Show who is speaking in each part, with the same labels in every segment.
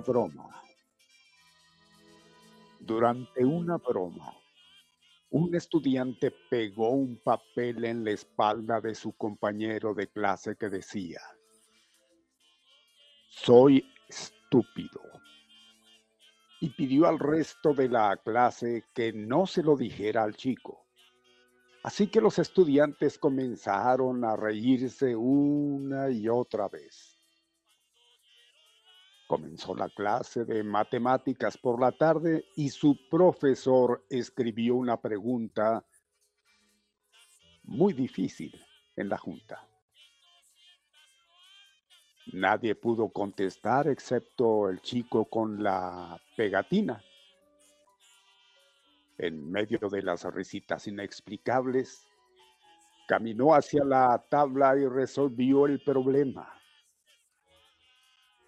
Speaker 1: Broma. Durante una broma, un estudiante pegó un papel en la espalda de su compañero de clase que decía, soy estúpido. Y pidió al resto de la clase que no se lo dijera al chico. Así que los estudiantes comenzaron a reírse una y otra vez. Comenzó la clase de matemáticas por la tarde y su profesor escribió una pregunta muy difícil en la junta. Nadie pudo contestar excepto el chico con la pegatina. En medio de las risitas inexplicables, caminó hacia la tabla y resolvió el problema.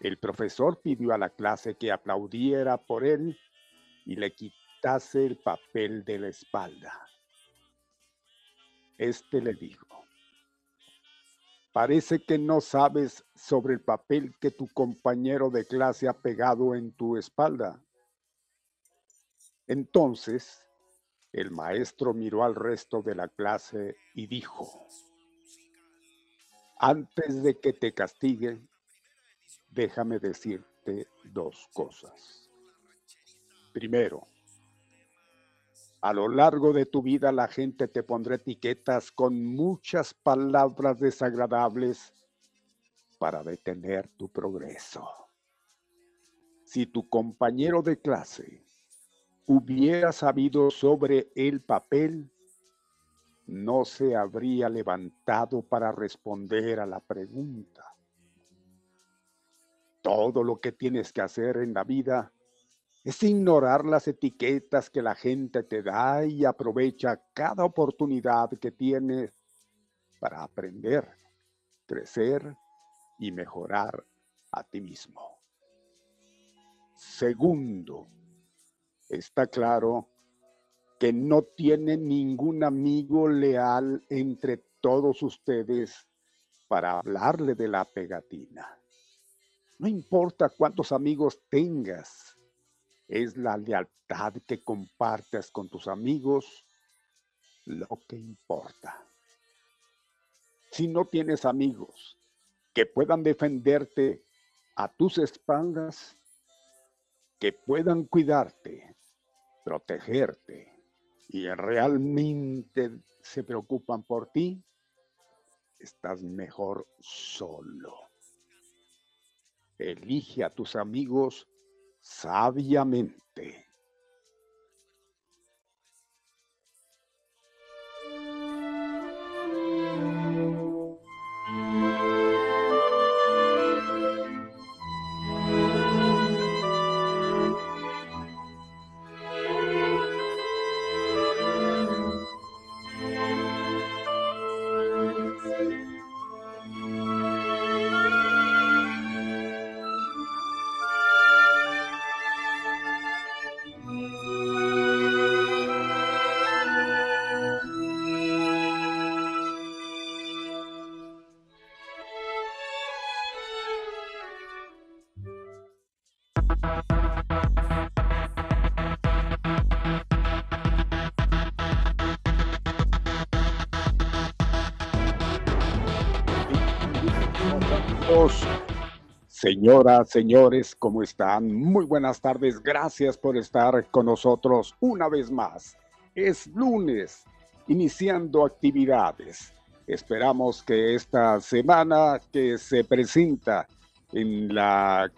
Speaker 1: El profesor pidió a la clase que aplaudiera por él y le quitase el papel de la espalda. Este le dijo, parece que no sabes sobre el papel que tu compañero de clase ha pegado en tu espalda. Entonces, el maestro miró al resto de la clase y dijo, antes de que te castigue, déjame decirte dos cosas. Primero, a lo largo de tu vida la gente te pondrá etiquetas con muchas palabras desagradables para detener tu progreso. Si tu compañero de clase hubiera sabido sobre el papel, no se habría levantado para responder a la pregunta. Todo lo que tienes que hacer en la vida es ignorar las etiquetas que la gente te da y aprovecha cada oportunidad que tienes para aprender, crecer y mejorar a ti mismo. Segundo, está claro que no tiene ningún amigo leal entre todos ustedes para hablarle de la pegatina. No importa cuántos amigos tengas, es la lealtad que compartas con tus amigos lo que importa. Si no tienes amigos que puedan defenderte a tus espaldas, que puedan cuidarte, protegerte y realmente se preocupan por ti, estás mejor solo. Elige a tus amigos sabiamente. Señoras, señores, ¿cómo están? Muy buenas tardes. Gracias por estar con nosotros una vez más. Es lunes, iniciando actividades. Esperamos que esta semana que se presenta en la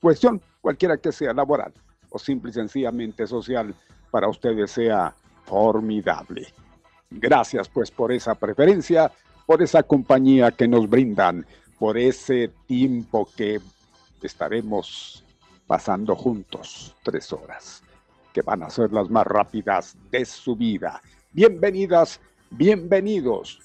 Speaker 1: cuestión, cualquiera que sea laboral o simple y sencillamente social, para ustedes sea formidable. Gracias pues por esa preferencia, por esa compañía que nos brindan por ese tiempo que estaremos pasando juntos, tres horas, que van a ser las más rápidas de su vida. Bienvenidas, bienvenidos.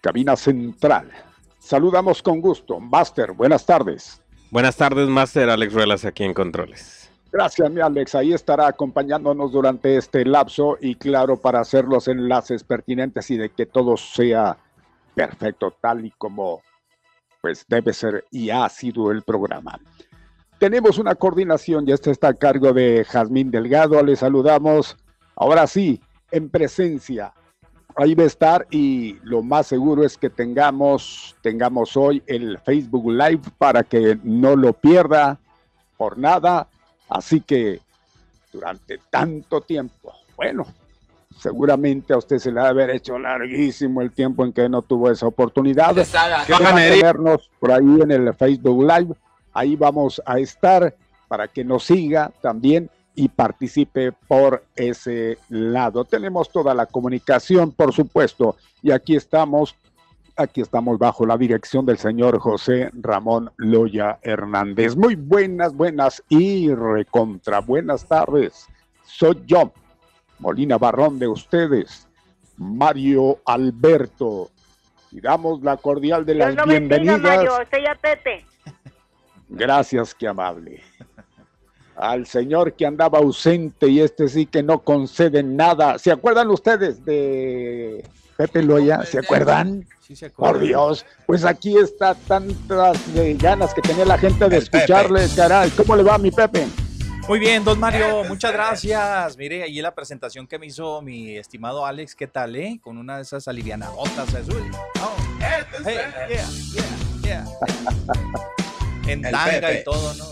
Speaker 1: Cabina Central. Saludamos con gusto. Master, buenas tardes.
Speaker 2: Buenas tardes, Master Alex Ruelas aquí en Controles.
Speaker 1: Gracias, mi Alex. Ahí estará acompañándonos durante este lapso y claro, para hacer los enlaces pertinentes y de que todo sea perfecto, tal y como pues debe ser y ha sido el programa. Tenemos una coordinación y está a cargo de Jazmín Delgado. Le saludamos ahora sí, en presencia. Ahí va a estar y lo más seguro es que tengamos, tengamos hoy el Facebook Live para que no lo pierda por nada. Así que durante tanto tiempo, bueno, seguramente a usted se le ha haber hecho larguísimo el tiempo en que no tuvo esa oportunidad de vernos por ahí en el Facebook Live. Ahí vamos a estar para que nos siga también y participe por ese lado. Tenemos toda la comunicación, por supuesto, y aquí estamos, aquí estamos bajo la dirección del señor José Ramón Loya Hernández. Muy buenas, buenas y recontra buenas tardes. Soy yo, Molina Barrón de ustedes, Mario Alberto. Y damos la cordial de las bienvenidas. Mario, Pepe. Gracias, qué amable. Al señor que andaba ausente y este sí que no concede nada. ¿Se acuerdan ustedes de Pepe Loya? ¿Se acuerdan? Sí, se acuerdan. Por Dios, pues aquí está tantas ganas que tenía la gente de escucharle, caray. ¿Cómo le va mi Pepe?
Speaker 3: Muy bien, don Mario, muchas gracias. Mire, ahí la presentación que me hizo mi estimado Alex, ¿qué tal, eh? Con una de esas alivianadotas azul. Oh. Hey, yeah, yeah, yeah. en tanga y todo, ¿no?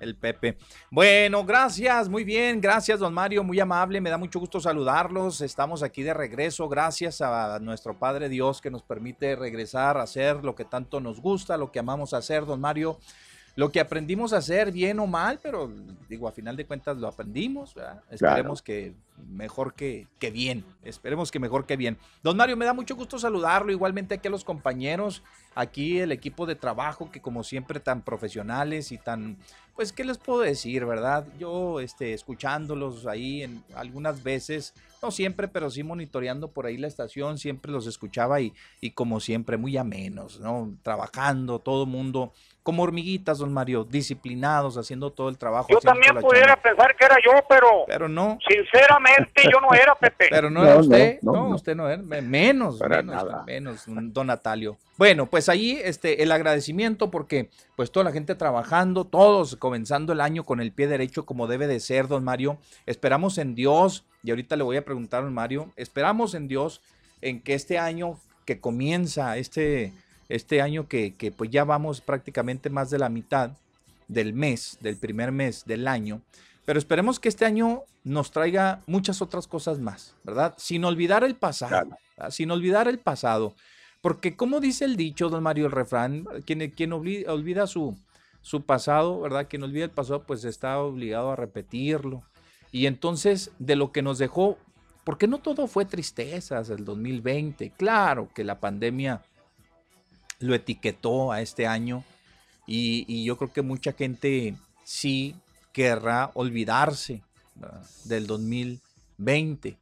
Speaker 3: El Pepe. Bueno, gracias, muy bien, gracias, don Mario, muy amable, me da mucho gusto saludarlos. Estamos aquí de regreso, gracias a nuestro Padre Dios que nos permite regresar a hacer lo que tanto nos gusta, lo que amamos hacer, don Mario lo que aprendimos a hacer, bien o mal, pero digo, a final de cuentas lo aprendimos. Esperemos que mejor que, que, bien. Esperemos que mejor que bien. Don Mario, me da mucho gusto saludarlo. Igualmente aquí a los compañeros, aquí el equipo de trabajo, que como siempre tan profesionales y tan, pues, ¿qué les puedo decir, verdad? Yo, este, escuchándolos ahí en algunas veces, no siempre, pero sí monitoreando por ahí la estación, siempre los escuchaba y, y como siempre, muy amenos, ¿no? Trabajando, todo mundo como hormiguitas, don Mario, disciplinados, haciendo todo el trabajo.
Speaker 4: Yo también pudiera pensar que era yo, pero.
Speaker 3: Pero no.
Speaker 4: Sinceramente, yo no era Pepe.
Speaker 3: Pero no, era usted. No, usted no era. Menos, menos, menos, don Natalio. Bueno, pues ahí este, el agradecimiento porque pues toda la gente trabajando, todos comenzando el año con el pie derecho como debe de ser, don Mario. Esperamos en Dios, y ahorita le voy a preguntar a don Mario, esperamos en Dios en que este año que comienza, este este año que, pues ya vamos prácticamente más de la mitad del mes, del primer mes del año, pero esperemos que este año nos traiga muchas otras cosas más, ¿verdad? Sin olvidar el pasado, sin olvidar el pasado, porque como dice el dicho, don Mario, el refrán, quien, quien olvida, su, su pasado, ¿verdad? Quien olvida el pasado, pues está obligado a repetirlo. Y entonces, de lo que nos dejó, porque no todo fue tristezas el 2020, claro que la pandemia lo etiquetó a este año y, yo creo que mucha gente sí querrá olvidarse del 2020,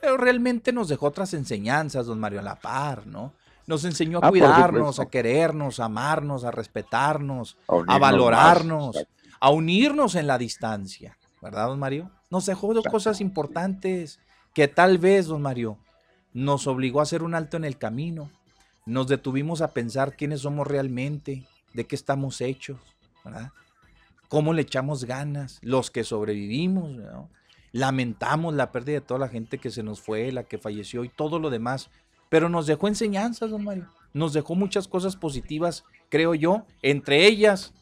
Speaker 3: pero realmente nos dejó otras enseñanzas, don Mario, la par, ¿no? Nos enseñó a ah, cuidarnos, a querernos, a amarnos, a respetarnos, a, valorarnos, a unirnos en la distancia, ¿verdad, don Mario? Nos dejó dos cosas importantes que tal vez, don Mario, nos obligó a hacer un alto en el camino nos detuvimos a pensar quiénes somos realmente, de qué estamos hechos, ¿verdad? cómo le echamos ganas, los que sobrevivimos, lamentamos la pérdida de toda la gente que se nos fue, la que falleció y todo lo demás, pero nos dejó enseñanzas, don Mario, nos dejó muchas cosas positivas, creo yo, entre ellas,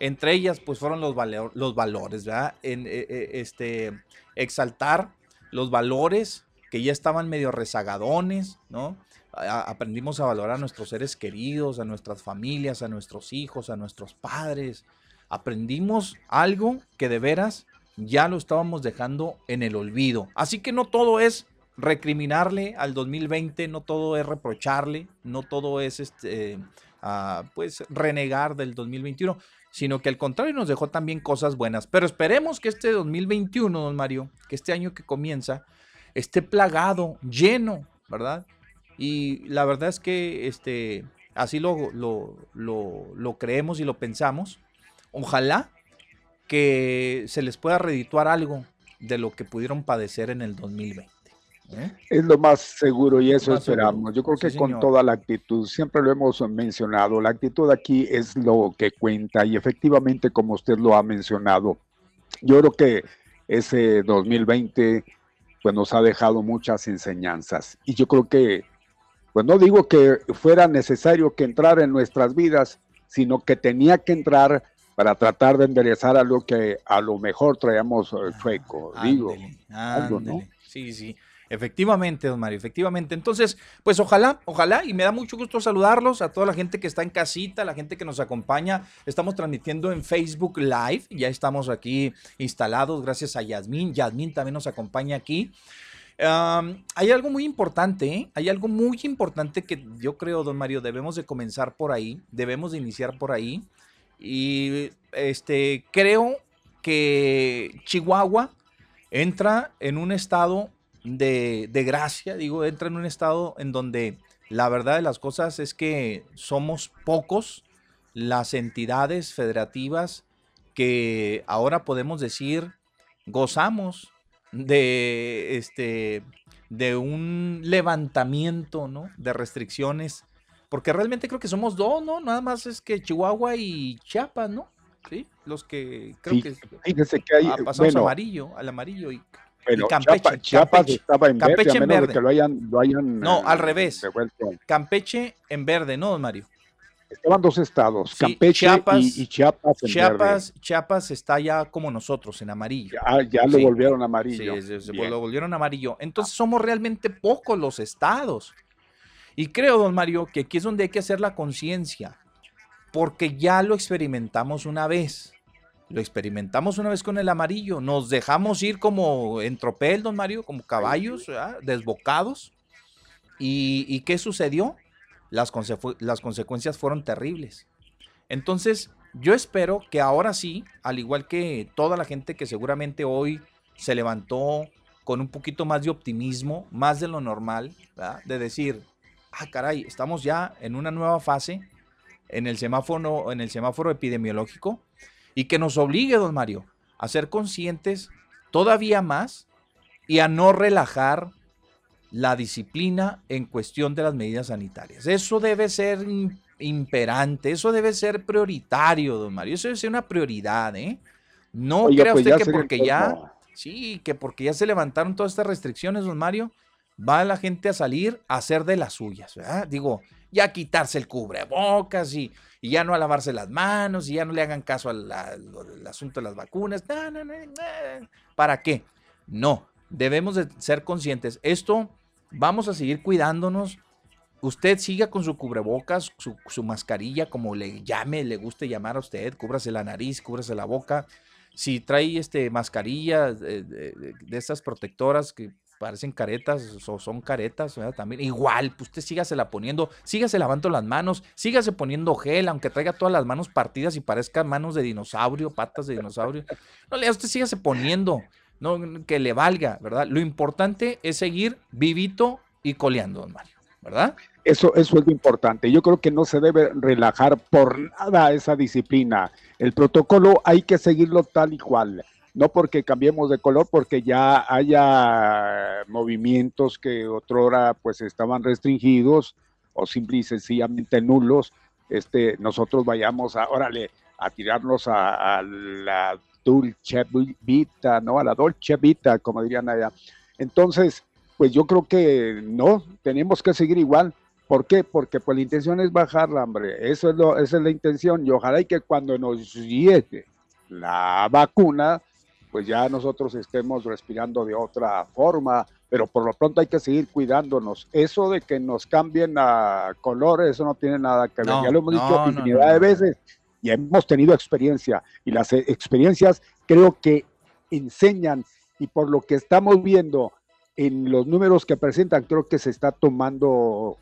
Speaker 3: entre ellas pues fueron los, los valores, ¿verdad? En, eh, eh, este, exaltar los valores que ya estaban medio rezagadones, ¿no? Aprendimos a valorar a nuestros seres queridos, a nuestras familias, a nuestros hijos, a nuestros padres. Aprendimos algo que de veras ya lo estábamos dejando en el olvido. Así que no todo es recriminarle al 2020, no todo es reprocharle, no todo es este, ah, pues renegar del 2021, sino que al contrario nos dejó también cosas buenas. Pero esperemos que este 2021, don Mario, que este año que comienza, esté plagado, lleno, ¿verdad? Y la verdad es que este, así lo, lo, creemos y lo pensamos. Ojalá que se les pueda redituar algo de lo que pudieron padecer en el 2020.
Speaker 1: ¿eh? Es lo más seguro y eso esperamos. Yo creo que con toda la actitud, siempre lo hemos mencionado, la actitud aquí es lo que cuenta y efectivamente como usted lo ha mencionado, yo creo que ese 2020 pues nos ha dejado muchas enseñanzas y yo creo que pues no digo que fuera necesario que entrara en nuestras vidas, sino que tenía que entrar para tratar de enderezar a lo que a lo mejor traíamos eh, chueco, digo.
Speaker 3: Sí, sí. Efectivamente, don Mario, efectivamente. Entonces, pues ojalá, ojalá, y me da mucho gusto saludarlos a toda la gente que está en casita, la gente que nos acompaña. Estamos transmitiendo en Facebook Live, ya estamos aquí instalados gracias a Yasmín. Yasmín también nos acompaña aquí. Hay algo muy importante, ¿eh? hay algo muy importante que yo creo, don Mario, debemos de comenzar por ahí, debemos de iniciar por ahí. Y este, creo que Chihuahua entra en un estado de, gracia, digo, entra en un estado en donde la verdad de las cosas es que somos pocos las entidades federativas que ahora podemos decir gozamos de este de un levantamiento ¿no? de restricciones porque realmente creo que somos dos no nada más es que Chihuahua y Chiapas no sí los que creo que
Speaker 1: fíjese que hay,
Speaker 3: pasamos amarillo al amarillo y
Speaker 1: bueno, Campeche, Chiapas, estaba en verde, a menos De que lo hayan, lo hayan
Speaker 3: No, al eh, revés. Campeche en verde, ¿no, Mario?
Speaker 1: Estaban dos estados, Campeche y, Chiapas en
Speaker 3: Chiapas, verde. Chiapas está ya como nosotros, en amarillo.
Speaker 1: Ya, lo volvieron amarillo.
Speaker 3: Sí, se, lo volvieron amarillo. Entonces somos realmente pocos los estados. Y creo, don Mario, que aquí es donde hay que hacer la conciencia, porque ya lo experimentamos una vez. Lo experimentamos una vez con el amarillo. Nos dejamos ir como en tropel, don Mario, como caballos, desbocados. ¿Y, qué sucedió? Las, las consecuencias fueron terribles. Entonces, yo espero que ahora sí, al igual que toda la gente que seguramente hoy se levantó con un poquito más de optimismo, más de lo normal, de decir, ah, caray, estamos ya en una nueva fase en el semáforo, en el semáforo epidemiológico y que nos obligue, don Mario, a ser conscientes todavía más y a no relajar la disciplina en cuestión de las medidas sanitarias. Eso debe ser imperante, eso debe ser prioritario, don Mario, eso debe ser una prioridad, ¿eh? No crea pues usted que porque ya, sí, que porque ya se levantaron todas estas restricciones, don Mario, va la gente a salir a hacer de las suyas, ¿verdad? Digo, ya quitarse el cubrebocas y y ya no a lavarse las manos y ya no le hagan caso al, asunto de las vacunas. ¿Para qué? No, debemos de ser conscientes. Esto vamos a seguir cuidándonos. Usted siga con su cubrebocas, su, mascarilla, como le llame, le guste llamar a usted, cúbrase la nariz, cúbrase la boca. Si trae este mascarilla de, estas protectoras que parecen caretas o son caretas, ¿verdad? También igual, pues usted sígase la poniendo, sígase lavando las manos, sígase poniendo gel, aunque traiga todas las manos partidas y parezcan manos de dinosaurio, patas de dinosaurio. No le, usted sígase poniendo, no, que le valga, ¿verdad? Lo importante es seguir vivito y coleando, don Mario, ¿verdad?
Speaker 1: Eso, eso es lo importante. Yo creo que no se debe relajar por nada esa disciplina. El protocolo hay que seguirlo tal y cual no porque cambiemos de color, porque ya haya movimientos que otrora pues estaban restringidos o simple y sencillamente nulos, este, nosotros vayamos a, órale, a tirarnos a, la dulce vita, ¿no? A la dolce vita, como dirían allá. Entonces, pues yo creo que no, tenemos que seguir igual. ¿Por qué? Porque pues la intención es bajar la hambre. Eso es lo, esa es la intención. Y ojalá y que cuando nos llegue la vacuna, pues ya nosotros estemos respirando de otra forma, pero por lo pronto hay que seguir cuidándonos. Eso de que nos cambien a colores, eso no tiene nada que ver. ya lo hemos dicho infinidad de veces y hemos tenido experiencia y las experiencias creo que enseñan y por lo que estamos viendo en los números que presentan, creo que se está tomando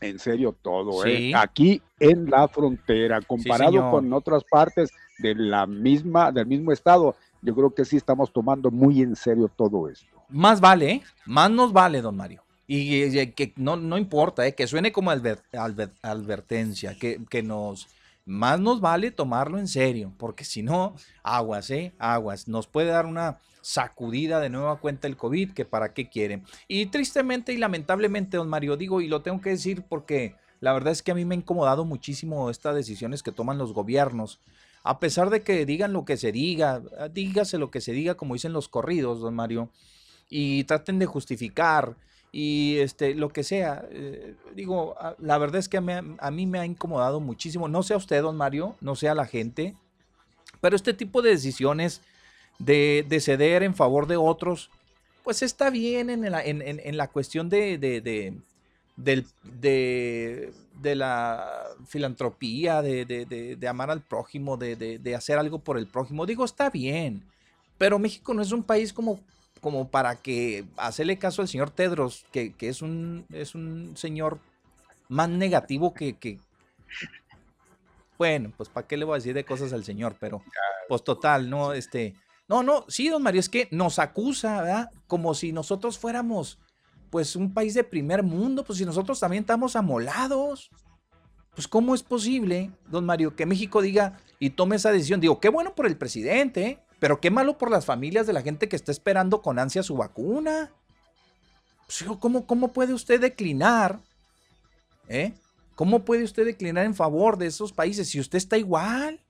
Speaker 1: en serio todo. ¿eh? Aquí en la frontera, comparado con otras partes de la misma, del mismo estado, yo creo que sí estamos tomando muy en serio todo esto.
Speaker 3: Más vale, ¿eh? más nos vale, don Mario. Y, que no, no importa, ¿eh? que suene como advertencia, que, que, nos, más nos vale tomarlo en serio, porque si no, aguas, ¿eh? Aguas. Nos puede dar una sacudida de nueva cuenta el COVID, que para qué quieren. Y tristemente y lamentablemente, don Mario, digo, y lo tengo que decir porque la verdad es que a mí me ha incomodado muchísimo estas decisiones que toman los gobiernos. A pesar de que digan lo que se diga, dígase lo que se diga, como dicen los corridos, don Mario, y traten de justificar y este, lo que sea. Eh, digo, la verdad es que a mí, me ha incomodado muchísimo. No sea usted, don Mario, no sea la gente, pero este tipo de decisiones de, ceder en favor de otros, pues está bien en la, en, la cuestión de, de, de, la filantropía, de, amar al prójimo, de, hacer algo por el prójimo. Digo, está bien, pero México no es un país como como para que hacerle caso al señor Tedros, que, es, un, es un señor más negativo que, Bueno, pues para qué le voy a decir de cosas al señor, pero pues total, no, este... No, no, sí, don Mario, es que nos acusa, ¿verdad? Como si nosotros fuéramos, pues, un país de primer mundo, pues si nosotros también estamos amolados. Pues, ¿cómo es posible, don Mario, que México diga y tome esa decisión? Digo, qué bueno por el presidente, ¿eh? Pero qué malo por las familias de la gente que está esperando con ansia su vacuna. Pues, ¿cómo, ¿Cómo puede usted declinar? ¿Eh? ¿Cómo puede usted declinar en favor de esos países si usted está igual?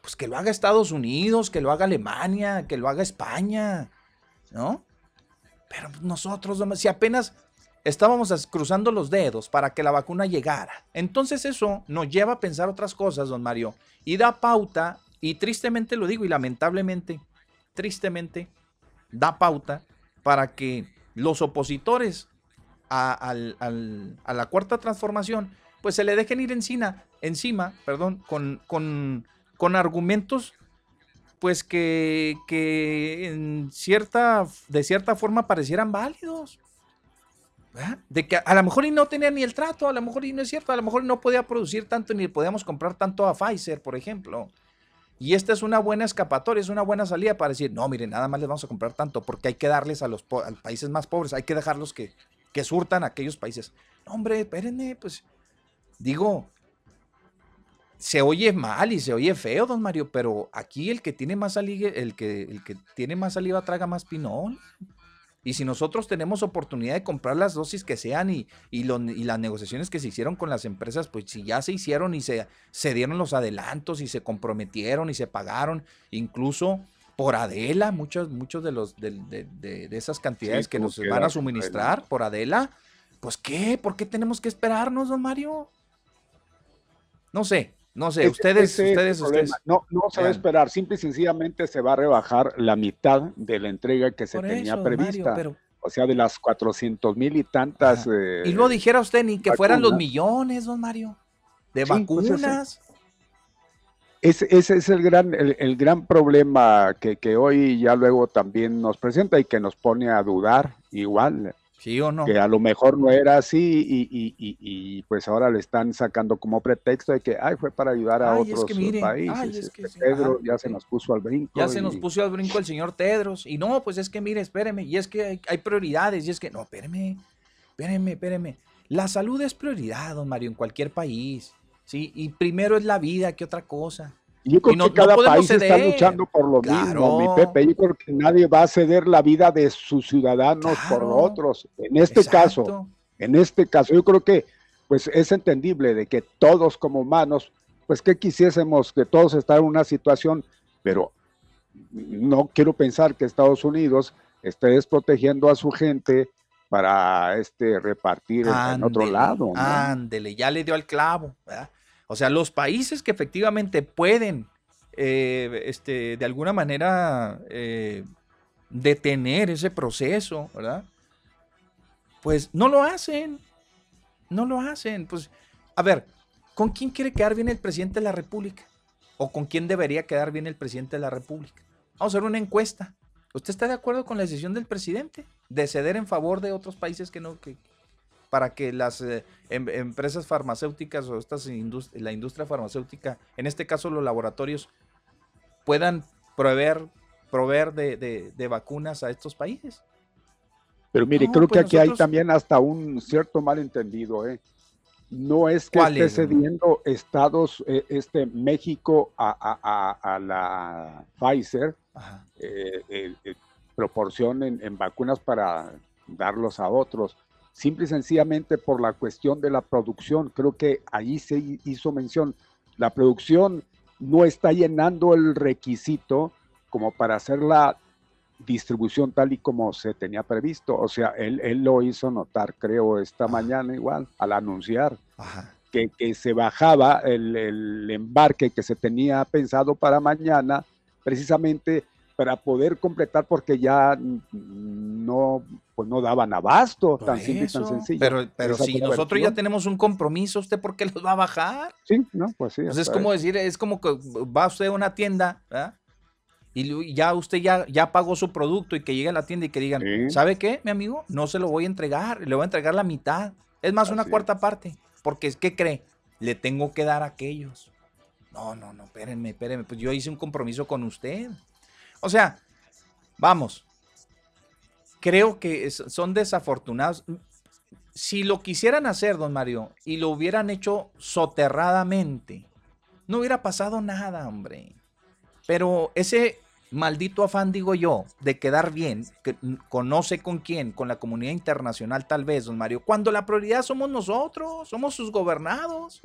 Speaker 3: Pues que lo haga Estados Unidos, que lo haga Alemania, que lo haga España, ¿no? Pero nosotros, si apenas estábamos cruzando los dedos para que la vacuna llegara, entonces eso nos lleva a pensar otras cosas, don Mario, y da pauta y tristemente lo digo y lamentablemente, tristemente, da pauta para que los opositores a, la cuarta transformación, pues se le dejen ir encima, encima perdón, con, con, argumentos pues que, que, en cierta, de cierta forma parecieran válidos. De que a lo mejor y no tenía ni el trato, a lo mejor y no es cierto, a lo mejor no podía producir tanto ni podíamos comprar tanto a Pfizer, por ejemplo. Y esta es una buena escapatoria, es una buena salida para decir, no, miren, nada más les vamos a comprar tanto porque hay que darles a los países más pobres, hay que dejarlos que, que surtan a aquellos países. No, hombre, espérenme, pues digo, se oye mal y se oye feo, don Mario, pero aquí el que tiene más saliva, el que, el que tiene más saliva traga más pinol. Y si nosotros tenemos oportunidad de comprar las dosis que sean y, y, las negociaciones que se hicieron con las empresas, pues si ya se hicieron y se, se dieron los adelantos y se comprometieron y se pagaron, incluso por Adela, muchos, muchos de, los, de, esas cantidades que nos van a suministrar por Adela, pues ¿qué? ¿Por qué tenemos que esperarnos, don Mario? No sé, no sé, ustedes, ustedes, ustedes.
Speaker 1: No, no se va a esperar, simple y sencillamente se va a rebajar la mitad de la entrega que se tenía prevista. O sea, de las 400 mil y tantas.
Speaker 3: Eh, y no dijera usted ni que fueran los millones, don Mario, de pues, vacunas.
Speaker 1: ese, es el gran, el, gran problema que, que, hoy ya luego también nos presenta y que nos pone a dudar igual
Speaker 3: ¿Sí o no?
Speaker 1: Que a lo mejor no era así y, pues ahora le están sacando como pretexto de que, ay, fue para ayudar a otros países. Este, Pedro ya se nos puso al brinco.
Speaker 3: Ya se nos puso al brinco el señor Tedros. Y no, pues es que mire, espéreme, y es que hay, prioridades, y es que, no, espéreme, espéreme, espéreme. La salud es prioridad, don Mario, en cualquier país. Sí, y primero es la vida que otra cosa.
Speaker 1: Yo creo que cada país está luchando por lo mismo, mi Pepe. Yo creo que nadie va a ceder la vida de sus ciudadanos por otros. En este caso, en este caso, yo creo que pues es entendible de que todos como humanos, pues que quisiésemos que todos estar en una situación, pero no quiero pensar que Estados Unidos esté desprotegiendo a su gente para este repartir en otro lado.
Speaker 3: Ándele, ya le dio al clavo, ¿verdad? O sea, los países que efectivamente pueden, eh, este, de alguna manera, eh, detener ese proceso, ¿verdad? Pues no lo hacen. No lo hacen. Pues, a ver, ¿con quién quiere quedar bien el presidente de la República? ¿O con quién debería quedar bien el presidente de la República? Vamos a hacer una encuesta. ¿Usted está de acuerdo con la decisión del presidente de ceder en favor de otros países que no, que, para que las eh, em, empresas farmacéuticas o estas la industria farmacéutica, en este caso los laboratorios, puedan proveer, proveer de, vacunas a estos países.
Speaker 1: Pero mire, creo que pues aquí hay también hasta un cierto malentendido, ¿eh? no es que esté cediendo Estados, eh, este México a, la Pfizer eh, eh, proporción en, vacunas para darlos a otros, simple y sencillamente por la cuestión de la producción. Creo que ahí se hizo mención. La producción no está llenando el requisito como para hacer la distribución tal y como se tenía previsto. O sea, él, él lo hizo notar, creo, esta mañana igual, al anunciar Que, que, se bajaba el, el, embarque que se tenía pensado para mañana, precisamente para poder completar, porque ya no, pues no daban abasto, tan simple y tan sencillo.
Speaker 3: Pero, pero si nosotros ya tenemos un compromiso, ¿usted por qué los va a bajar?
Speaker 1: Sí, no, pues sí.
Speaker 3: Pues es como decir, es como que va usted a una tienda, ¿verdad? y ya usted ya, ya pagó su producto y que llegue a la tienda y que digan, ¿sabe qué, mi amigo? No se lo voy a entregar, le voy a entregar la mitad. Es más, una cuarta parte. Porque, ¿qué cree? Le tengo que dar a aquellos. No, no, no, espérenme, espérenme. Pues yo hice un compromiso con usted. O sea, vamos. Creo que son desafortunados. Si lo quisieran hacer, don Mario, y lo hubieran hecho soterradamente, no hubiera pasado nada, hombre. Pero ese maldito afán, digo yo, de quedar bien, que conoce con quién, con la comunidad internacional tal vez, don Mario, cuando la prioridad somos nosotros, somos sus gobernados.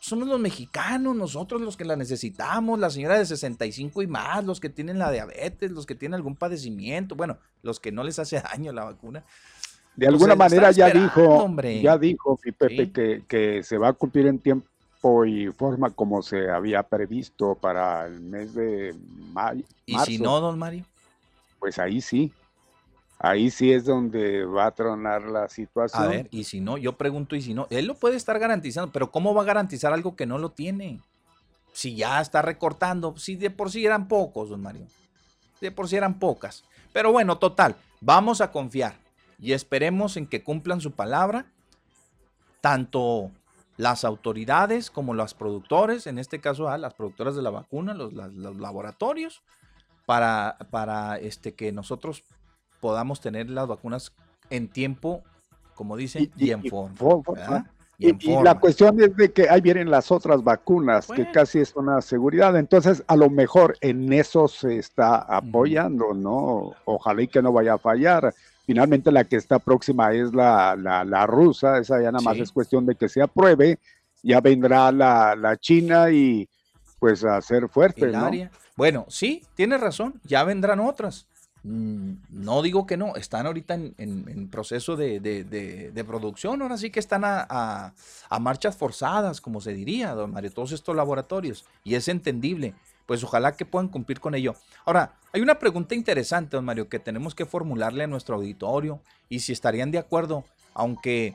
Speaker 3: Somos los mexicanos, nosotros los que la necesitamos, la señora de 65 y más, los que tienen la diabetes, los que tienen algún padecimiento, bueno, los que no les hace daño la vacuna.
Speaker 1: De alguna manera ya dijo, ya dijo mi Pepe que, que se va a cumplir en tiempo y forma como se había previsto para el mes de mayo.
Speaker 3: ¿Y si no, don Mario?
Speaker 1: Pues ahí sí. Ahí sí es donde va a tronar la situación.
Speaker 3: A ver, y si no, yo pregunto, y si no, él lo puede estar garantizando, pero ¿cómo va a garantizar algo que no lo tiene? Si ya está recortando, si de por sí eran pocos, don Mario. De por sí eran pocas. Pero bueno, total, vamos a confiar y esperemos en que cumplan su palabra, tanto las autoridades como los productores, en este caso a ah, las productoras de la vacuna, los, laboratorios, para, para este, que nosotros podamos tener las vacunas en tiempo, como dicen, y, en forma.
Speaker 1: Y, la cuestión es de que ahí vienen las otras vacunas, que casi es una seguridad. Entonces, a lo mejor en eso se está apoyando, ¿no? Ojalá y que no vaya a fallar. Finalmente la que está próxima es la, la, rusa, esa ya nada más es cuestión de que se apruebe, ya vendrá la, la China y pues a ser fuerte. ¿no?
Speaker 3: Bueno, sí, tiene razón, ya vendrán otras. Mm, no digo que no, están ahorita en, proceso de, producción, ahora sí que están a, a, a, marchas forzadas, como se diría, don Mario, todos estos laboratorios, y es entendible pues ojalá que puedan cumplir con ello. Ahora, hay una pregunta interesante, don Mario, que tenemos que formularle a nuestro auditorio y si estarían de acuerdo, aunque,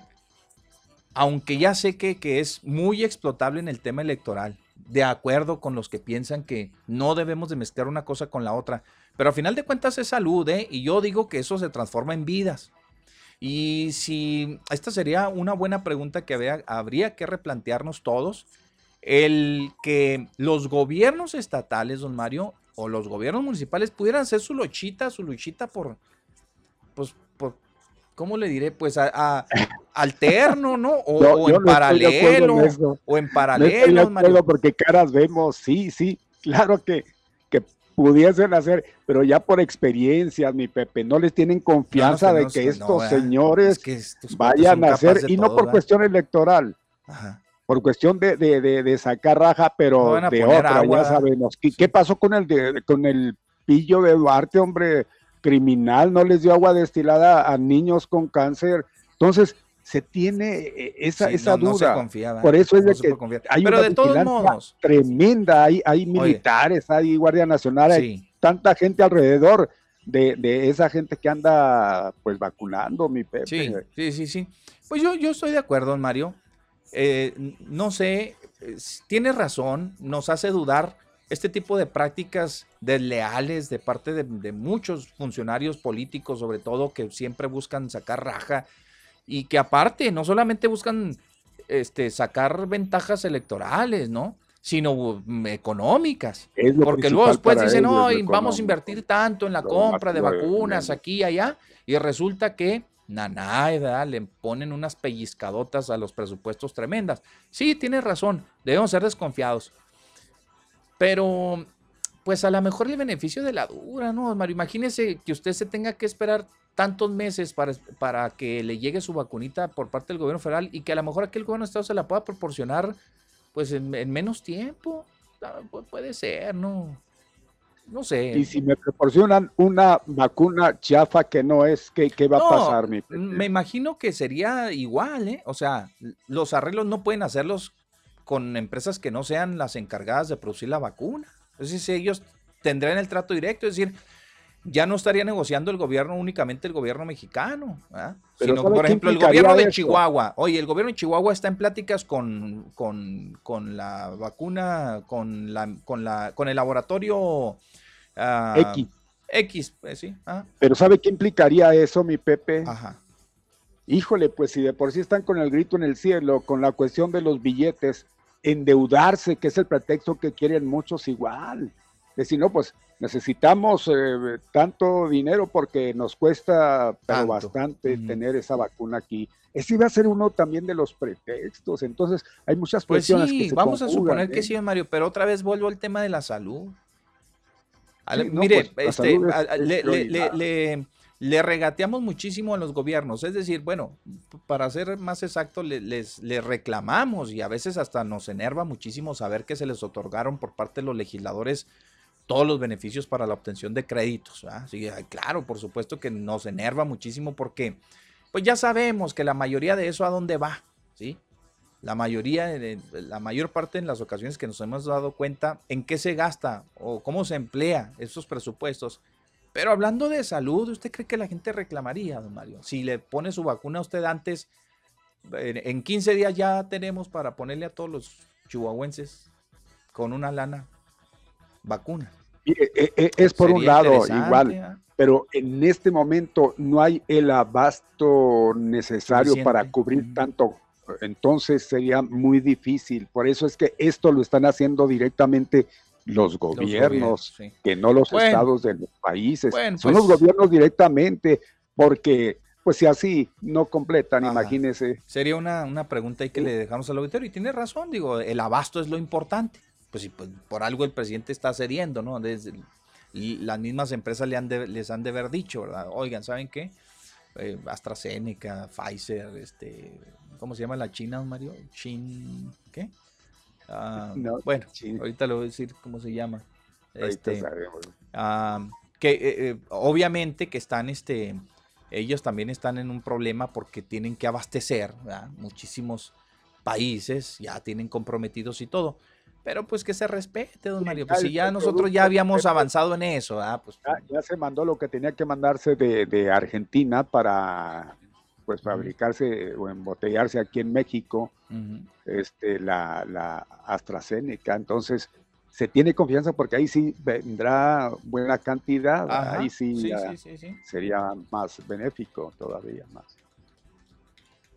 Speaker 3: aunque ya sé que, que es muy explotable en el tema electoral, de acuerdo con los que piensan que no debemos de mezclar una cosa con la otra, pero al final de cuentas es salud, ¿eh? Y yo digo que eso se transforma en vidas. Y si esta sería una buena pregunta que habría que replantearnos todos el que los gobiernos estatales, don Mario, o los gobiernos municipales pudieran hacer su luchita, su luchita por, pues, por, ¿cómo le diré? Pues a, alterno, ¿no? O, en paralelo, o en paralelo,
Speaker 1: Mario. porque caras vemos, sí, sí, claro que pudiesen hacer, pero ya por experiencia, mi Pepe, no les tienen confianza de que estos señores vayan a hacer, y no por cuestión electoral. Ajá por cuestión de, de, de, sacar raja, pero de otra, ya sabemos. ¿Qué, ¿Qué, pasó con el, de, con el pillo de Duarte, hombre criminal? No les dio agua destilada a niños con cáncer. Entonces, se tiene eh, esa, esa duda. por eso es de que hay
Speaker 3: pero una de todos modos.
Speaker 1: tremenda. Hay, hay militares, hay Guardia Nacional, hay tanta gente alrededor. De, de, esa gente que anda pues vacunando, mi Pepe.
Speaker 3: Sí, sí, sí, sí. Pues yo, yo estoy de acuerdo, Mario. Eh, no sé, tiene razón, nos hace dudar este tipo de prácticas desleales de parte de, muchos funcionarios políticos, sobre todo, que siempre buscan sacar raja y que aparte no solamente buscan este, sacar ventajas electorales, ¿no? sino mm, económicas. Porque luego después dicen, no, vamos a invertir tanto en la compra de vacunas aquí y allá, y resulta que Naná, le ponen unas pellizcadotas a los presupuestos tremendas. Sí, tiene razón, debemos ser desconfiados. Pero, pues a lo mejor el beneficio de la dura, ¿no, Mario? Imagínese que usted se tenga que esperar tantos meses para, para que le llegue su vacunita por parte del gobierno federal y que a lo mejor aquel gobierno de Estado se la pueda proporcionar pues en, menos tiempo. Ah, puede ser, ¿no? No sé.
Speaker 1: Y si me proporcionan una vacuna chafa que no es, ¿qué, qué va a pasar? Mi
Speaker 3: me imagino que sería igual, ¿eh? O sea, los arreglos no pueden hacerlos con empresas que no sean las encargadas de producir la vacuna. Es decir, ellos tendrán el trato directo, es decir, ya no estaría negociando el gobierno únicamente el gobierno mexicano, sino por ejemplo el gobierno de Chihuahua. Oye, el gobierno de Chihuahua está en pláticas con, con, con la vacuna, con la, con la, con el laboratorio
Speaker 1: Ah, X.
Speaker 3: X, pues sí.
Speaker 1: Pero ¿sabe qué implicaría eso, mi Pepe? Ajá. Híjole, pues si de por sí están con el grito en el cielo, con la cuestión de los billetes, endeudarse, que es el pretexto que quieren muchos igual. Decir, no, pues necesitamos eh, tanto dinero porque nos cuesta pero bastante tener esa vacuna aquí. Ese iba a ser uno también de los pretextos. Entonces, hay muchas pues cuestiones
Speaker 3: sí, vamos a suponer que ¿eh? sí, Mario, pero otra vez vuelvo al tema de la salud mire, pues, este, le, regateamos muchísimo a los gobiernos. Es decir, bueno, para ser más exacto, les, reclamamos y a veces hasta nos enerva muchísimo saber que se les otorgaron por parte de los legisladores todos los beneficios para la obtención de créditos. Sí, claro, por supuesto que nos enerva muchísimo porque pues ya sabemos que la mayoría de eso a dónde va, ¿sí? la mayoría, la mayor parte en las ocasiones que nos hemos dado cuenta en qué se gasta o cómo se emplea esos presupuestos. Pero hablando de salud, ¿usted cree que la gente reclamaría, don Mario? Si le pone su vacuna a usted antes, en 15 días ya tenemos para ponerle a todos los chihuahuenses con una lana vacuna.
Speaker 1: Mire, e, e, es por un lado igual, pero en este momento no hay el abasto necesario para cubrir tanto entonces sería muy difícil. Por eso es que esto lo están haciendo directamente los gobiernos, que no los estados de los países. Son los pues gobiernos directamente, porque pues si así no completan, imagínese.
Speaker 3: Sería una, pregunta ahí que le dejamos al auditorio y tiene razón, digo, el abasto es lo importante. Pues, pues por algo el presidente está cediendo, ¿no? Desde, las mismas empresas le han les han de haber dicho, ¿verdad? Oigan, ¿saben qué? Eh, AstraZeneca, Pfizer, este, ¿cómo se llama la China, Mario? Chin, ¿qué? Ah, bueno, ahorita le voy a decir cómo se llama. Este, ah, que eh, eh, obviamente que están, este, ellos también están en un problema porque tienen que abastecer, muchísimos países ya tienen comprometidos y todo. Pero pues que se respete, don Mario. Pues si ya nosotros ya habíamos avanzado en eso, ¿ah? pues,
Speaker 1: ya, se mandó lo que tenía que mandarse de, Argentina para pues fabricarse o embotellarse aquí en México, este, la, la AstraZeneca. Entonces, se tiene confianza porque ahí sí vendrá buena cantidad, ahí sí, sería más benéfico todavía más.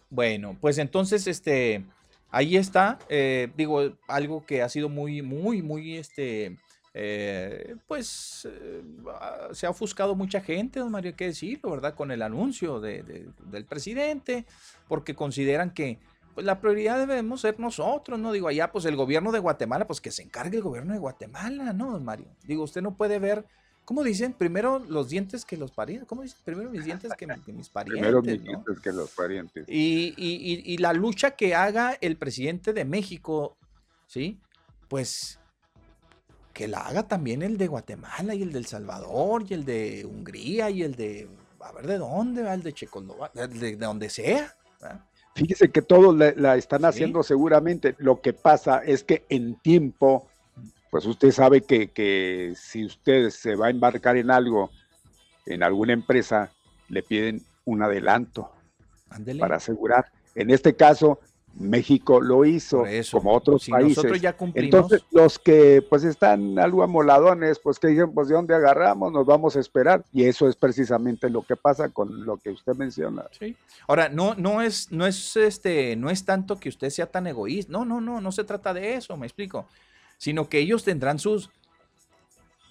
Speaker 3: Bueno, pues entonces, este, ahí está, eh, digo, algo que ha sido muy, muy, muy, este, eh, pues eh, se ha ofuscado mucha gente, don Mario, hay que decirlo, ¿verdad? Con el anuncio del presidente, porque consideran que pues, la prioridad debemos ser nosotros, ¿no? Digo, allá, pues el gobierno de Guatemala, pues que se encargue el gobierno de Guatemala, ¿no, don Mario? Digo, usted no puede ver ¿Cómo dicen? Primero los dientes que los parientes. ¿Cómo dicen? Primero mis dientes que, mis parientes. Primero mis dientes
Speaker 1: que los parientes.
Speaker 3: Y, y, y, la lucha que haga el presidente de México, ¿sí? Pues que la haga también el de Guatemala y el de El Salvador y el de Hungría y el de, a ver de dónde, va el de Checoslovaquia, de, donde sea.
Speaker 1: Fíjese que todos la, están haciendo seguramente. Lo que pasa es que en tiempo pues usted sabe que, si usted se va a embarcar en algo, en alguna empresa, le piden un adelanto para asegurar. En este caso, México lo hizo, como otros países.
Speaker 3: ya
Speaker 1: Entonces, los que pues están algo amoladones, pues que dicen, pues de dónde agarramos, nos vamos a esperar. Y eso es precisamente lo que pasa con lo que usted menciona.
Speaker 3: Sí. Ahora, no, no es, no es este, no es tanto que usted sea tan egoísta. No, no, no, no se trata de eso, me explico sino que ellos tendrán sus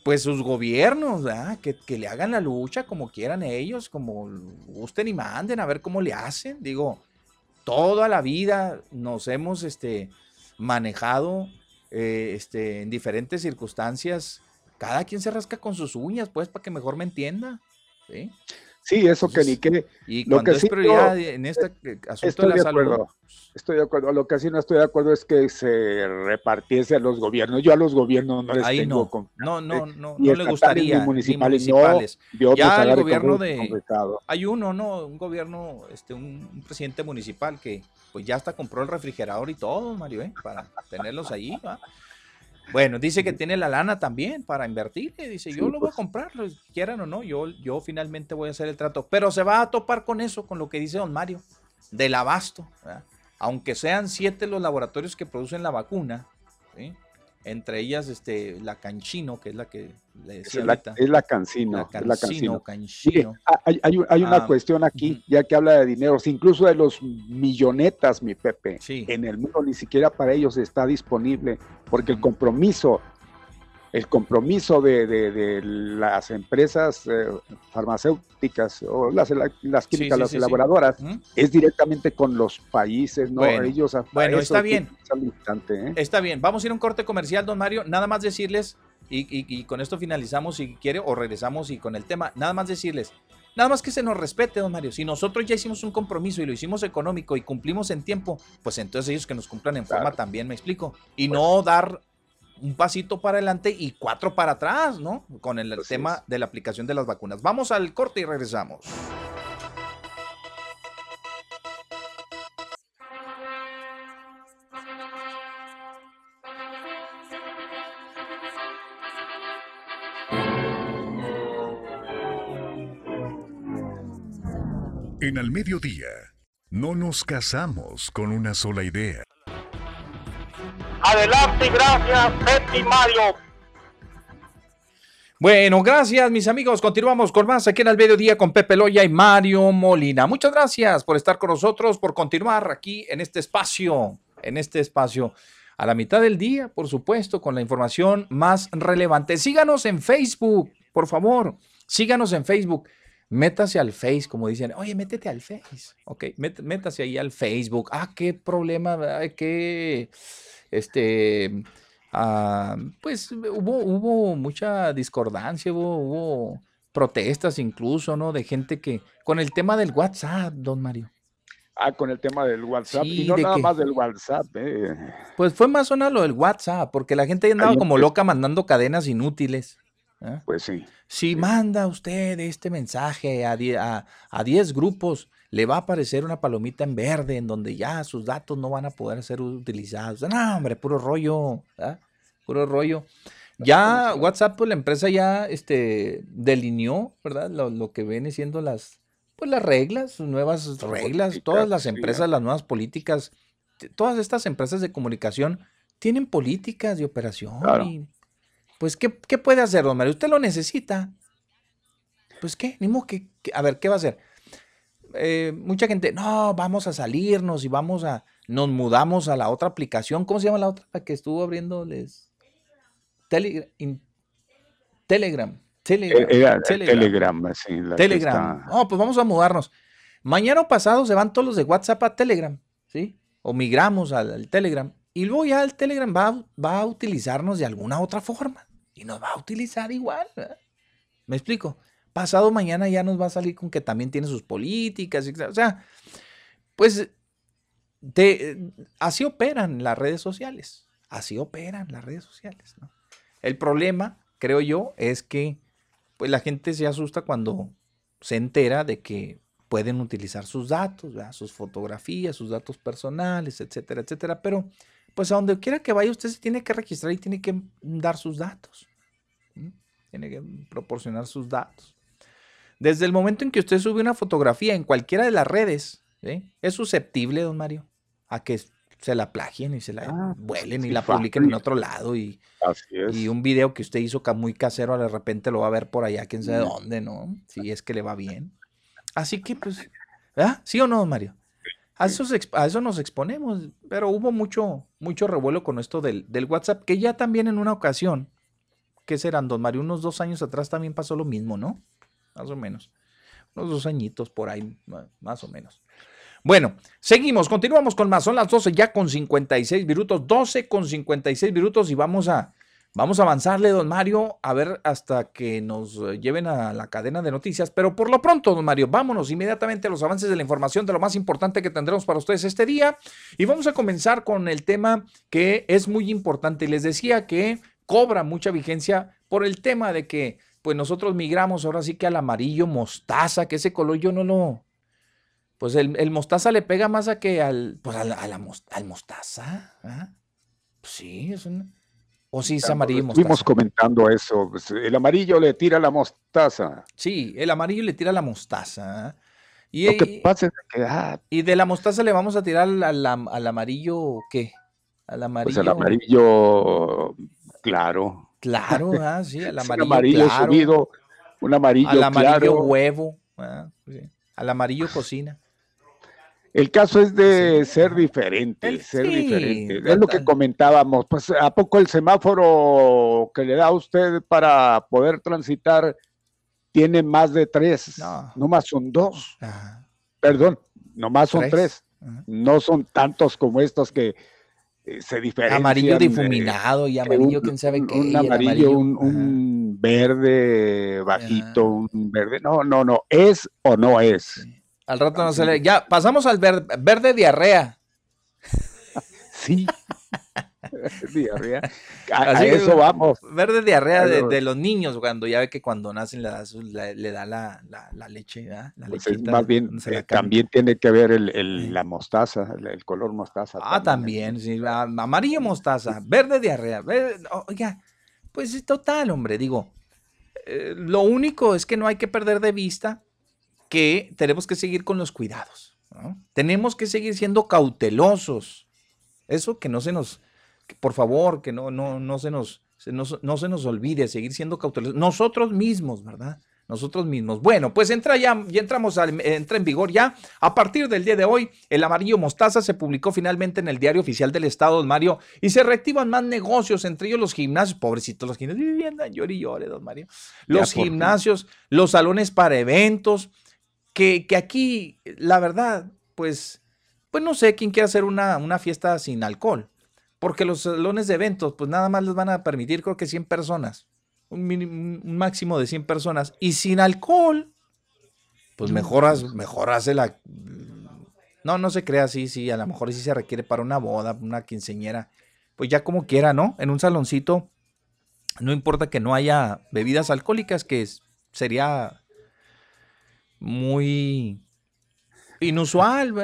Speaker 3: pues sus gobiernos, que, que, le hagan la lucha como quieran ellos, como gusten y manden, a ver cómo le hacen. Digo, toda la vida nos hemos este, manejado eh, este, en diferentes circunstancias. Cada quien se rasca con sus uñas, pues, para que mejor me entienda. ¿sí?
Speaker 1: Sí, eso que ni qué.
Speaker 3: Y lo que es prioridad en este asunto de la salud.
Speaker 1: Estoy de acuerdo. Lo que sí no estoy de acuerdo es que se repartiese a los gobiernos. Yo a los gobiernos no les tengo
Speaker 3: no. no, no, no, no le gustaría. Ni municipales. Ni municipales. ya el gobierno de. Hay uno, ¿no? Un gobierno, este, un, presidente municipal que pues ya hasta compró el refrigerador y todo, Mario, ¿eh? Para tenerlos ahí, ¿va? Bueno, dice que tiene la lana también para invertir. Dice, yo lo voy a pues. comprar, quieran o no, yo, yo finalmente voy a hacer el trato. Pero se va a topar con eso, con lo que dice don Mario, del abasto. Aunque sean siete los laboratorios que producen la vacuna, ¿sí? Entre ellas este, la Canchino, que es la que le decía
Speaker 1: es la, es la Cancino. La Cancino, hay, una ah, cuestión aquí, ya que habla de dinero, incluso de los millonetas, mi Pepe, en el mundo ni siquiera para ellos está disponible, porque el compromiso el compromiso de, las empresas eh, farmacéuticas o las, las químicas, las elaboradoras, es directamente con los países, ¿no?
Speaker 3: Bueno, Ellos bueno está bien. ¿eh? Está bien. Vamos a ir a un corte comercial, don Mario. Nada más decirles, y, con esto finalizamos si quiere, o regresamos y con el tema, nada más decirles. Nada más que se nos respete, don Mario. Si nosotros ya hicimos un compromiso y lo hicimos económico y cumplimos en tiempo, pues entonces ellos que nos cumplan en forma también, me explico. Y pues no dar un pasito para adelante y cuatro para atrás, ¿no? Con el tema de la aplicación de las vacunas. Vamos al corte y regresamos.
Speaker 5: En el mediodía, no nos casamos con una sola idea.
Speaker 4: Adelante, gracias, Pepe Mario.
Speaker 3: Bueno, gracias mis amigos. Continuamos con más aquí en el mediodía con Pepe Loya y Mario Molina. Muchas gracias por estar con nosotros, por continuar aquí en este espacio, en este espacio a la mitad del día, por supuesto, con la información más relevante. Síganos en Facebook, por favor. Síganos en Facebook. Métase al Face, como dicen. Oye, métete al Face. Ok, métase ahí al Facebook. Ah, qué problema, qué este, ah, pues hubo, hubo mucha discordancia, hubo, protestas incluso, ¿no? De gente que, con el tema del WhatsApp, don Mario.
Speaker 1: Ah, con el tema del WhatsApp. y no nada más del WhatsApp. Eh.
Speaker 3: Pues fue más o menos lo del WhatsApp, porque la gente andaba como loca mandando cadenas inútiles.
Speaker 1: ¿Eh? Pues sí.
Speaker 3: Si manda usted este mensaje a 10 a, grupos, le va a aparecer una palomita en verde en donde ya sus datos no van a poder ser utilizados. No, hombre, puro rollo, puro rollo. Ya WhatsApp, pues la empresa ya este, delineó, ¿verdad? Lo, que viene siendo las, pues las reglas, sus nuevas reglas, todas las empresas, las nuevas políticas, todas estas empresas de comunicación tienen políticas de operación. Pues, ¿qué, ¿qué, puede hacer, don Mario? Usted lo necesita. Pues, ¿qué? Ni modo que, a ver, ¿qué va a hacer? Eh, mucha gente, no, vamos a salirnos y vamos a, nos mudamos a la otra aplicación. ¿Cómo se llama la otra? La que estuvo abriéndoles. Telegram. Telegram.
Speaker 1: Telegram. Telegram,
Speaker 3: Telegram. No, pues vamos a mudarnos. Mañana o pasado se van todos los de WhatsApp a Telegram, ¿sí? O migramos al, Telegram. Y luego ya el Telegram va, va, a utilizarnos de alguna otra forma. Y nos va a utilizar igual. ¿Me explico? pasado mañana ya nos va a salir con que también tiene sus políticas, o sea, pues así operan las redes sociales, así operan las redes sociales. El problema, creo yo, es que pues la gente se asusta cuando se entera de que pueden utilizar sus datos, sus fotografías, sus datos personales, etcétera, etcétera, pero pues a donde quiera que vaya usted se tiene que registrar y tiene que dar sus datos. Tiene que proporcionar sus datos. Desde el momento en que usted sube una fotografía en cualquiera de las redes, es susceptible, don Mario, a que se la plagien y se la ah, vuelen y la publiquen en otro lado y, y un video que usted hizo muy casero de repente lo va a ver por allá, quién sabe dónde, ¿no? Si es que le va bien. Así que pues, ¿verdad? ¿Sí o no, don Mario? A eso, nos exponemos, pero hubo mucho, mucho revuelo con esto del, del WhatsApp, que ya también en una ocasión ¿qué serán, don Mario? Unos dos años atrás también pasó lo mismo, ¿no? Más o menos. Unos dos añitos por ahí, más o menos. Bueno, seguimos, continuamos con más. Son las 12 ya con 56 minutos, 12 con 56 minutos y vamos a, vamos a avanzarle, don Mario, a ver hasta que nos lleven a la cadena de noticias. Pero por lo pronto, don Mario, vámonos inmediatamente a los avances de la información de lo más importante que tendremos para ustedes este día. Y vamos a comenzar con el tema que es muy importante. Les decía que cobra mucha vigencia por el tema de que pues nosotros migramos ahora sí que al amarillo mostaza, que ese color yo no lo, pues el, mostaza le pega más a que al, pues a la, al mostaza. ¿ah? Pues sí, es un... O sí, es amarillo
Speaker 1: mostaza. Estuvimos comentando eso. Pues, el amarillo le tira la mostaza.
Speaker 3: Sí, el amarillo le tira la mostaza. ¿ah?
Speaker 1: Y, Lo que pasa es que. Ah,
Speaker 3: y de la mostaza le vamos a tirar al, al, amarillo, ¿qué? Al amarillo.
Speaker 1: Pues al amarillo, claro.
Speaker 3: Claro, ah, sí, al amarillo.
Speaker 1: un amarillo subido, un amarillo.
Speaker 3: Al amarillo huevo. Al amarillo cocina.
Speaker 1: El caso es de ser diferente, ser diferente. Es lo que comentábamos. Pues, ¿a poco el semáforo que le da a usted para poder transitar tiene más de tres? No, más son dos. Perdón, no más son tres. No son tantos como estos que eh, se diferencian.
Speaker 3: Amarillo difuminado y amarillo, quién sabe qué.
Speaker 1: Un amarillo, un, verde bajito, un verde. No, no, no. ¿Es o no es?
Speaker 3: Al rato no se le. Ya, pasamos al verde diarrea.
Speaker 1: Sí. diarrea. A, eso vamos.
Speaker 3: Verde diarrea de, los niños, cuando ya ve que cuando nacen le da, le da la, leche, La
Speaker 1: pues más bien, eh, también tiene que ver el, la mostaza, el, color mostaza.
Speaker 3: Ah, también, sí. Amarillo mostaza, verde diarrea. oiga, pues es total, hombre, digo. Eh, lo único es que no hay que perder de vista que tenemos que seguir con los cuidados. Tenemos que seguir siendo cautelosos. Eso que no se nos, por favor, que no, no, no, se nos, no, no se nos olvide, seguir siendo cautelosos. Nosotros mismos, ¿verdad? nosotros mismos. Bueno, pues entra ya, ya entramos, al, entra en vigor ya. A partir del día de hoy, el amarillo mostaza se publicó finalmente en el diario oficial del Estado, don Mario, y se reactivan más negocios, entre ellos los gimnasios, pobrecitos los gimnasios, vivienda, llore y llore, don Mario. Los gimnasios, los salones para eventos, que, aquí, la verdad, pues, pues no sé quién quiere hacer una, una fiesta sin alcohol. Porque los salones de eventos, pues nada más les van a permitir, creo que 100 personas. Un, máximo de 100 personas. Y sin alcohol, pues mejoras, hace la. No, no se crea así, sí, a lo mejor sí se requiere para una boda, una quinceñera. Pues ya como quiera, ¿no? En un saloncito, no importa que no haya bebidas alcohólicas, que sería muy inusual,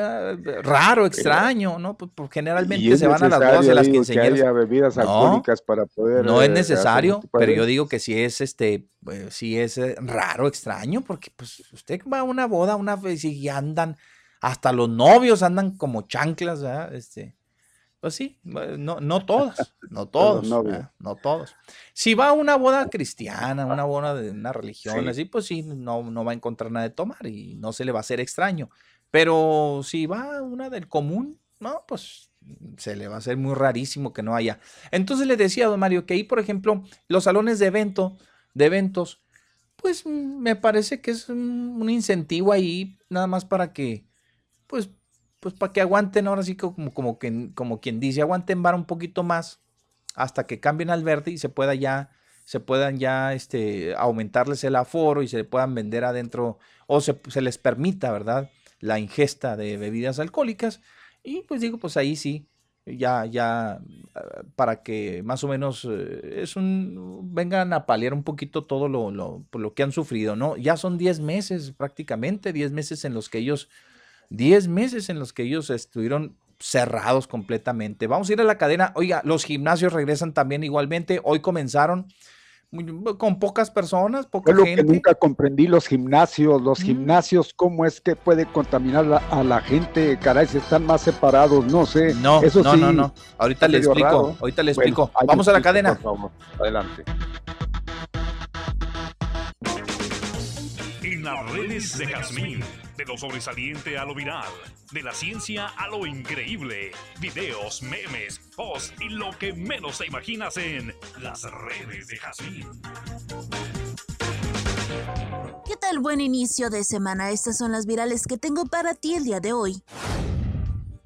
Speaker 3: raro, extraño, ¿no? Pues, pues generalmente se van a las bodas de las quinceañeras.
Speaker 1: Que bebidas alcohólicas para poder.
Speaker 3: No es eh, necesario, pero yo digo que si es este, pues, si es eh, raro, extraño, porque pues usted va a una boda, una y andan, hasta los novios andan como chanclas, ¿verdad? Este, pues sí, no, no todos, no todos, no todos. Si va a una boda cristiana, una boda de una religión, así, pues sí, no, no va a encontrar nada de tomar y no se le va a hacer extraño. Pero si va a una del común, no, pues se le va a hacer muy rarísimo que no haya. Entonces le decía a don Mario que ahí, por ejemplo, los salones de evento, de eventos, pues me parece que es un incentivo ahí, nada más para que, pues, pues para que aguanten ahora sí como, como, que, como quien dice, aguanten vara un poquito más hasta que cambien al verde y se pueda ya, se puedan ya este, aumentarles el aforo y se puedan vender adentro o se, les permita, ¿verdad? La ingesta de bebidas alcohólicas. Y pues digo, pues ahí sí, ya, ya, eh, para que más o menos eh, es un, vengan a paliar un poquito todo lo, lo, lo que han sufrido, ¿no? Ya son 10 meses prácticamente, 10 meses en los que ellos 10 meses en los que ellos estuvieron cerrados completamente. Vamos a ir a la cadena. Oiga, los gimnasios regresan también igualmente. Hoy comenzaron con pocas personas, poca
Speaker 1: lo que nunca comprendí los gimnasios, los mm. gimnasios, cómo es que puede contaminar a la gente, caray, si están más separados, no sé.
Speaker 3: No, Eso no, no, no. Ahorita le explico, ahorita le explico. Vamos a la cadena.
Speaker 1: Adelante.
Speaker 6: Las redes de Jazmín, de lo sobresaliente a lo viral, de la ciencia a lo increíble, videos, memes, posts y lo que menos te imaginas en las redes de Jazmín.
Speaker 7: ¿Qué tal buen inicio de semana? Estas son las virales que tengo para ti el día de hoy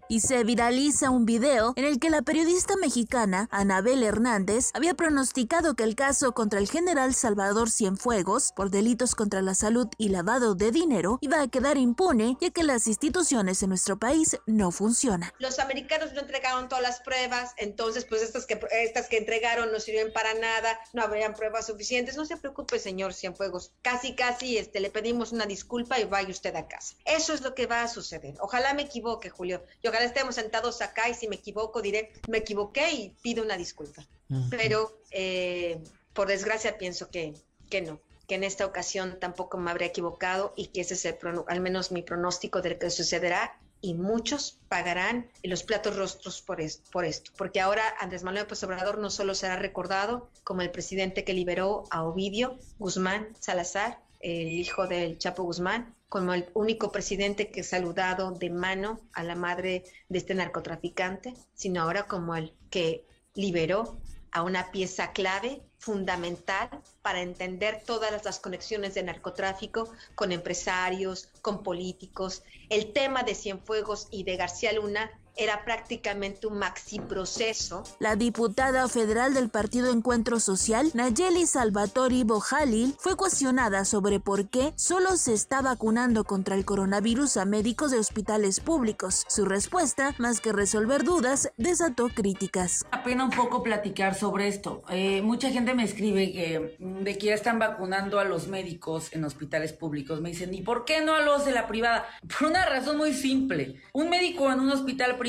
Speaker 7: y se viraliza un video en el que la periodista mexicana Anabel Hernández había pronosticado que el caso contra el general Salvador Cienfuegos por delitos contra la salud y lavado de dinero iba a quedar impune ya que las instituciones en nuestro país no funcionan.
Speaker 8: Los americanos no entregaron todas las pruebas, entonces pues estas que, estas que entregaron no sirven para nada, no habrían pruebas suficientes. No se preocupe, señor Cienfuegos, casi casi este, le pedimos una disculpa y vaya usted a casa. Eso es lo que va a suceder. Ojalá me equivoque, Julio. Y estemos sentados acá y si me equivoco diré, me equivoqué y pido una disculpa. Pero eh, por desgracia pienso que, que no que en esta ocasión tampoco me habría equivocado y que ese es el, al menos mi pronóstico de lo que sucederá y muchos pagarán los platos rostros por, por esto, porque ahora Andrés Manuel López Obrador no solo será recordado como el presidente que liberó a Ovidio Guzmán Salazar, el hijo del Chapo Guzmán, como el único presidente que ha saludado de mano a la madre de este narcotraficante, sino ahora como el que liberó a una pieza clave, fundamental, para entender todas las conexiones de narcotráfico con empresarios, con políticos. El tema de Cienfuegos y de García Luna era prácticamente un maxi proceso.
Speaker 7: La diputada federal del Partido Encuentro Social, Nayeli Salvatori Bojalil, fue cuestionada sobre por qué solo se está vacunando contra el coronavirus a médicos de hospitales públicos. Su respuesta, más que resolver dudas, desató críticas.
Speaker 9: Apena un poco platicar sobre esto. Eh, mucha gente me escribe que mm, de que ya están vacunando a los médicos en hospitales públicos. Me dicen, ¿y por qué no a los de la privada? Por una razón muy simple. Un médico en un hospital privado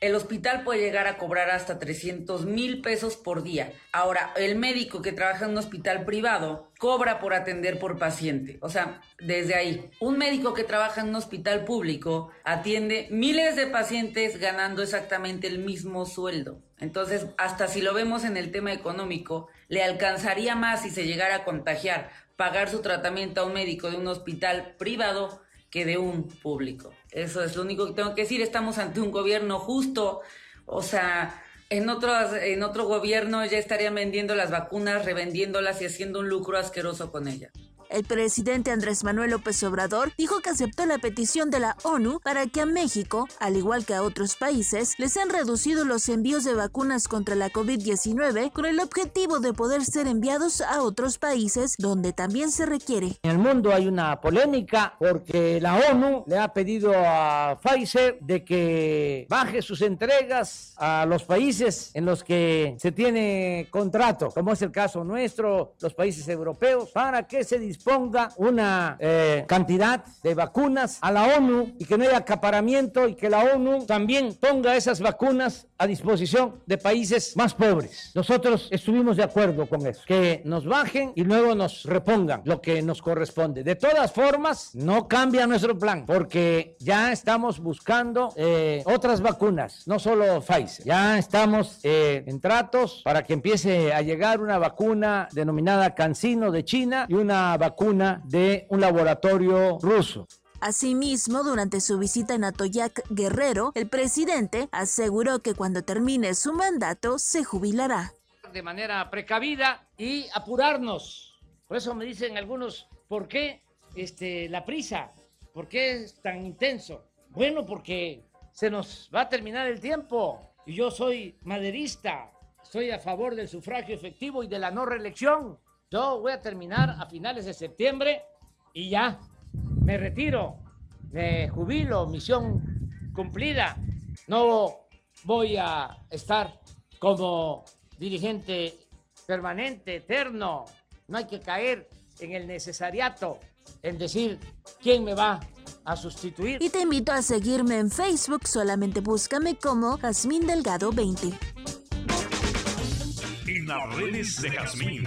Speaker 9: el hospital puede llegar a cobrar hasta 300 mil pesos por día. Ahora, el médico que trabaja en un hospital privado cobra por atender por paciente. O sea, desde ahí, un médico que trabaja en un hospital público atiende miles de pacientes ganando exactamente el mismo sueldo. Entonces, hasta si lo vemos en el tema económico, le alcanzaría más si se llegara a contagiar pagar su tratamiento a un médico de un hospital privado que de un público. Eso es lo único que tengo que decir. Estamos ante un gobierno justo. O sea, en, otros, en otro gobierno ya estarían vendiendo las vacunas, revendiéndolas y haciendo un lucro asqueroso con ellas.
Speaker 7: El presidente Andrés Manuel López Obrador dijo que aceptó la petición de la ONU para que a México, al igual que a otros países, les han reducido los envíos de vacunas contra la COVID-19 con el objetivo de poder ser enviados a otros países donde también se requiere.
Speaker 10: En el mundo hay una polémica porque la ONU le ha pedido a Pfizer de que baje sus entregas a los países en los que se tiene contrato, como es el caso nuestro, los países europeos, para que se ponga una eh, cantidad de vacunas a la ONU y que no haya acaparamiento y que la ONU también ponga esas vacunas a disposición de países más pobres. Nosotros estuvimos de acuerdo con eso, que nos bajen y luego nos repongan lo que nos corresponde. De todas formas, no cambia nuestro plan porque ya estamos buscando eh, otras vacunas, no solo Pfizer. Ya estamos eh, en tratos para que empiece a llegar una vacuna denominada Cancino de China y una vacuna de un laboratorio ruso.
Speaker 7: Asimismo, durante su visita en Atoyac Guerrero, el presidente aseguró que cuando termine su mandato se jubilará.
Speaker 10: De manera precavida y apurarnos. Por eso me dicen algunos, ¿por qué este, la prisa? ¿Por qué es tan intenso? Bueno, porque se nos va a terminar el tiempo y yo soy maderista, estoy a favor del sufragio efectivo y de la no reelección. Yo voy a terminar a finales de septiembre y ya, me retiro, me jubilo, misión cumplida. No voy a estar como dirigente permanente, eterno. No hay que caer en el necesariato, en decir quién me va a sustituir.
Speaker 7: Y te invito a seguirme en Facebook, solamente búscame como Jazmín Delgado 20.
Speaker 6: En las redes de Jazmín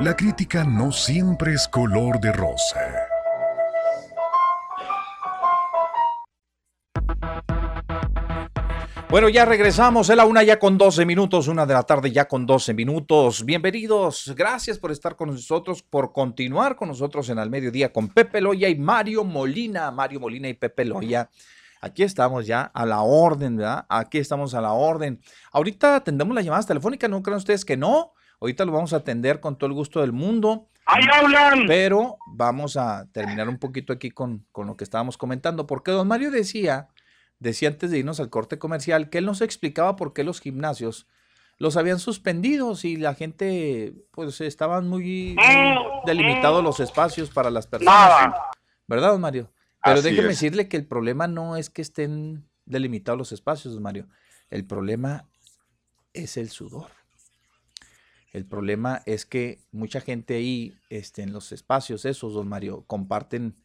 Speaker 5: la crítica no siempre es color de rosa.
Speaker 3: Bueno, ya regresamos, es la una ya con 12 minutos, una de la tarde ya con 12 minutos. Bienvenidos, gracias por estar con nosotros, por continuar con nosotros en Al Mediodía con Pepe Loya y Mario Molina. Mario Molina y Pepe Loya. Aquí estamos ya a la orden, ¿verdad? Aquí estamos a la orden. Ahorita atendemos las llamadas telefónicas, ¿no creen ustedes que no? Ahorita lo vamos a atender con todo el gusto del mundo.
Speaker 4: ¡Ahí hablan!
Speaker 3: Pero vamos a terminar un poquito aquí con, con lo que estábamos comentando, porque don Mario decía decía antes de irnos al corte comercial que él nos explicaba por qué los gimnasios los habían suspendido y la gente, pues estaban muy, delimitados los espacios para las personas. ¿Verdad, don Mario? Pero déjeme decirle que el problema no es que estén delimitados los espacios, don Mario. El problema es el sudor. El problema es que mucha gente ahí, este, en los espacios esos, don Mario, comparten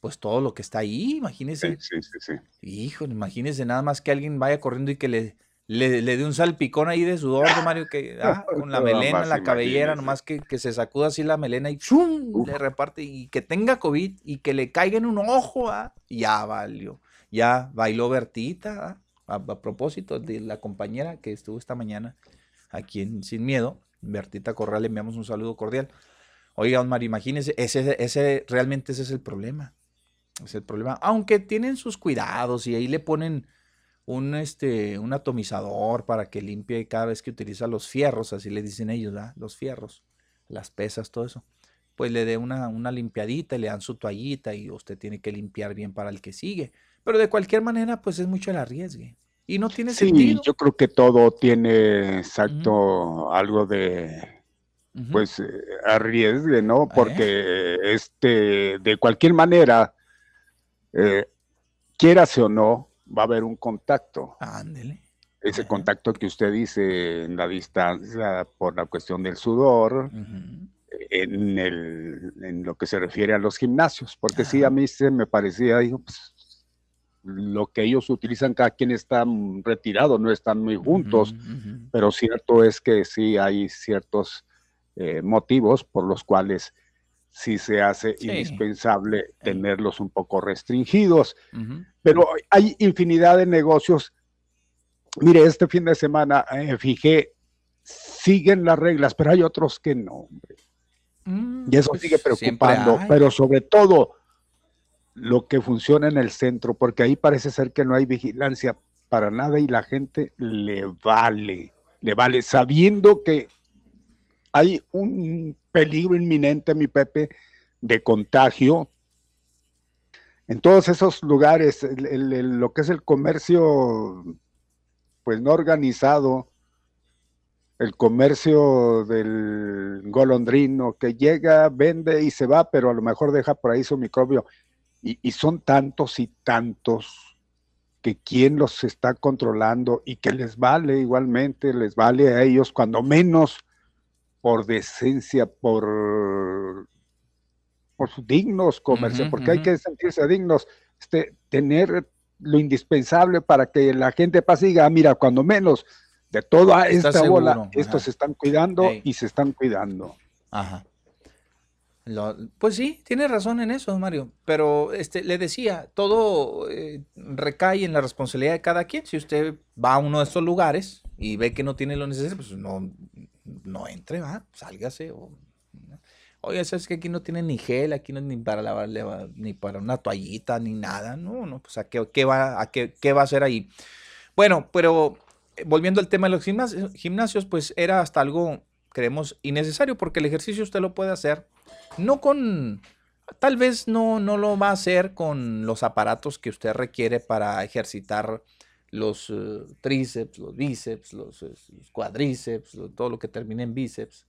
Speaker 3: pues todo lo que está ahí, imagínese.
Speaker 1: Sí, sí, sí.
Speaker 3: Hijo, imagínese nada más que alguien vaya corriendo y que le, le, dé un salpicón ahí de sudor, Mario, que ah, con la melena, la cabellera, nomás que, que, se sacuda así la melena y ¡chum! le reparte y que tenga COVID y que le caiga en un ojo, ¿ah? ya valió. Ya bailó Bertita, ¿ah? a, propósito de la compañera que estuvo esta mañana aquí en Sin Miedo, Bertita Corral, le enviamos un saludo cordial. Oiga, Mario, imagínese, ese, ese, realmente ese es el problema es el problema. Aunque tienen sus cuidados y ahí le ponen un, este, un atomizador para que limpie cada vez que utiliza los fierros, así le dicen ellos, ¿verdad? Los fierros, las pesas, todo eso. Pues le dé una, una limpiadita, le dan su toallita y usted tiene que limpiar bien para el que sigue. Pero de cualquier manera, pues es mucho el arriesgue. Y no tiene
Speaker 1: sí,
Speaker 3: sentido.
Speaker 1: yo creo que todo tiene exacto algo de, pues, eh, arriesgue, ¿no? Porque este, de cualquier manera, eh, quieras o no, va a haber un contacto.
Speaker 3: Ándele.
Speaker 1: Ese contacto que usted dice en la distancia por la cuestión del sudor, en, el, en lo que se refiere a los gimnasios, porque sí, a mí se me parecía, digo, pues, lo que ellos utilizan, cada quien está retirado, no están muy juntos, pero cierto es que sí hay ciertos eh, motivos por los cuales sí se hace indispensable tenerlos un poco restringidos. Pero hay infinidad de negocios. Mire, este fin de semana eh, fijé, siguen las reglas, pero hay otros que no, hombre. Mm, y eso pues sigue preocupando, pero sobre todo lo que funciona en el centro, porque ahí parece ser que no hay vigilancia para nada y la gente le vale, le vale, sabiendo que hay un peligro inminente, mi Pepe, de contagio. En todos esos lugares, lo que es el comercio, pues no organizado, el comercio del golondrino que llega, vende y se va, pero a lo mejor deja por ahí su microbio. Y, y son tantos y tantos que quién los está controlando y que les vale igualmente, les vale a ellos, cuando menos por decencia, por, por dignos comercio, porque hay que sentirse dignos, este, tener lo indispensable para que la gente pase y diga, ah, mira, cuando menos de toda esta bola, estos se están cuidando y se están cuidando.
Speaker 3: Ajá. Pues sí, tiene razón en eso, Mario. Pero este, le decía, todo eh, recae en la responsabilidad de cada quien. Si usted va a uno de estos lugares y ve que no tiene lo necesario, pues no, no entre, va, sálgase. Oye, ¿sabes que aquí no tiene ni gel, aquí no es ni para lavarle, ni para una toallita, ni nada? No, no, pues ¿a qué, qué va, a qué, qué va a hacer ahí? Bueno, pero eh, volviendo al tema de los gimnasios, pues era hasta algo, creemos, innecesario, porque el ejercicio usted lo puede hacer, no con, tal vez no, no lo va a hacer con los aparatos que usted requiere para ejercitar los eh, tríceps, los bíceps, los, eh, cuadríceps, todo lo que termine en bíceps,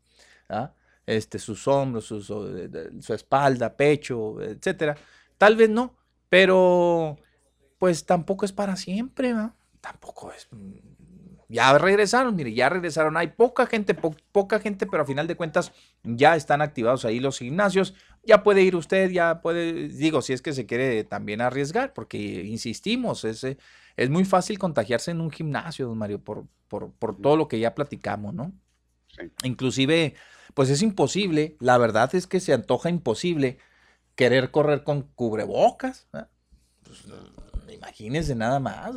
Speaker 3: ¿ah? este, sus hombros, su espalda, pecho, etcétera. Tal vez no, pero pues tampoco es para siempre. Tampoco es. Ya regresaron, mire, ya regresaron. Hay poca gente, poca gente, pero a final de cuentas ya están activados ahí los gimnasios. Ya puede ir usted, ya puede, digo, si es que se quiere también arriesgar, porque insistimos, ese es muy fácil contagiarse en un gimnasio, don Mario, por, por, por todo lo que ya platicamos, ¿no? Inclusive, pues es imposible, la verdad es que se antoja imposible querer correr con cubrebocas. Pues, imagínense nada más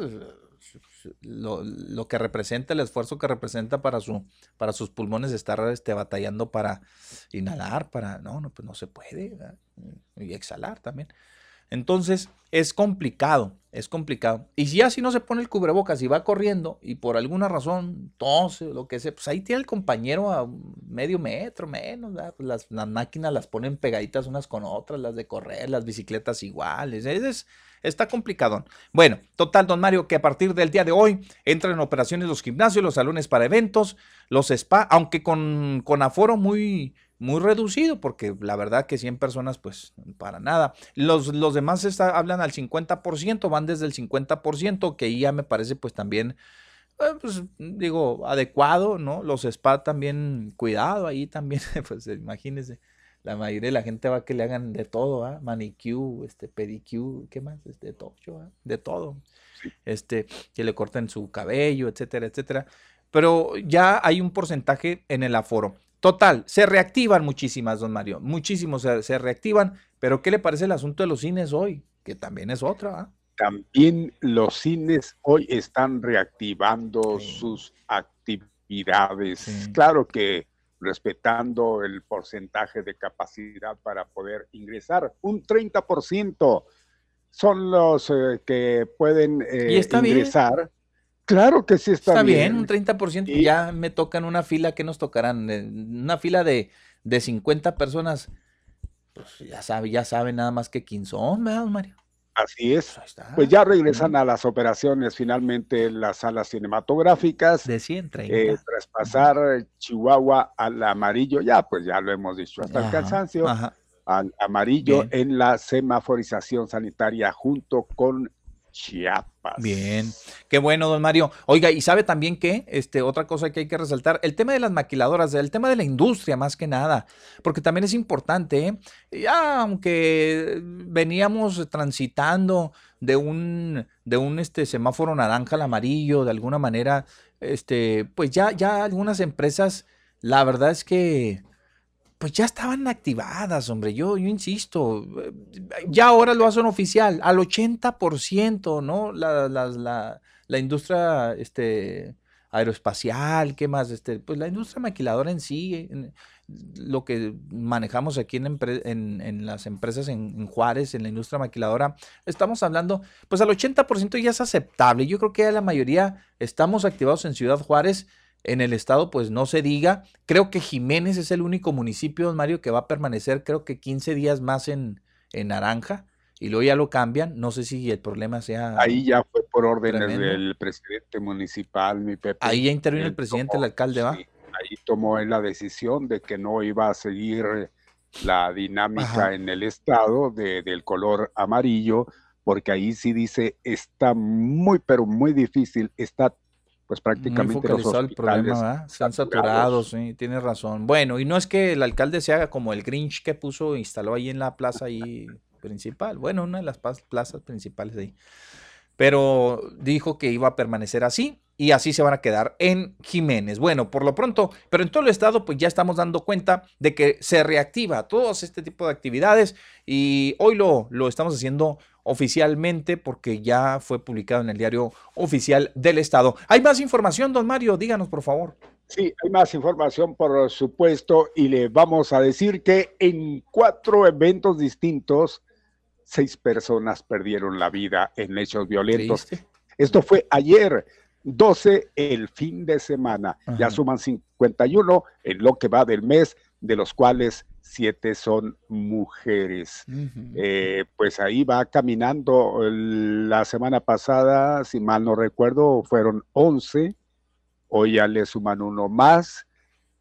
Speaker 3: lo, que representa, el esfuerzo que representa para, su, para sus pulmones estar este, batallando para inhalar, para, no, no, pues no se puede, y exhalar también. Entonces, es complicado, es complicado. Y si así no se pone el cubrebocas y va corriendo y por alguna razón tose, lo que sea, pues ahí tiene el compañero a medio metro menos, pues las, las, máquinas las ponen pegaditas unas con otras, las de correr, las bicicletas iguales. Es, está complicado. Bueno, total, don Mario, que a partir del día de hoy entran en operaciones los gimnasios, los salones para eventos, los spa, aunque con, con aforo muy, muy reducido, porque la verdad que 100 personas, pues para nada. Los, los demás está, hablan al 50%, van desde el 50%, que ya me parece pues también, eh, pues digo, adecuado, ¿no? Los spa también, cuidado ahí también, pues imagínense la mayoría de la gente va a que le hagan de todo, ¿ah? Manicure, este, pedicure, ¿qué más? Este, todo, ¿ah? de todo. Este, que le corten su cabello, etcétera, etcétera. Pero ya hay un porcentaje en el aforo. Total, se reactivan muchísimas, don Mario. Muchísimos se, reactivan. Pero, ¿qué le parece el asunto de los cines hoy? Que también es otra, ¿ah?
Speaker 1: También los cines hoy están reactivando sus actividades. Claro que respetando el porcentaje de capacidad para poder ingresar. Un 30% son los eh, que pueden eh, ingresar. Claro que sí está,
Speaker 3: está bien. un 30%. Y... Ya me tocan una fila, que nos tocarán? Una fila de, de 50 personas. Pues ya sabe, ya sabe nada más que quién son, ¿verdad, Mario?
Speaker 1: Así es. Pues, pues ya regresan a las operaciones finalmente las salas cinematográficas.
Speaker 3: De 130.
Speaker 1: Eh, traspasar Chihuahua al amarillo, ya pues ya lo hemos dicho hasta el cansancio, al amarillo en la semaforización sanitaria junto con Chiapas.
Speaker 3: Bien, qué bueno, don Mario. Oiga, y sabe también que, este, otra cosa que hay que resaltar, el tema de las maquiladoras, el tema de la industria más que nada, porque también es importante, ¿eh? ya aunque veníamos transitando de un, de un este, semáforo naranja al amarillo, de alguna manera, este, pues ya, ya algunas empresas, la verdad es que pues ya estaban activadas, hombre. Yo, yo insisto, eh, ya ahora lo hacen oficial, al 80%, ¿no? La, la, la, la, industria este, aeroespacial, ¿qué más? Este, pues la industria maquiladora en sí, lo que manejamos aquí en, en, las empresas en, Juárez, en la industria maquiladora, estamos hablando, pues al 80% ya es aceptable. Yo creo que ya la mayoría estamos activados en Ciudad Juárez en el estado, pues no se diga. Creo que Jiménez es el único municipio, Mario, que va a permanecer, creo que 15 días más en, en naranja y luego ya lo cambian. No sé si el problema sea.
Speaker 1: Ahí ya fue por orden del presidente municipal, mi Pepe.
Speaker 3: Ahí ya intervino el presidente, el alcalde, ¿va?
Speaker 1: ahí tomó él la decisión de que no iba a seguir la dinámica en el estado de, del color amarillo, porque ahí sí dice está muy, pero muy difícil, está pues prácticamente los
Speaker 3: el problema, se han saturado, sí, tienes razón. Bueno, y no es que el alcalde se haga como el Grinch que puso, instaló ahí en la plaza ahí principal, bueno, una de las plazas principales de ahí. Pero dijo que iba a permanecer así y así se van a quedar en Jiménez. Bueno, por lo pronto, pero en todo el estado pues ya estamos dando cuenta de que se reactiva todo este tipo de actividades y hoy lo, lo estamos haciendo oficialmente porque ya fue publicado en el diario oficial del Estado. ¿Hay más información, don Mario? Díganos, por favor.
Speaker 1: Sí, hay más información, por supuesto, y le vamos a decir que en cuatro eventos distintos, seis personas perdieron la vida en hechos violentos. Esto fue ayer, 12 el fin de semana. Ya suman 51 en lo que va del mes, de los cuales siete son mujeres. Eh, pues ahí va caminando. La semana pasada, si mal no recuerdo, fueron once. Hoy ya le suman uno más.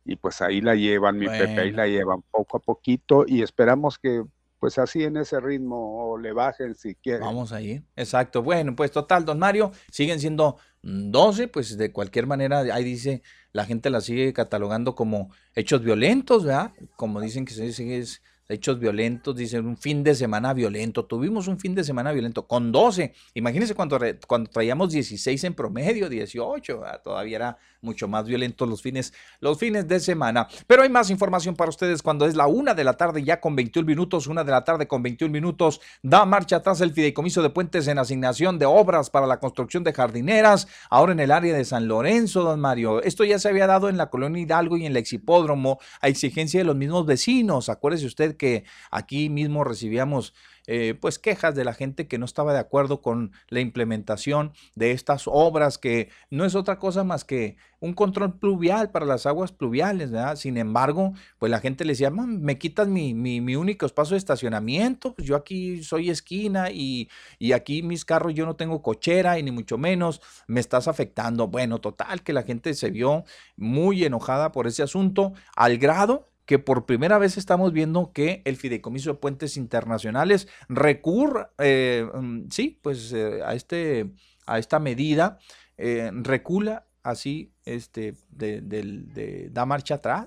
Speaker 1: Y pues ahí la llevan, mi Pepe, ahí la llevan poco a poquito. Y esperamos que pues así en ese ritmo o le bajen si quieren.
Speaker 3: Vamos ahí, exacto. Bueno, pues total, don Mario, siguen siendo 12, pues de cualquier manera, ahí dice, la gente la sigue catalogando como hechos violentos, ¿verdad? Como dicen que se dice es hechos violentos, dicen un fin de semana violento. Tuvimos un fin de semana violento con 12. Imagínense cuando, cuando traíamos 16 en promedio, 18, todavía era mucho más violento los fines, los fines de semana. Pero hay más información para ustedes cuando es la una de la tarde, ya con 21 minutos, una de la tarde con 21 minutos. Da marcha atrás el fideicomiso de puentes en asignación de obras para la construcción de jardineras, ahora en el área de San Lorenzo, don Mario. Esto ya se había dado en la colonia Hidalgo y en el exhipódromo a exigencia de los mismos vecinos. Acuérdese usted que aquí mismo recibíamos eh, pues quejas de la gente que no estaba de acuerdo con la implementación de estas obras que no es otra cosa más que un control pluvial para las aguas pluviales, ¿verdad? Sin embargo, pues la gente le decía, me quitas mi, mi, único espacio de estacionamiento, pues yo aquí soy esquina y, y aquí mis carros yo no tengo cochera y ni mucho menos, me estás afectando. Bueno, total, que la gente se vio muy enojada por ese asunto, al grado que por primera vez estamos viendo que el Fideicomiso de Puentes Internacionales recurre, eh, mm, sí, pues eh, a, este, a esta medida, eh, recula así, este, de, da marcha atrás,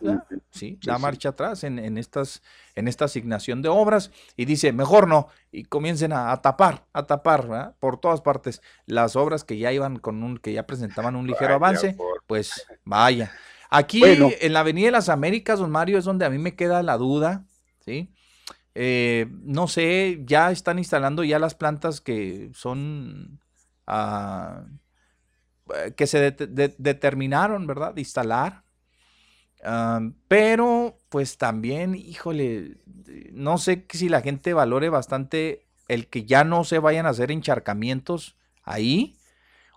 Speaker 3: sí, da marcha atrás en, estas, en esta asignación de obras y dice, mejor no, y comiencen a, tapar, a tapar, por todas partes. Las obras que ya iban con un, que ya presentaban un ligero avance, pues vaya. Aquí en la Avenida de las Américas, don Mario, es donde a mí me queda la duda, ¿sí? Eh, no sé, ya están instalando ya las plantas que son, ah, que se determinaron, ¿verdad? De instalar. Pero, pues también, híjole, no sé si la gente valore bastante el que ya no se vayan a hacer encharcamientos ahí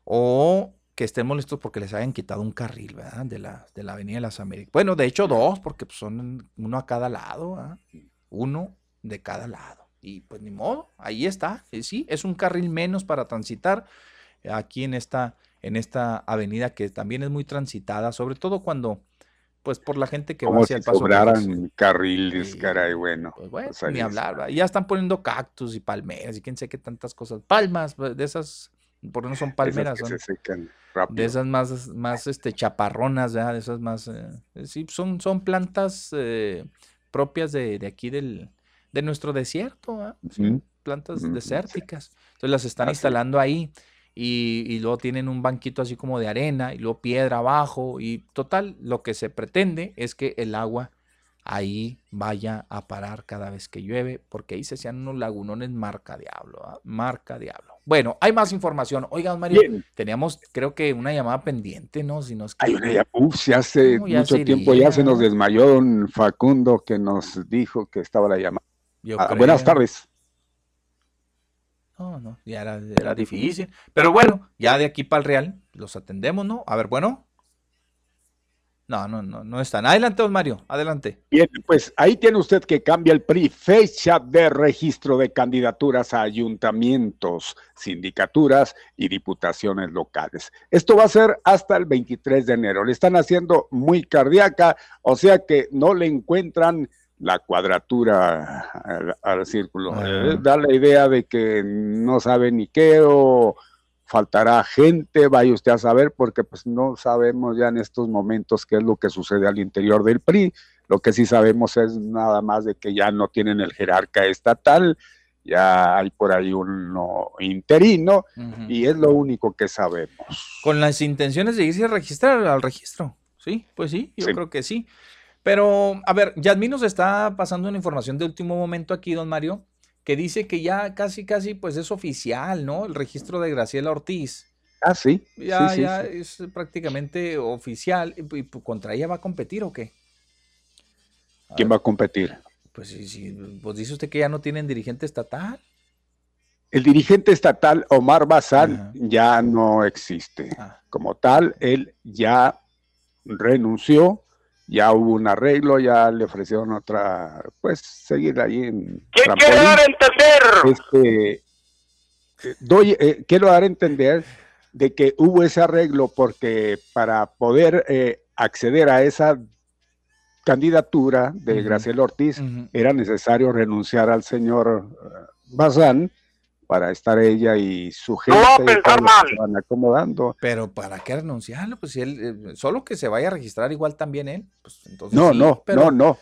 Speaker 3: o que estén molestos porque les hayan quitado un carril, ¿verdad? De la, de la Avenida de las Américas. Bueno, de hecho dos, porque pues, son uno a cada lado, uno de cada lado. Y pues ni modo, ahí está. Sí, es un carril menos para transitar aquí en esta, en esta avenida que también es muy transitada, sobre todo cuando, pues por la gente que
Speaker 1: va hacia el paso. sobraran carriles, caray, bueno.
Speaker 3: Pues bueno, ni hablar, ya están poniendo cactus y palmeras y quién sé qué tantas cosas. Palmas, de esas, por no son palmeras, son. De esas más, más este, chaparronas, de esas más... Eh, sí, son, son plantas eh, propias de, aquí del, de nuestro desierto, plantas desérticas. Entonces las están instalando ahí y, y, luego tienen un banquito así como de arena y luego piedra abajo y total, lo que se pretende es que el agua ahí vaya a parar cada vez que llueve, porque ahí se hacían unos lagunones marca diablo, ¿ah? marca diablo. Bueno, hay más información. Oigan, Mario, teníamos creo que una llamada pendiente, ¿no? Si nos...
Speaker 1: Hay una llamada, uf, se hace mucho tiempo ya se nos desmayó don Facundo que nos dijo que estaba la llamada. Ah, buenas tardes.
Speaker 3: No, no, ya era, era difícil. Pero bueno, ya de aquí para el Real los atendemos, ¿no? A ver, bueno. No, no, no, no están. Adelante, don Mario, adelante.
Speaker 1: Bien, pues ahí tiene usted que cambia el PRI, fecha de registro de candidaturas a ayuntamientos, sindicaturas y diputaciones locales. Esto va a ser hasta el 23 de enero. Le están haciendo muy cardíaca, o sea que no le encuentran la cuadratura al, círculo. Eh, da la idea de que no sabe ni qué o faltará gente, vaya usted a saber, porque pues no sabemos ya en estos momentos qué es lo que sucede al interior del PRI. Lo que sí sabemos es nada más de que ya no tienen el jerarca estatal, ya hay por ahí uno interino y es lo único que sabemos.
Speaker 3: Con las intenciones de irse a registrar al registro, sí, pues sí, yo creo que sí. Pero, a ver, Yasmín nos está pasando una información de último momento aquí, don Mario, que dice que ya casi, casi, pues es oficial, ¿no? El registro de Graciela Ortiz.
Speaker 1: Ah, sí.
Speaker 3: Ya, ya es prácticamente oficial. ¿Y contra ella va a competir o qué?
Speaker 1: ¿Quién va a competir?
Speaker 3: Pues sí, pues dice usted que ya no tienen dirigente estatal.
Speaker 1: El dirigente estatal Omar Bazán ya no existe. Ah. Como tal, él ya renunció ya hubo un arreglo, ya le ofrecieron otra, pues seguir ahí en.
Speaker 4: ¿Qué quiere dar a entender?
Speaker 1: Este, eh, doy, eh, quiero dar a entender de que hubo ese arreglo porque para poder eh, acceder a esa candidatura de Graciela Ortiz era necesario renunciar al señor Bazán para estar ella y su gente
Speaker 4: Se
Speaker 1: van acomodando.
Speaker 3: Pero ¿para qué renunciarlo? Pues si él, eh, solo que se vaya a registrar igual también él. Pues,
Speaker 1: no, no, no, no, no,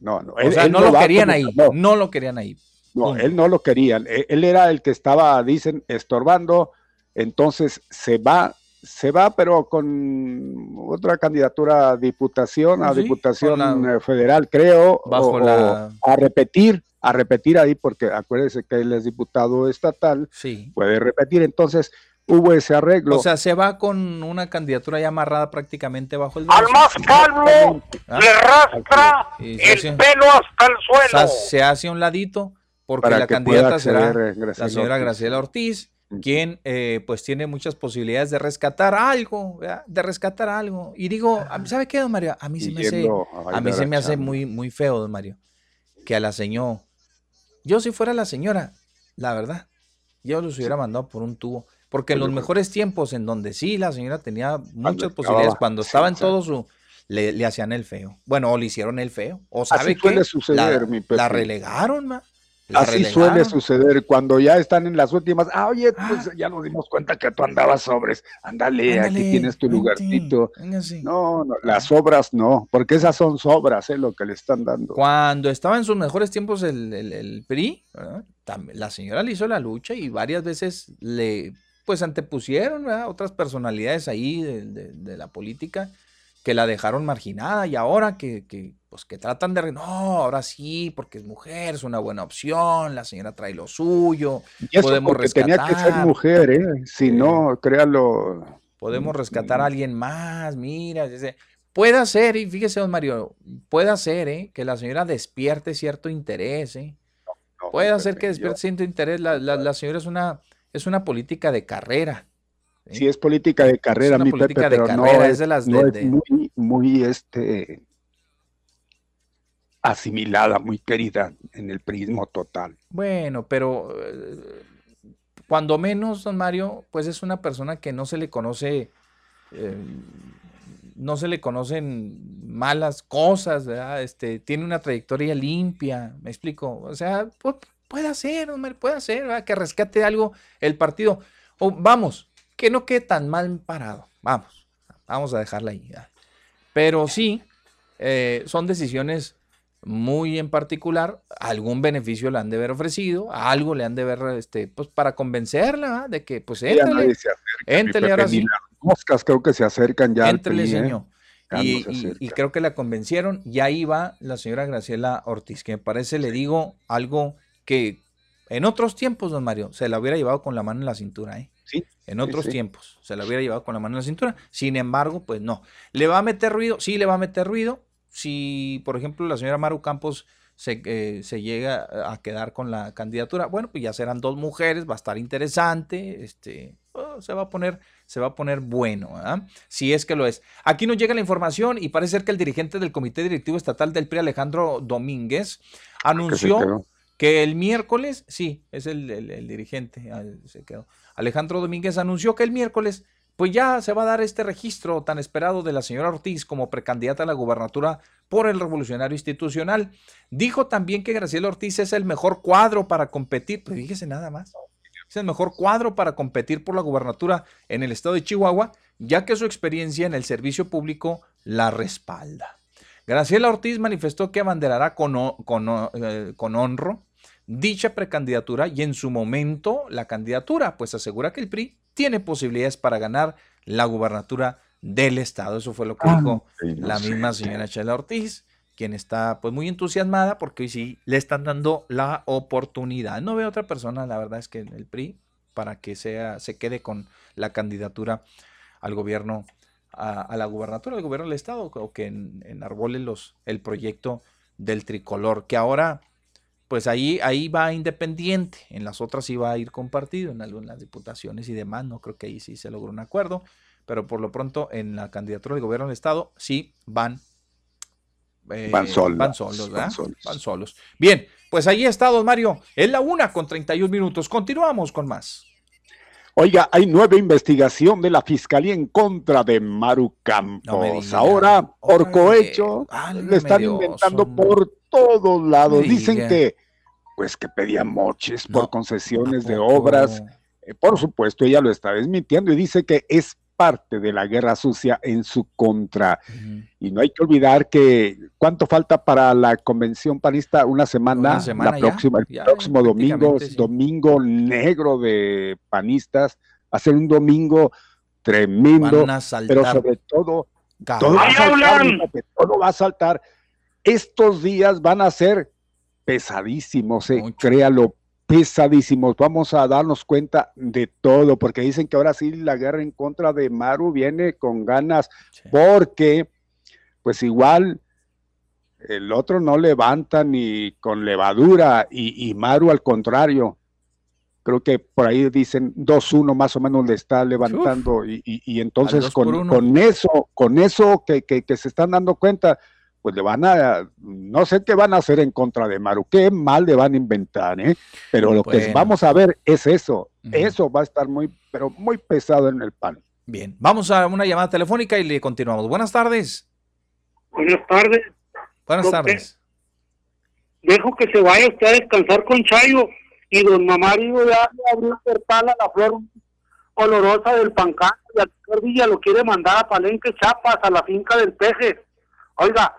Speaker 1: no, no.
Speaker 3: o sea, no, lo querían ahí, no. lo querían ahí.
Speaker 1: No, él no lo querían. E, él era el que estaba, dicen, estorbando. Entonces se va, se va, pero con otra candidatura a diputación, a diputación eh, federal, creo, Bajo la... a repetir, a repetir ahí, porque acuérdese que él es diputado estatal, sí. puede repetir. Entonces, hubo ese arreglo.
Speaker 3: O sea, se va con una candidatura ya amarrada prácticamente bajo el
Speaker 4: brazo. Al más calvo ¿Ah? le rastra el pelo hasta el suelo. O sea,
Speaker 3: se hace un ladito porque la candidata será la señora Graciela Ortiz, quien eh, pues tiene muchas posibilidades de rescatar algo, de rescatar algo. Y digo, ¿sabe qué, don Mario? A mí se me hace, a mí se me hace muy, muy feo, don Mario, que a la señora, yo si fuera la señora, la verdad, yo los hubiera mandado por un tubo. Porque en los mejores tiempos, en donde sí la señora tenía muchas posibilidades, cuando estaba en todo su. Le, hacían el feo. Bueno, o le hicieron el feo. O sabe
Speaker 1: suceder,
Speaker 3: la, La relegaron, ma.
Speaker 1: Así suele suceder cuando ya están en las últimas. Ah, oye, pues ah. ya nos dimos cuenta que tú andabas sobres. Ándale, aquí tienes tu lugarcito. No, no, las obras no, porque esas son sobras, ¿eh? Lo que le están dando.
Speaker 3: Cuando estaba en sus mejores tiempos el, el, PRI, la señora le hizo la lucha y varias veces le pues antepusieron otras personalidades ahí de, la política que la dejaron marginada y ahora que, que, pues que tratan de, no, ahora sí, porque es mujer, es una buena opción, la señora trae lo suyo, podemos rescatar.
Speaker 1: Tenía que ser mujer, ¿eh? Si no, créalo.
Speaker 3: Podemos rescatar a alguien más, mira, puede ser, y fíjese, don Mario, puede ser, ¿eh? Que la señora despierte cierto interés, ¿eh? puede hacer que despierte cierto interés, la, la señora es una es una política de carrera.
Speaker 1: ¿sí? es política de carrera, mi política Pepe, de pero carrera, no es, de las muy, muy este, asimilada, muy querida en el prismo total.
Speaker 3: Bueno, pero eh, cuando menos, don Mario, pues es una persona que no se le conoce, eh, no se le conocen malas cosas, ¿verdad? Este, tiene una trayectoria limpia, me explico. O sea, Puede hacer, hombre, puede hacer, que rescate algo el partido. O vamos, que no quede tan mal parado. Vamos, vamos a dejarla ahí. Pero sí, eh, son decisiones muy en particular. Algún beneficio le han de haber ofrecido, algo le han de haber, este, pues para convencerla de que, pues, éntele. Éntele ahora sí.
Speaker 1: Las moscas creo que se acercan ya.
Speaker 3: Éntele, ¿eh? señor. Y, y, creo que la convencieron. Y ahí va la señora Graciela Ortiz, que me parece, le digo, algo que en otros tiempos, don Mario, se la hubiera llevado con la mano en la cintura, ¿eh?
Speaker 1: Sí.
Speaker 3: En otros tiempos se la hubiera llevado con la mano en la cintura. Sin embargo, pues no. ¿Le va a meter ruido? Sí, le va a meter ruido. Si, por ejemplo, la señora Maru Campos se, eh, se, llega a quedar con la candidatura, bueno, pues ya serán dos mujeres, va a estar interesante, este, oh, se va a poner, se va a poner bueno, si es que lo es. Aquí nos llega la información y parece ser que el dirigente del Comité Directivo Estatal del PRI, Alejandro Domínguez, anunció que el miércoles, sí, es el, dirigente, ah, se quedó. Alejandro Domínguez anunció que el miércoles, pues ya se va a dar este registro tan esperado de la señora Ortiz como precandidata a la gubernatura por el Revolucionario Institucional. Dijo también que Graciela Ortiz es el mejor cuadro para competir, pues fíjese nada más. Es el mejor cuadro para competir por la gubernatura en el estado de Chihuahua, ya que su experiencia en el servicio público la respalda. Graciela Ortiz manifestó que abanderará con, con, eh, con honro dicha precandidatura y en su momento la candidatura, pues asegura que el PRI tiene posibilidades para ganar la gubernatura del estado. Eso fue lo que dijo la misma señora Chela Ortiz, quien está pues muy entusiasmada porque hoy sí le están dando la oportunidad. No veo otra persona, la verdad es que el PRI para que sea se quede con la candidatura al gobierno a, la gubernatura del gobierno del estado o que enarbole los el proyecto del tricolor que ahora pues ahí, ahí va independiente, en las otras sí va a ir compartido, en algunas diputaciones y demás, no creo que ahí sí se logró un acuerdo, pero por lo pronto en la candidatura del gobierno del estado sí van
Speaker 1: eh, van, solos,
Speaker 3: van solos, ¿verdad? Van solos. Bien, pues ahí está, don Mario. Es la una con 31 minutos. Continuamos con más.
Speaker 1: Oiga, hay nueva investigación de la fiscalía en contra de Maru Campos. Ahora, por cohecho, le están inventando por todos lados. Dicen que, pues, que pedía moches por concesiones de obras. Eh, por supuesto, ella lo está desmintiendo y dice que es parte de la guerra sucia en su contra. Y no hay que olvidar que cuánto falta para la convención panista, una semana, la próxima, el próximo domingo, domingo negro de panistas, va a ser un domingo tremendo, pero sobre todo, todo va, a saltar, todo va a saltar. Estos días van a ser pesadísimos, eh, créalo, pesadísimos. Vamos a darnos cuenta de todo, porque dicen que ahora sí la guerra en contra de Maru viene con ganas, porque pues igual el otro no levanta ni con levadura y, Maru al contrario. Creo que por ahí dicen 2-1 más o menos le está levantando y, entonces con, con, eso, con eso que, que se están dando cuenta, pues le van a, no sé qué van a hacer en contra de Maru, qué mal le van a inventar, ¿eh? Pero lo que vamos a ver es eso, eso va a estar muy, pero muy pesado en el pan.
Speaker 3: Bien, vamos a una llamada telefónica y le continuamos. Buenas tardes.
Speaker 11: Buenas tardes.
Speaker 3: Buenas tardes.
Speaker 11: Dejo que se vaya usted a descansar con Chayo y don Mamario ya le abrió el portal a la flor olorosa del pancán y al Villa lo quiere mandar a Palenque Chapas, a la finca del Peje. Oiga,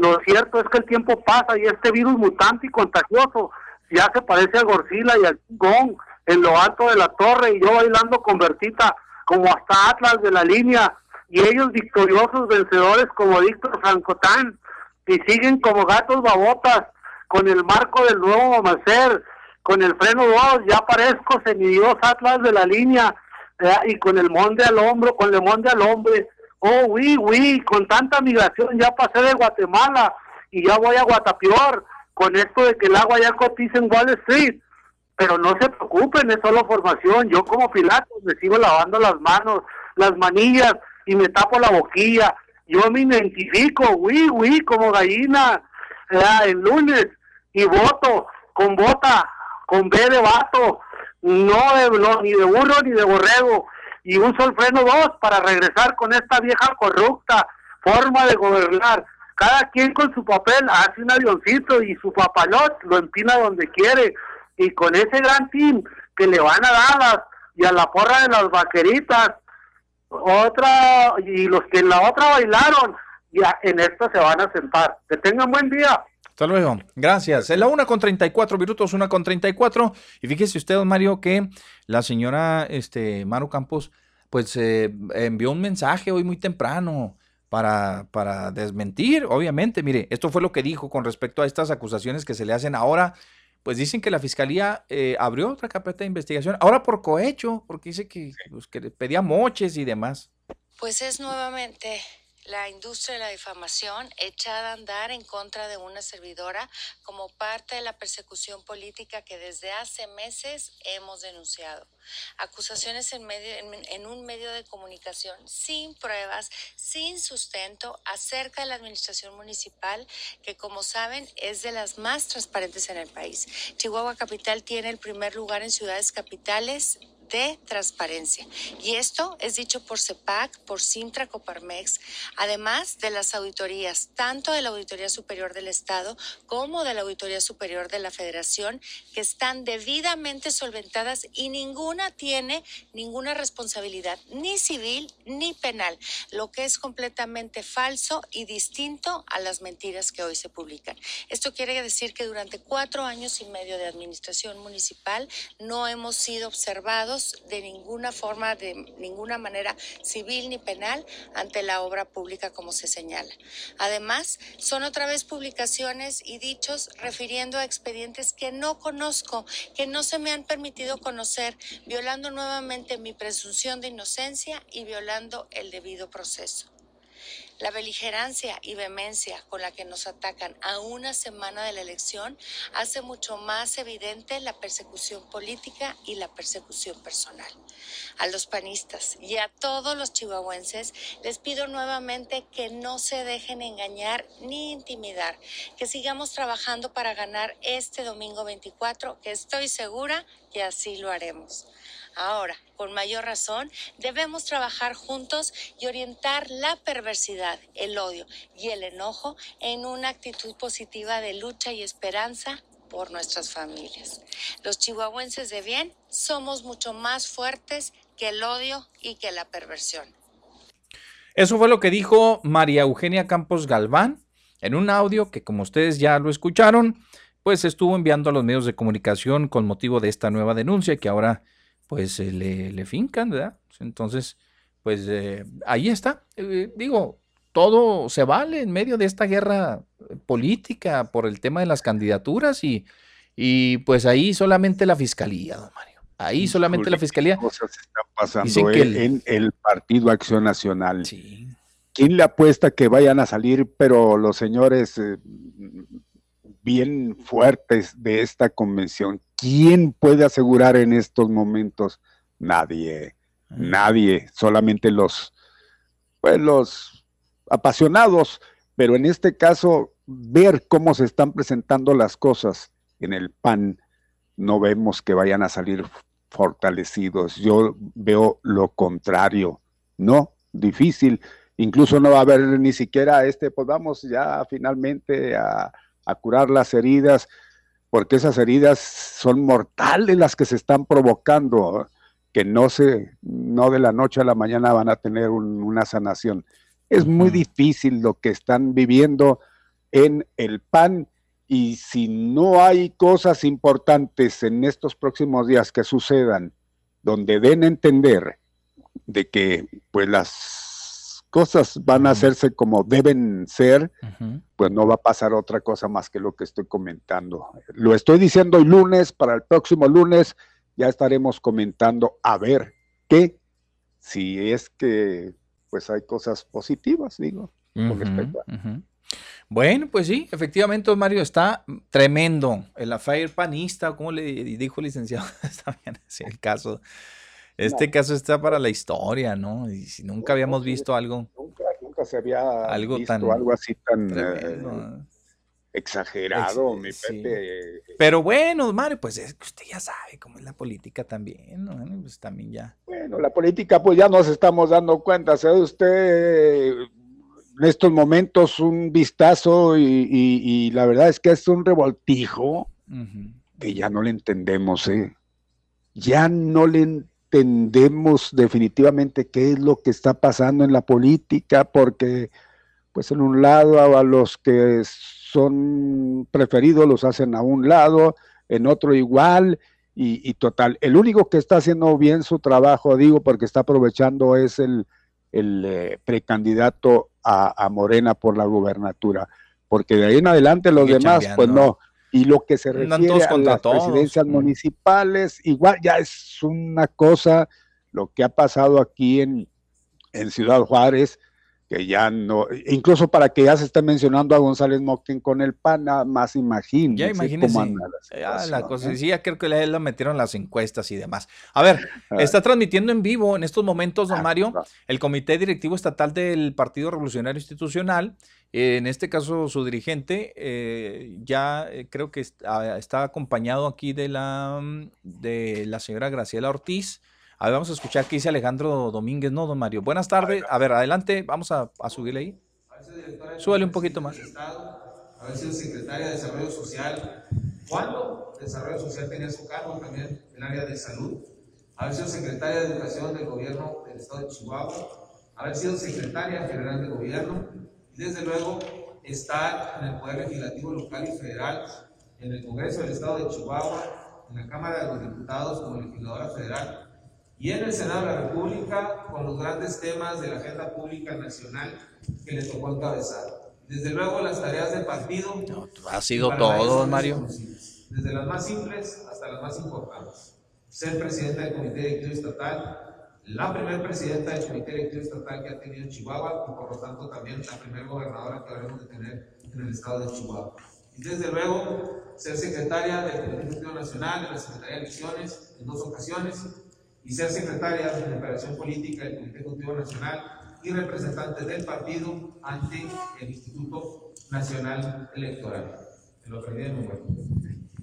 Speaker 11: lo cierto es que el tiempo pasa y este virus mutante y contagioso ya se parece a Gorzilla y al Gong en lo alto de la torre y yo bailando con Bertita como hasta Atlas de la línea y ellos victoriosos vencedores como Víctor Francotán y siguen como gatos babotas con el marco del nuevo amanecer, con el freno 2, ya parezco semidios Atlas de la línea y con el monde al hombro, con el monde al hombre Oh, oui, oui, con tanta migración ya pasé de Guatemala y ya voy a Guatapior con esto de que el agua ya cotiza en Wall Street. Pero no se preocupen, es solo formación. Yo como Pilatos me sigo lavando las manos, las manillas y me tapo la boquilla. Yo me identifico, oui, oui, como gallina el lunes y voto con bota, con B de vato, no, de, no ni de burro ni de borrego y uso el freno 2 para regresar con esta vieja corrupta forma de gobernar. Cada quien con su papel hace un avioncito y su papalot lo empina donde quiere. Y con ese gran team que le van a dar y a la porra de las vaqueritas, otra y los que en la otra bailaron, ya en esta se van a sentar. Que tengan buen día.
Speaker 3: Hasta luego. Gracias. Es la una con 34 minutos, una con 34. Y fíjese usted, Mario, que la señora este, Maru Campos, pues eh, envió un mensaje hoy muy temprano para, para desmentir, obviamente. Mire, esto fue lo que dijo con respecto a estas acusaciones que se le hacen ahora. Pues dicen que la fiscalía eh, abrió otra carpeta de investigación, ahora por cohecho, porque dice que, pues, que pedía moches y demás.
Speaker 12: Pues es nuevamente la industria de la difamación echada a andar en contra de una servidora como parte de la persecución política que desde hace meses hemos denunciado. Acusaciones en, medio, en, un medio de comunicación sin pruebas, sin sustento acerca de la administración municipal, que como saben es de las más transparentes en el país. Chihuahua Capital tiene el primer lugar en ciudades capitales de transparencia. Y esto es dicho por CEPAC, por Sintra Coparmex, además de las auditorías, tanto de la Auditoría Superior del Estado como de la Auditoría Superior de la Federación, que están debidamente solventadas y ninguna tiene ninguna responsabilidad, ni civil ni penal, lo que es completamente falso y distinto a las mentiras que hoy se publican. Esto quiere decir que durante cuatro años y medio de administración municipal no hemos sido observados de ninguna forma, de ninguna manera civil ni penal ante la obra pública como se señala. Además, son otra vez publicaciones y dichos refiriendo a expedientes que no conozco, que no se me han permitido conocer, violando nuevamente mi presunción de inocencia y violando el debido proceso. La beligerancia y vehemencia con la que nos atacan a una semana de la elección hace mucho más evidente la persecución política y la persecución personal. A los panistas y a todos los chihuahuenses les pido nuevamente que no se dejen engañar ni intimidar, que sigamos trabajando para ganar este domingo 24, que estoy segura que así lo haremos. Ahora, con mayor razón, debemos trabajar juntos y orientar la perversidad, el odio y el enojo en una actitud positiva de lucha y esperanza por nuestras familias. Los chihuahuenses de bien somos mucho más fuertes que el odio y que la perversión.
Speaker 3: Eso fue lo que dijo María Eugenia Campos Galván en un audio que, como ustedes ya lo escucharon, pues estuvo enviando a los medios de comunicación con motivo de esta nueva denuncia que ahora pues le, le fincan, ¿verdad? Entonces, pues eh, ahí está. Eh, digo, todo se vale en medio de esta guerra política por el tema de las candidaturas y, y pues ahí solamente la fiscalía, don Mario. Ahí solamente la fiscalía.
Speaker 1: Cosas están pasando en el Partido Acción Nacional. ¿Quién le apuesta que vayan a salir, pero los señores eh, bien fuertes de esta convención? ¿Quién puede asegurar en estos momentos? Nadie, nadie, solamente los, pues los apasionados, pero en este caso, ver cómo se están presentando las cosas en el PAN, no vemos que vayan a salir fortalecidos. Yo veo lo contrario, no, difícil. Incluso no va a haber ni siquiera este, pues vamos ya finalmente a, a curar las heridas, porque esas heridas son mortales las que se están provocando, que no se, no de la noche a la mañana van a tener una sanación. Es muy difícil lo que están viviendo en el PAN y si no hay cosas importantes en estos próximos días que sucedan, donde den a entender de que pues las cosas van a hacerse como deben ser, pues no va a pasar otra cosa más que lo que estoy comentando. Lo estoy diciendo el lunes, para el próximo lunes ya estaremos comentando a ver qué, si es que pues hay cosas positivas, digo, con respecto a...
Speaker 3: Bueno, pues sí, efectivamente, Mario, está tremendo. El affair panista, como le dijo el licenciado, está bien así el caso. Este caso está para la historia, ¿no? Y si nunca habíamos visto algo.
Speaker 1: Nunca, nunca se había algo visto algo así tan eh, exagerado, mi Pepe.
Speaker 3: Pero bueno, Mario, pues es que usted ya sabe cómo es la política también, ¿no? Pues también ya.
Speaker 1: Bueno, la política, pues ya nos estamos dando cuenta, ¿sabe usted? en estos momentos un vistazo y, la verdad es que es un revoltijo que ya no le entendemos, ¿eh? Ya no le entendemos definitivamente qué es lo que está pasando en la política, porque pues en un lado a los que son preferidos los hacen a un lado, en otro igual, y, y total. El único que está haciendo bien su trabajo, digo, porque está aprovechando es el, el eh, precandidato a, Morena por la gubernatura, porque de ahí en adelante los demás, pues no. Y lo que se refiere a las presidencias mm. municipales, igual ya es una cosa lo que ha pasado aquí en, en Ciudad Juárez, que ya no, incluso para que ya se esté mencionando a González Moquen con el PAN, nada más imagínense
Speaker 3: ya imagínense, cómo anda la, la cosa. ¿eh? Sí, ya creo que lo metieron las encuestas y demás. A ver, ah. está transmitiendo en vivo en estos momentos, don ah, Mario, el Comité Directivo Estatal del Partido Revolucionario Institucional, en este caso su dirigente, eh, ya eh, creo que está, está, acompañado aquí de la, mm, de la señora Graciela Ortiz, a ver, vamos a escuchar qué dice Alejandro Domínguez, ¿no, don Mario? Buenas tardes. A ver, adelante, vamos a, subirle ahí. Súbale un poquito más.
Speaker 13: Haber sido secretaria de Desarrollo Social. ¿Cuándo? Desarrollo Social tenía su cargo también en el área de salud. Haber sido secretaria de Educación del Gobierno del Estado de Chihuahua. Haber sido secretaria general de Gobierno. Y desde luego estar en el Poder Legislativo local y federal, en el Congreso del Estado de Chihuahua, en la Cámara de los Diputados como legisladora federal y en el Senado de la República con los grandes temas de la agenda pública nacional que le tocó encabezar. Desde luego las tareas del partido.
Speaker 3: ha sido todo, Mario.
Speaker 13: Desde las más simples hasta las más importantes. Ser presidenta del Comité Directivo Estatal, la primera presidenta del Comité Directivo Estatal que ha tenido Chihuahua y por lo tanto también la primera gobernadora que habremos de tener en el estado de Chihuahua. Y desde luego ser secretaria del Comité Nacional, de la Secretaría de Elecciones en dos ocasiones y ser secretaria de Operación Política del Comité Ejecutivo Nacional y representante del partido ante el Instituto Nacional Electoral. lo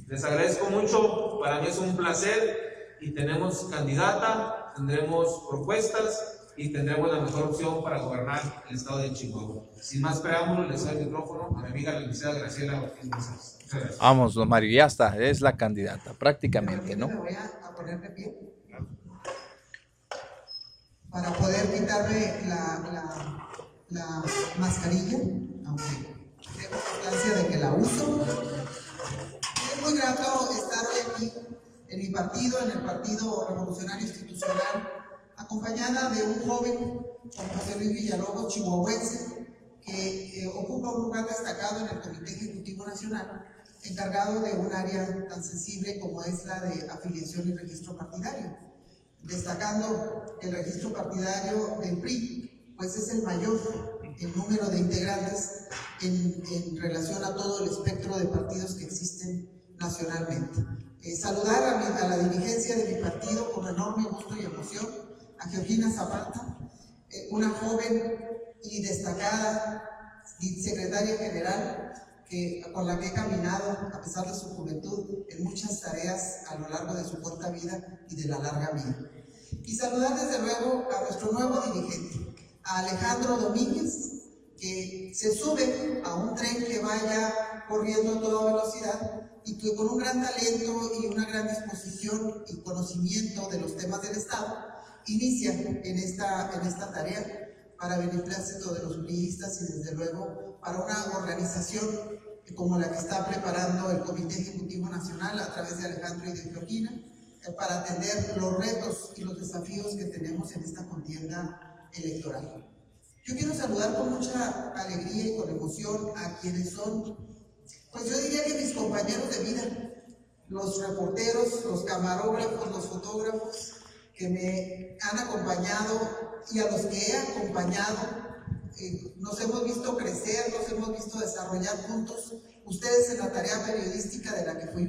Speaker 13: Les agradezco mucho, para mí es un placer y tenemos candidata, tendremos propuestas y tendremos la mejor opción para gobernar el estado de Chihuahua. Sin más preámbulos, les doy el micrófono a mi amiga la licenciada Graciela Ortiz
Speaker 3: Vamos, don Mario, ya está, es la candidata, prácticamente, ¿no?
Speaker 14: Me voy a poner de pie para poder quitarme la, la mascarilla, aunque tengo constancia de que la uso. Es muy grato estar aquí en mi partido, en el Partido Revolucionario Institucional, acompañada de un joven, como José Luis Villalobos, chihuahuense, que eh, ocupa un lugar destacado en el Comité Ejecutivo Nacional, encargado de un área tan sensible como es la de afiliación y registro partidario. Destacando el registro partidario del PRI, pues es el mayor en número de integrantes en, relación a todo el espectro de partidos que existen nacionalmente. Eh, saludar a, a, la dirigencia de mi partido con enorme gusto y emoción, a Georgina Zapata, eh, una joven y destacada secretaria general que, con la que he caminado, a pesar de su juventud, en muchas tareas a lo largo de su corta vida y de la larga vida. Y saludar desde luego a nuestro nuevo dirigente, a Alejandro Domínguez, que se sube a un tren que vaya corriendo a toda velocidad y que con un gran talento y una gran disposición y conocimiento de los temas del Estado, inicia en esta, en esta tarea para beneplácito de los periodistas y desde luego para una organización como la que está preparando el Comité Ejecutivo Nacional a través de Alejandro y de Georgina, eh, para atender los retos y los desafíos que tenemos en esta contienda electoral. Yo quiero saludar con mucha alegría y con emoción a quienes son, pues yo diría que mis compañeros de vida, los reporteros, los camarógrafos, los fotógrafos que me han acompañado y a los que he acompañado. Nos hemos visto crecer, nos hemos visto desarrollar juntos. Ustedes en la tarea periodística de la que fui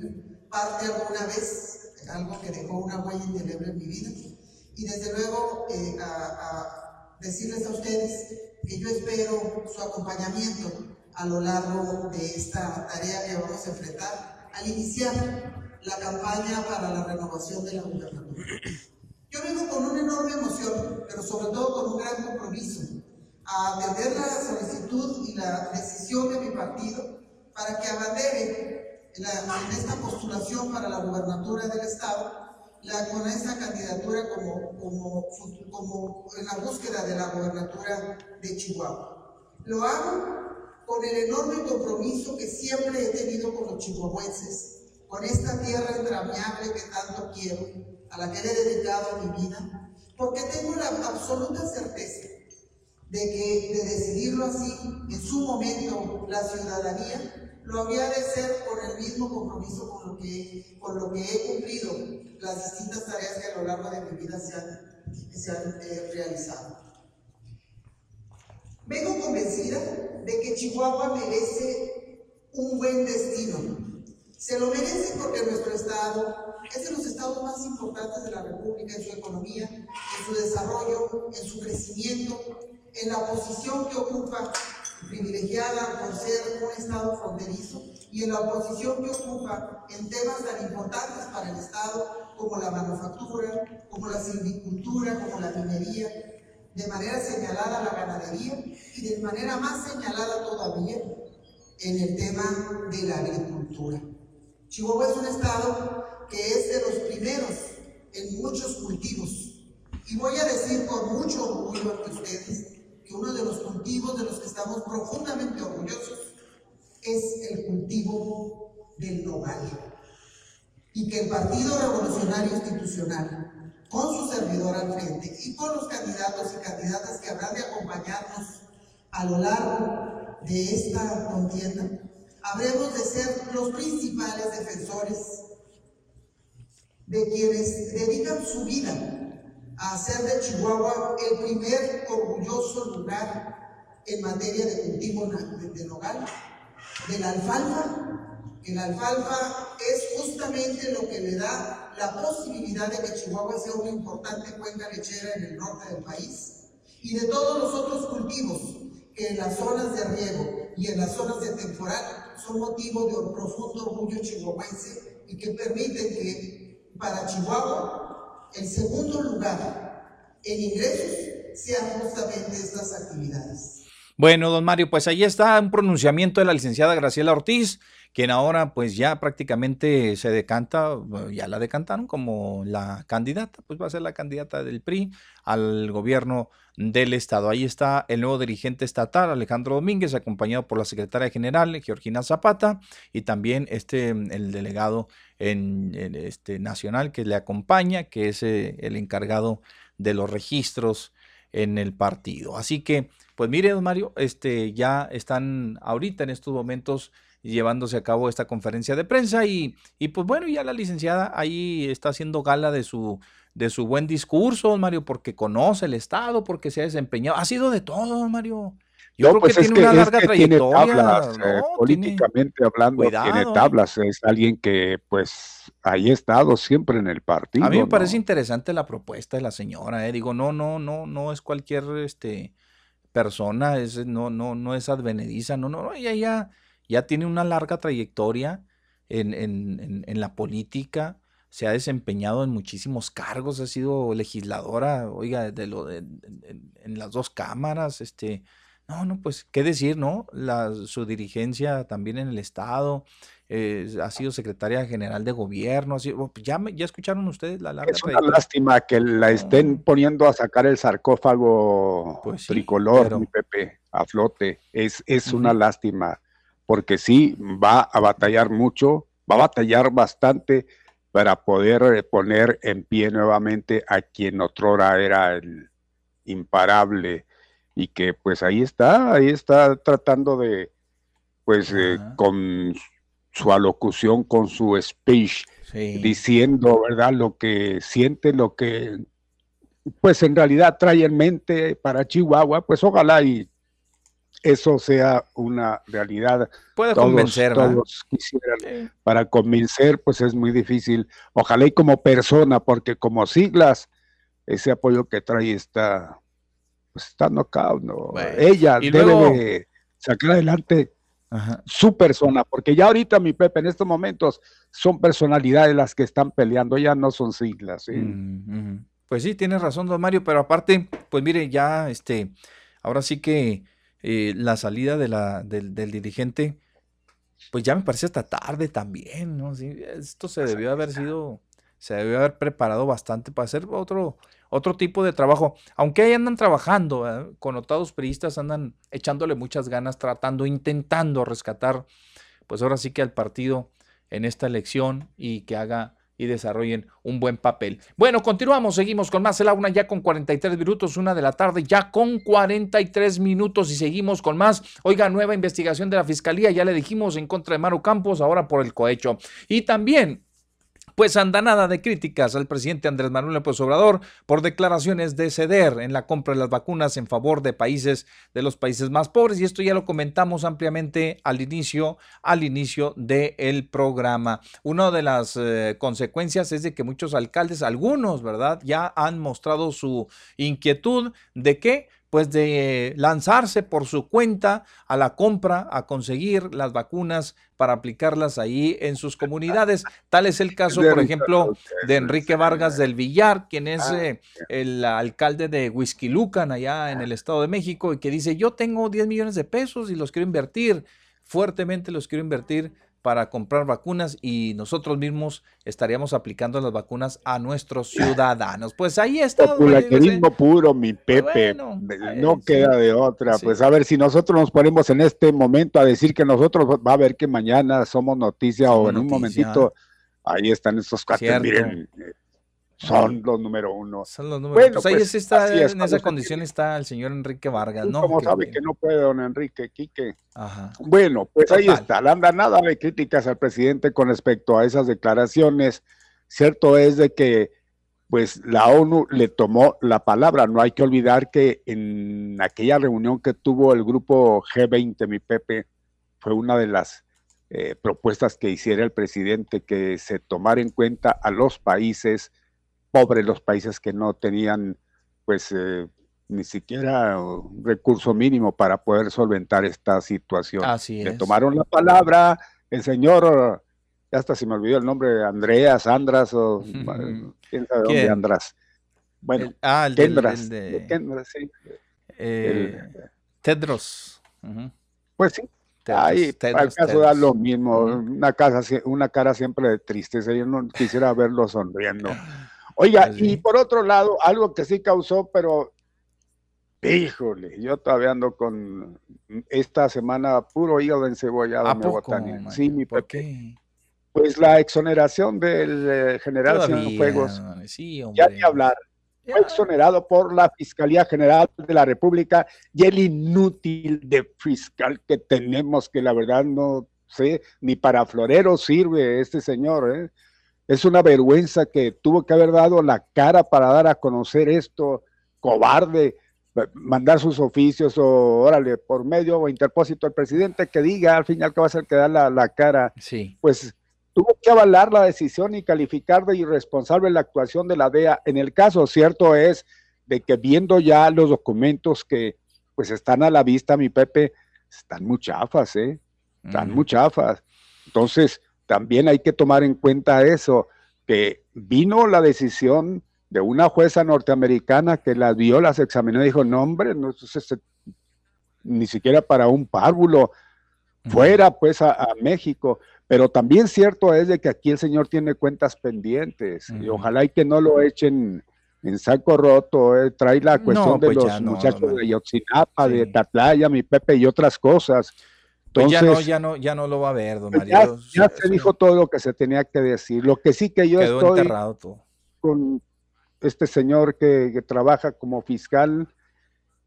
Speaker 14: parte alguna vez, algo que dejó una huella indeleble en mi vida. Y desde luego eh, a, a decirles a ustedes que yo espero su acompañamiento a lo largo de esta tarea que vamos a enfrentar al iniciar la campaña para la renovación de la gubernatura. Yo vengo con una enorme emoción, pero sobre todo con un gran compromiso a atender la solicitud y la decisión de mi partido para que abandere en esta postulación para la gubernatura del Estado la, con esa candidatura como, como, como en la búsqueda de la gobernatura de Chihuahua. Lo hago con el enorme compromiso que siempre he tenido con los chihuahuenses, con esta tierra entrañable que tanto quiero, a la que le he dedicado mi vida, porque tengo la absoluta certeza de que de decidirlo así, en su momento, la ciudadanía lo había de ser con el mismo compromiso con lo que, con lo que he cumplido las distintas tareas que a lo largo de mi vida se han, se han eh, realizado. Vengo convencida de que Chihuahua merece un buen destino. Se lo merece porque nuestro estado es de los estados más importantes de la República en su economía, en su desarrollo, en su crecimiento, en la posición que ocupa privilegiada por ser un Estado fronterizo y en la posición que ocupa en temas tan importantes para el Estado como la manufactura, como la silvicultura, como la minería, de manera señalada la ganadería y de manera más señalada todavía en el tema de la agricultura. Chihuahua es un estado que es de los primeros en muchos cultivos. Y voy a decir con mucho orgullo ante ustedes que uno de los cultivos de los que estamos profundamente orgullosos es el cultivo del nogal. Y que el Partido Revolucionario Institucional, con su servidor al frente y con los candidatos y candidatas que habrán de acompañarnos a lo largo de esta contienda, habremos de ser los principales defensores de quienes dedican su vida a hacer de Chihuahua el primer orgulloso lugar en materia de cultivo de nogal, de la alfalfa, que la alfalfa es justamente lo que le da la posibilidad de que Chihuahua sea una importante cuenca lechera en el norte del país, y de todos los otros cultivos que en las zonas de riego y en las zonas de temporal son motivo de un profundo orgullo chihuahuense y que permiten que para Chihuahua el segundo lugar en ingresos sean justamente estas actividades.
Speaker 3: Bueno, don Mario, pues ahí está un pronunciamiento de la licenciada Graciela Ortiz, quien ahora pues ya prácticamente se decanta, ya la decantaron como la candidata, pues va a ser la candidata del PRI al gobierno del estado. Ahí está el nuevo dirigente estatal, Alejandro Domínguez, acompañado por la secretaria general, Georgina Zapata, y también este, el delegado en, este, nacional que le acompaña, que es eh, el encargado de los registros en el partido. Así que pues mire, don Mario, este, ya están ahorita en estos momentos llevándose a cabo esta conferencia de prensa y, y pues bueno, ya la licenciada ahí está haciendo gala de su, de su buen discurso, don Mario, porque conoce el Estado, porque se ha desempeñado. Ha sido de todo, don Mario.
Speaker 1: Yo creo pues que tiene una larga trayectoria. tablas, eh, políticamente hablando, tiene tablas. Es alguien que, pues, ahí ha estado siempre en el partido.
Speaker 3: A mí me parece interesante la propuesta de la señora. Eh. Digo, no, no, no, no es cualquier, este, persona, es, no, no, no es advenediza, no, no, ella ya, ya tiene una larga trayectoria en, en, en, la política, se ha desempeñado en muchísimos cargos, ha sido legisladora, oiga, de lo de, en, las dos cámaras, este, no, no, pues, ¿qué decir, no? La, su dirigencia también en el Estado, eh, ha sido secretaria general de gobierno, oh, pues, ya, ya escucharon ustedes la larga
Speaker 1: Es una lástima que la estén poniendo a sacar el sarcófago pues tricolor, mi Pepe, a flote. Es, es una lástima, porque sí, va a batallar mucho, va a batallar bastante para poder eh, poner en pie nuevamente a quien otrora era el imparable y que pues ahí está, ahí está tratando de, pues eh, con su alocución, con su speech, diciendo, ¿verdad? Lo que siente, lo que, pues en realidad trae en mente para Chihuahua, pues ojalá y eso sea una realidad.
Speaker 3: Puede convencer,
Speaker 1: todos quisieran. Para convencer, pues es muy difícil. Ojalá y como persona, porque como siglas, ese apoyo que trae está, pues está knockout, ¿no? Ella debe sacar adelante su persona, porque ya ahorita, mi Pepe, en estos momentos son personalidades las que están peleando, ya no son siglas.
Speaker 3: Mm, pues sí, tienes razón, don Mario, pero aparte, pues mire, ya este, ahora sí que eh, la salida de la, del, dirigente, pues ya me parece hasta tarde también, ¿no? esto se debió haber sido, se debió haber preparado bastante para hacer otro, otro tipo de trabajo. Aunque ahí andan trabajando, ¿eh? connotados periodistas andan echándole muchas ganas, tratando, intentando rescatar, pues ahora sí que al partido en esta elección y que haga y desarrollen un buen papel. Bueno, continuamos, seguimos con más. El una ya con 43 minutos, una de la tarde, ya con 43 minutos y seguimos con más. Oiga, nueva investigación de la Fiscalía, ya le dijimos en contra de Maru Campos, ahora por el cohecho. Y también pues andanada de críticas al presidente Andrés Manuel López Obrador por declaraciones de ceder en la compra de las vacunas en favor de países de los países más pobres y esto ya lo comentamos ampliamente al inicio al inicio del programa. Una de las eh, consecuencias es de que muchos alcaldes, algunos, ¿verdad? Ya han mostrado su inquietud de que pues de lanzarse por su cuenta a la compra, a conseguir las vacunas para aplicarlas ahí en sus comunidades. Tal es el caso, por ejemplo, de Enrique Vargas del Villar, quien es ah, eh, el alcalde de Huizquilucan, allá en el Estado de México, y que dice, yo tengo 10 millones de pesos y los quiero invertir, fuertemente los quiero invertir para comprar vacunas y nosotros mismos estaríamos aplicando las vacunas a nuestros ciudadanos. Pues ahí está.
Speaker 1: Popularismo puro, mi Pepe. no queda de otra. Pues a ver, si nosotros nos ponemos en este momento a decir que nosotros va a ver que mañana somos noticia o en un momentito, ahí están estos cuatro. Miren, son los número uno.
Speaker 3: Son los número Bueno, pues ahí pues, está, en esa condición está el señor Enrique Vargas, ¿no?
Speaker 1: ¿Cómo sabe que no puede, don Enrique Quique? Ajá. Bueno, pues ahí está. La anda nada de críticas al presidente con respecto a esas declaraciones. Cierto es de que pues la ONU le tomó la palabra. No hay que olvidar que en aquella reunión que tuvo el grupo G20, mi Pepe, fue una de las eh, propuestas que hiciera el presidente, que se tomara en cuenta a los países pobres los países que no tenían pues eh, ni siquiera un recurso mínimo para poder solventar esta situación.
Speaker 3: Así
Speaker 1: Le tomaron la palabra el señor, hasta se me olvidó el nombre, Andreas, Andras o quién sabe dónde András. Bueno,
Speaker 3: ah, el, de, sí. Eh, Tedros.
Speaker 1: Pues sí. Ahí, al caso da lo mismo, una, casa, una cara siempre de tristeza, yo no quisiera verlo sonriendo. Oiga, y por otro lado, algo que sí causó, pero híjole, yo todavía ando con esta semana puro hígado encebollado,
Speaker 3: me
Speaker 1: Sí, mi Pepe. Pues la exoneración del eh, general Cienfuegos. ya ni hablar fue exonerado por la Fiscalía General de la República y el inútil de fiscal que tenemos, que la verdad no sé, ni para florero sirve este señor. ¿eh? Es una vergüenza que tuvo que haber dado la cara para dar a conocer esto, cobarde, mandar sus oficios o, órale, por medio o interpósito al presidente que diga al final que va a ser que da la, la cara.
Speaker 3: Sí.
Speaker 1: Pues tuvo que avalar la decisión y calificar de irresponsable la actuación de la DEA. En el caso, cierto es de que viendo ya los documentos que pues están a la vista, mi Pepe, están muy chafas, ¿eh? Están muy chafas. Entonces, también hay que tomar en cuenta eso, que vino la decisión de una jueza norteamericana que las vio, las examinó y dijo, no hombre, no, es ni siquiera para un párvulo, fuera pues a México. Pero también cierto es de que aquí el Señor tiene cuentas pendientes y ojalá y que no lo echen en saco roto, eh, trae la cuestión de pues los muchachos de Yotzinapa, de Tatlaya, mi Pepe y otras cosas.
Speaker 3: Pues ya no, ya no, ya no lo va a ver, don pues
Speaker 1: Mario. Ya, se dijo todo lo que se tenía que decir. Lo que sí que yo estoy con este señor que, que trabaja como fiscal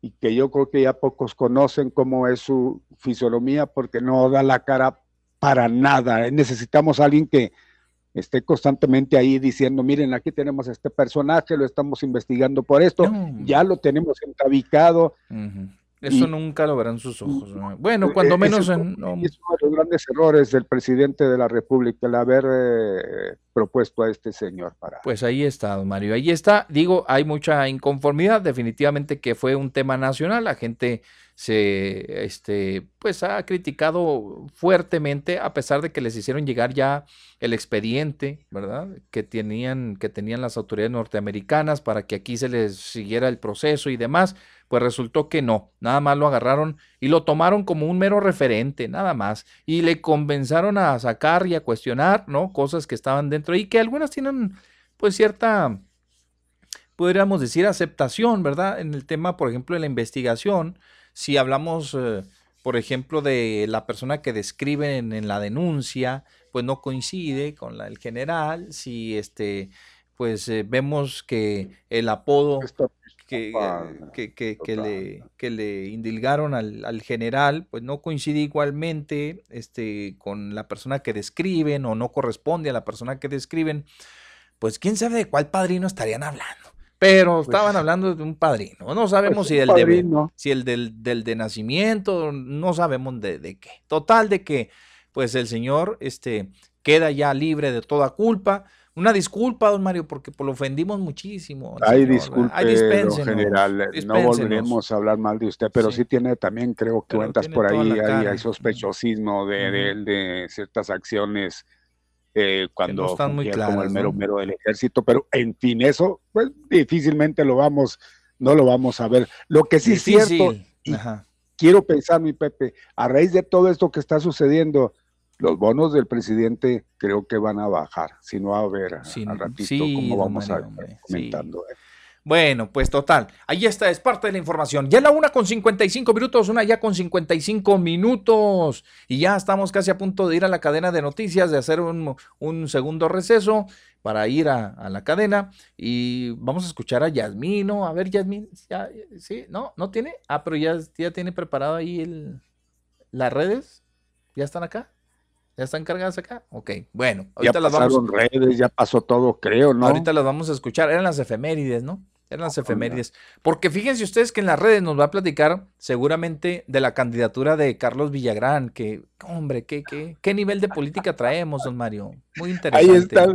Speaker 1: y que yo creo que ya pocos conocen cómo es su fisonomía porque no da la cara para nada. Necesitamos a alguien que esté constantemente ahí diciendo, miren, aquí tenemos este personaje, lo estamos investigando por esto, ya lo tenemos entabicado.
Speaker 3: Eso nunca lo verán sus ojos. Bueno, eh, cuando menos en...
Speaker 1: Es uno de los grandes errores del presidente de la República el haber eh, propuesto a este señor para...
Speaker 3: Pues ahí está, don Mario, ahí está. Digo, hay mucha inconformidad, definitivamente que fue un tema nacional, la gente se este, pues ha criticado fuertemente a pesar de que les hicieron llegar ya el expediente, ¿verdad? Que tenían, que tenían las autoridades norteamericanas para que aquí se les siguiera el proceso y demás, pues resultó que no, nada más lo agarraron y lo tomaron como un mero referente, nada más, y le convenzaron a sacar y a cuestionar, ¿no? Cosas que estaban dentro y que algunas tienen pues cierta podríamos decir aceptación, ¿verdad? En el tema, por ejemplo, de la investigación, si hablamos, eh, por ejemplo, de la persona que describen en la denuncia, pues no coincide con la del general. Si este, pues eh, vemos que el apodo que, que, que, le, que le indilgaron al, al, general, pues no coincide igualmente este, con la persona que describen o no corresponde a la persona que describen, pues quién sabe de cuál padrino estarían hablando. Pero pues estaban hablando de un padrino. No sabemos pues si, el de, si el del, del, de nacimiento, no sabemos de, de, qué. Total de que, pues el señor este, queda ya libre de toda culpa. Una disculpa, don Mario, porque pues, lo ofendimos muchísimo.
Speaker 1: Hay disculpa, general. No volveremos a hablar mal de usted, pero sí, tiene también, creo que cuentas por ahí, hay, hay, sospechosismo de, de, de ciertas acciones eh, cuando
Speaker 3: están muy
Speaker 1: como el mero mero del ejército, pero en fin, eso pues difícilmente lo vamos, no lo vamos a ver. Lo que sí es cierto, y quiero pensar, mi Pepe, a raíz de todo esto que está sucediendo, los bonos del presidente creo que van a bajar, si no a ver al ratito cómo vamos a comentando. Eh.
Speaker 3: Bueno, pues total, ahí está, es parte de la información. Ya la una con 55 minutos, una ya con 55 minutos. Y ya estamos casi a punto de ir a la cadena de noticias, de hacer un, segundo receso para ir a, la cadena. Y vamos a escuchar a Yasmín, ¿no? A ver, Yasmín, ya, ¿sí? ¿No? ¿No tiene? Ah, pero ya, ya tiene preparado ahí el, las redes. ¿Ya están acá? ¿Ya están cargadas acá? Ok, bueno.
Speaker 1: Ahorita ya las vamos. redes, ya pasó todo, creo, ¿no?
Speaker 3: Ahorita las vamos a escuchar. Eran las efemérides, ¿no? Eran las efemérides. Porque fíjense ustedes que en las redes nos va a platicar seguramente de la candidatura de Carlos Villagrán, que, hombre, qué, qué, qué nivel de política traemos, don Mario. Muy interesante.
Speaker 1: Ahí está.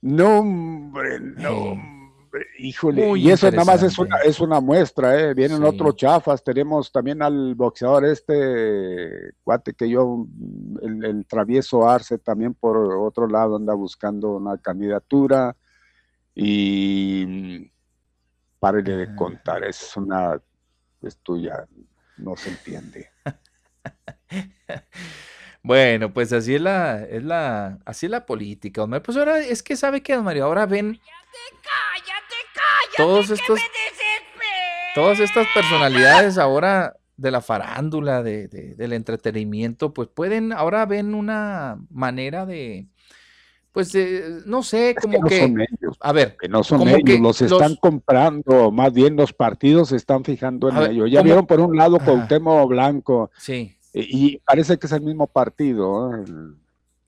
Speaker 1: No, hombre, no. Híjole, y eso nada más es una, es una muestra, ¿eh? Vienen otros chafas, tenemos también al boxeador este cuate que yo, el, el, travieso Arce también por otro lado anda buscando una candidatura y párele de contar, es una, esto ya, no se entiende.
Speaker 3: bueno, pues así es la, es la, así es la política, Omar. Pues ahora es que sabe que, don Mario, ahora ven. Todos estos, todas estas personalidades ahora de la farándula, de, del entretenimiento, pues pueden, ahora ven una manera de, pues no sé, como que, no
Speaker 1: ellos,
Speaker 3: a ver,
Speaker 1: que no son ellos, los están comprando, más bien los partidos se están fijando en ellos. Ya vieron por un lado Cuauhtémoc Blanco,
Speaker 3: sí,
Speaker 1: y, parece que es el mismo partido.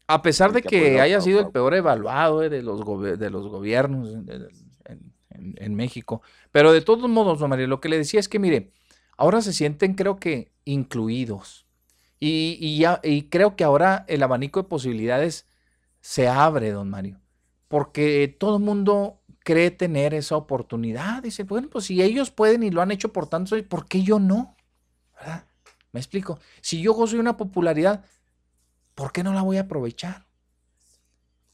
Speaker 3: a pesar de que haya sido el peor evaluado eh, de los de los gobiernos en, México, pero de todos modos, María, lo que le decía es que mire, ahora se sienten, creo que, incluidos. Y, y, ya, y creo que ahora el abanico de posibilidades se abre, don Mario, porque todo el mundo cree tener esa oportunidad. Dice, bueno, pues si ellos pueden y lo han hecho por tanto, ¿por qué yo no? ¿Verdad? Me explico. Si yo gozo de una popularidad, ¿por qué no la voy a aprovechar?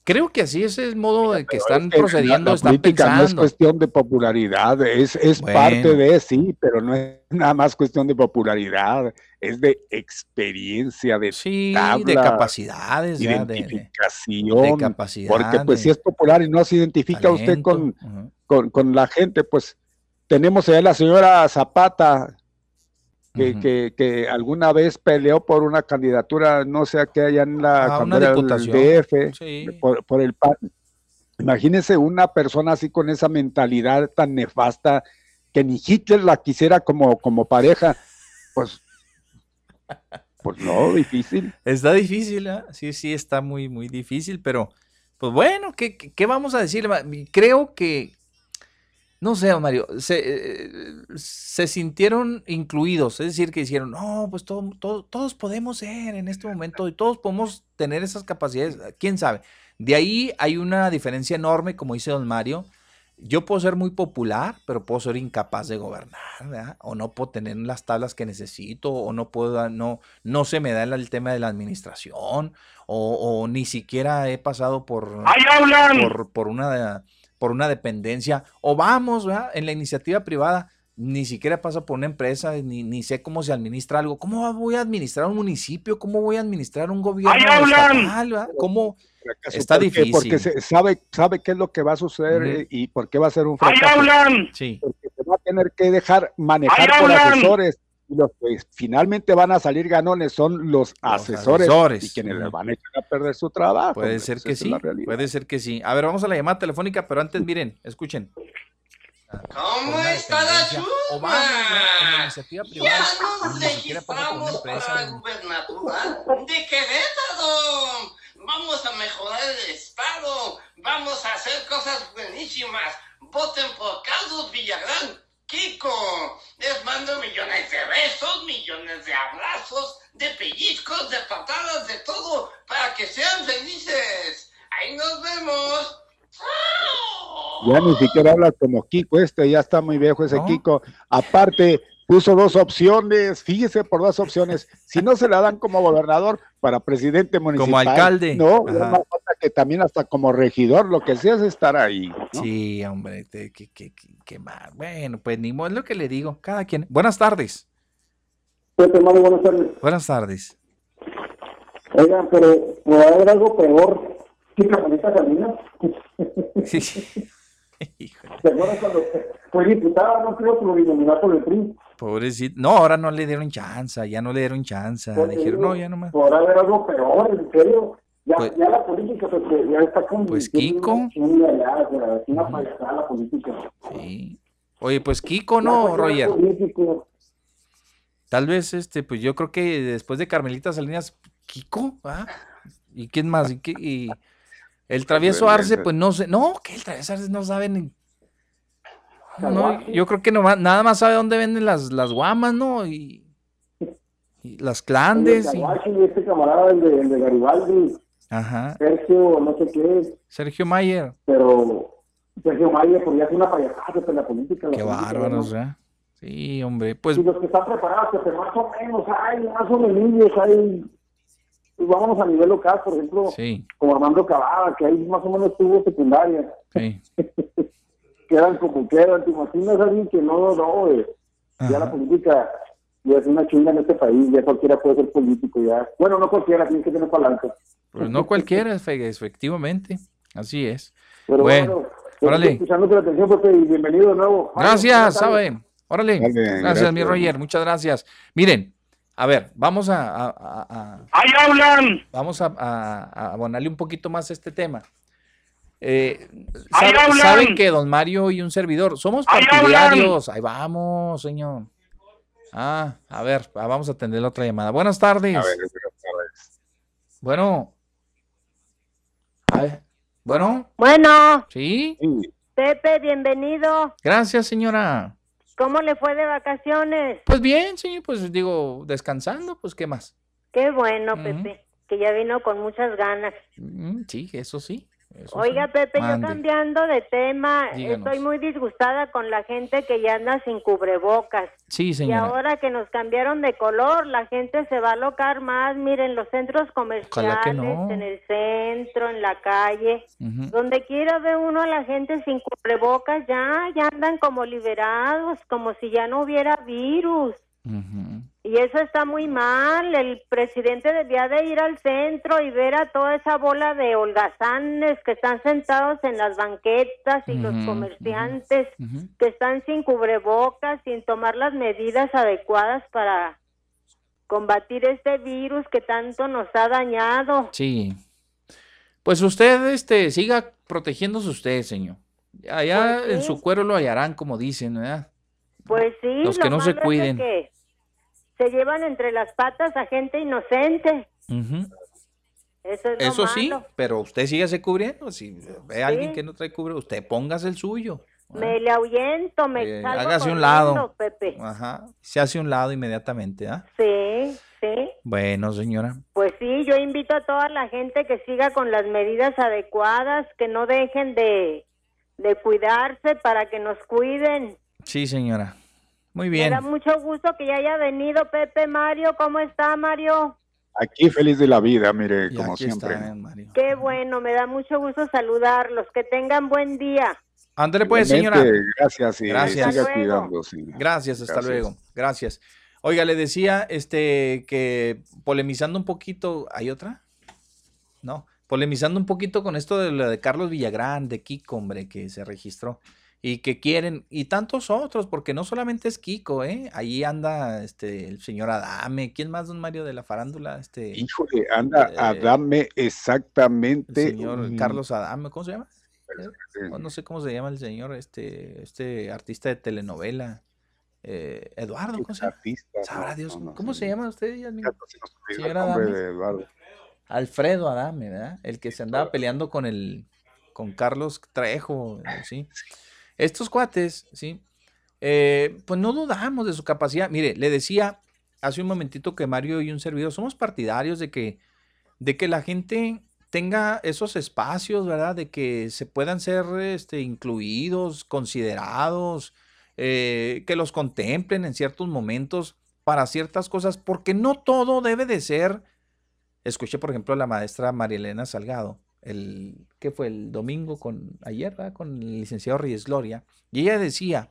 Speaker 3: Creo que así es el modo de que están procediendo, la, están pensando.
Speaker 1: No es cuestión de popularidad, es, es parte de sí, pero no es nada más cuestión de popularidad, es de experiencia, de
Speaker 3: sí, de capacidades,
Speaker 1: identificación, de, capacidad, porque pues si es popular y no se identifica usted con, con, con, la gente, pues tenemos allá la señora Zapata, que, que, alguna vez peleó por una candidatura, no sé qué, allá en la
Speaker 3: ah, DF,
Speaker 1: por, el PAN. Imagínese una persona así con esa mentalidad tan nefasta que ni Hitler la quisiera como, como pareja, pues, pues no, difícil.
Speaker 3: Está difícil, ¿eh? sí, sí, está muy, muy difícil, pero pues bueno, ¿qué, qué vamos a decir? Creo que no sé, Mario, se, se, sintieron incluidos, es decir, que dijeron, no, pues todo, todos podemos ser en este momento y todos podemos tener esas capacidades, quién sabe. De ahí hay una diferencia enorme, como dice don Mario. Yo puedo ser muy popular, pero puedo ser incapaz de gobernar, ¿verdad? O no puedo tener las tablas que necesito, o no puedo, no, no se me da el, tema de la administración, o, o, ni siquiera he pasado por, por, por una por una dependencia, o vamos, en la iniciativa privada, ni siquiera pasa por una empresa, ni, ni, sé cómo se administra algo. ¿Cómo voy a administrar un municipio? ¿Cómo voy a administrar un gobierno estatal? ¿Cómo? Está difícil.
Speaker 1: Porque se sabe, sabe qué es lo que va a suceder y por qué va a ser un
Speaker 4: fracaso.
Speaker 3: Sí.
Speaker 1: Porque se va a tener que dejar manejar por asesores y los que finalmente van a salir ganones son los, asesores, y quienes les van a echar a perder su trabajo.
Speaker 3: Puede ser que sí, puede ser que sí. A ver, vamos a la llamada telefónica, pero antes miren, escuchen.
Speaker 15: ¿Cómo está la chupa?
Speaker 3: Ya
Speaker 15: nos registramos para el gubernatura de Querétaro. Vamos a mejorar el estado. Vamos a hacer cosas buenísimas. Voten por Carlos Villagrán Kiko, les mando millones de besos, millones de abrazos, de pellizcos, de patadas, de todo, para que sean felices. Ahí nos vemos.
Speaker 1: Ya ni siquiera hablas como Kiko, este ya está muy viejo ese Kiko. Aparte, puso dos opciones, fíjese por dos opciones. Si no se la dan como gobernador, para presidente municipal.
Speaker 3: Como alcalde.
Speaker 1: No, que también hasta como regidor, lo que sea es estar ahí.
Speaker 3: Sí, hombre, qué, qué, qué, qué mal. Bueno, pues ni modo es lo que le digo, cada quien. Buenas tardes.
Speaker 11: hermano, buenas tardes.
Speaker 3: Buenas tardes.
Speaker 11: Oigan, pero puede haber algo peor. ¿Qué camioneta camina? Sí. ¿Te acuerdas cuando fue diputada, no creo que lo denominó por el PRI?
Speaker 3: Pobrecito. No, ahora no le dieron chance, ya no le dieron chance. Pues Dijeron, no, ya no más.
Speaker 11: Podrá haber algo peor, en serio. Ya, pues, ya la política pues, ya está como...
Speaker 3: Pues Kiko.
Speaker 11: Una payasada la política.
Speaker 3: Sí. Oye, pues Kiko, ¿no, Roger? Tal vez, este, pues yo creo que después de Carmelita Salinas, Kiko, ¿ah? ¿Y quién más? ¿Y, qué? y el travieso Arce, pues no sé, no, que el travieso Arce no sabe ni no, yo creo que no, nada más sabe dónde venden las, las guamas, ¿no? Y, las clandes.
Speaker 11: y... este camarada, el de, el de, Garibaldi.
Speaker 3: Ajá.
Speaker 11: Sergio, no sé qué.
Speaker 3: Sergio Mayer.
Speaker 11: Pero Sergio Mayer, pues ya es una payasada en la política.
Speaker 3: Qué bárbaro, o sea. Sí, hombre, pues.
Speaker 11: Y los que están preparados, que más o menos hay, más o menos hay. Pues vámonos a nivel local, por ejemplo,
Speaker 3: sí.
Speaker 11: como Armando Cavada, que ahí más o menos tuvo secundaria.
Speaker 3: Sí.
Speaker 11: quedan como quedan, te imaginas a alguien que no, no, ya la política y es una chinga en este país, ya cualquiera puede ser político, ya. Bueno, no cualquiera, tiene que tener palanca.
Speaker 3: Pues no cualquiera, efectivamente, así es.
Speaker 11: Pero bueno, órale. Escuchando atención, Pepe, y bienvenido de nuevo.
Speaker 3: Gracias, sabe. Órale. gracias, mi Roger, muchas gracias. Miren, a ver, vamos a...
Speaker 11: ¡Ahí hablan!
Speaker 3: Vamos a, a, abonarle un poquito más a este tema. Eh, saben que don Mario y un servidor somos partidarios. Ahí vamos, señor. Ah, a ver, ah, vamos a atender la otra llamada. Buenas tardes. A ver, buenas tardes. Bueno. A ver. Bueno.
Speaker 16: Bueno.
Speaker 3: ¿Sí?
Speaker 16: Pepe, bienvenido.
Speaker 3: Gracias, señora.
Speaker 16: ¿Cómo le fue de vacaciones?
Speaker 3: Pues bien, señor, pues digo, descansando, pues ¿qué más?
Speaker 16: Qué bueno, Pepe, que ya vino con muchas ganas.
Speaker 3: Mm, sí, eso sí.
Speaker 16: Oiga, Pepe, yo cambiando de tema, estoy muy disgustada con la gente que ya anda sin cubrebocas.
Speaker 3: Sí, señora.
Speaker 16: Y ahora que nos cambiaron de color, la gente se va a alocar más. Miren, los centros comerciales, en el centro, en la calle, donde quiera ve uno a la gente sin cubrebocas, ya, ya andan como liberados, como si ya no hubiera virus. Y eso está muy mal. El presidente debía de ir al centro y ver a toda esa bola de holgazanes que están sentados en las banquetas y los comerciantes que están sin cubrebocas, sin tomar las medidas adecuadas para combatir este virus que tanto nos ha dañado.
Speaker 3: Sí. Pues usted este siga protegiéndose usted, señor. Allá pues en su cuero lo hallarán, como dicen, ¿verdad?
Speaker 16: Pues sí,
Speaker 3: los que no se cuiden
Speaker 16: se llevan entre las patas a gente inocente. Eso, es
Speaker 3: Eso sí, pero usted sígase cubriendo. Si ve a alguien que no trae cubre, usted póngase el suyo.
Speaker 16: Me le ahuyento, me eh,
Speaker 3: Hágase un lado. Pepe. Ajá. Se hace un lado inmediatamente, ¿ah?
Speaker 16: Sí, sí.
Speaker 3: Bueno, señora.
Speaker 16: Pues sí, yo invito a toda la gente que siga con las medidas adecuadas, que no dejen de, de cuidarse para que nos cuiden.
Speaker 3: Sí, señora. Muy bien. Me
Speaker 16: da mucho gusto que ya haya venido Pepe Mario. ¿Cómo está, Mario?
Speaker 1: Aquí feliz de la vida, mire, como siempre.
Speaker 16: Qué bueno, me da mucho gusto saludarlos. Que tengan buen día.
Speaker 3: Ándale pues, señora.
Speaker 1: Gracias y
Speaker 3: gracias.
Speaker 1: Siga cuidando,
Speaker 3: Gracias, hasta luego. Gracias. Oiga, le decía este que polemizando un poquito, ¿hay otra? No, polemizando un poquito con esto de lo de Carlos Villagrán, de Kiko, hombre, que se registró y que quieren, y tantos otros, porque no solamente es Kiko, ¿eh? Ahí anda este, el señor Adame. ¿Quién más, don Mario, de la farándula? Este,
Speaker 1: Híjole, anda eh, Adame exactamente.
Speaker 3: El señor Carlos Adame, ¿cómo se llama? No, sé cómo se llama el señor, este, este artista de telenovela. Eh, Eduardo, ¿cómo se llama? Sabrá Dios, ¿cómo se llama usted? Señor Adame. Alfredo Adame, ¿verdad? El que se andaba peleando con el con Carlos Trejo, ¿sí? Estos cuates, ¿sí? Eh, pues no dudamos de su capacidad. Mire, le decía hace un momentito que Mario y un servidor somos partidarios de que, de que la gente tenga esos espacios, ¿verdad? De que se puedan ser este, incluidos, considerados, eh, que los contemplen en ciertos momentos para ciertas cosas, porque no todo debe de ser. Escuché, por ejemplo, a la maestra María Elena Salgado, el, ¿qué fue? El domingo con, ayer, con el licenciado Reyes Gloria, y ella decía,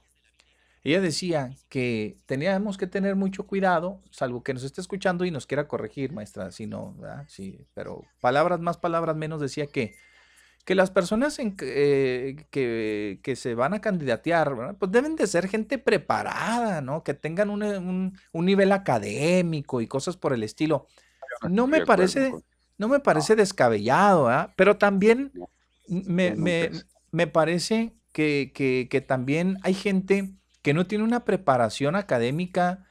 Speaker 3: ella decía que teníamos que tener mucho cuidado, salvo que nos esté escuchando y nos quiera corregir, maestra, si no, Sí, pero palabras más, palabras menos, decía que, que las personas en, eh, que, que, se van a candidatear, pues deben de ser gente preparada, ¿no? Que tengan un, un, un nivel académico y cosas por el estilo. No me parece, no me parece descabellado, ¿ah? pero también me, parece que, también hay gente que no tiene una preparación académica,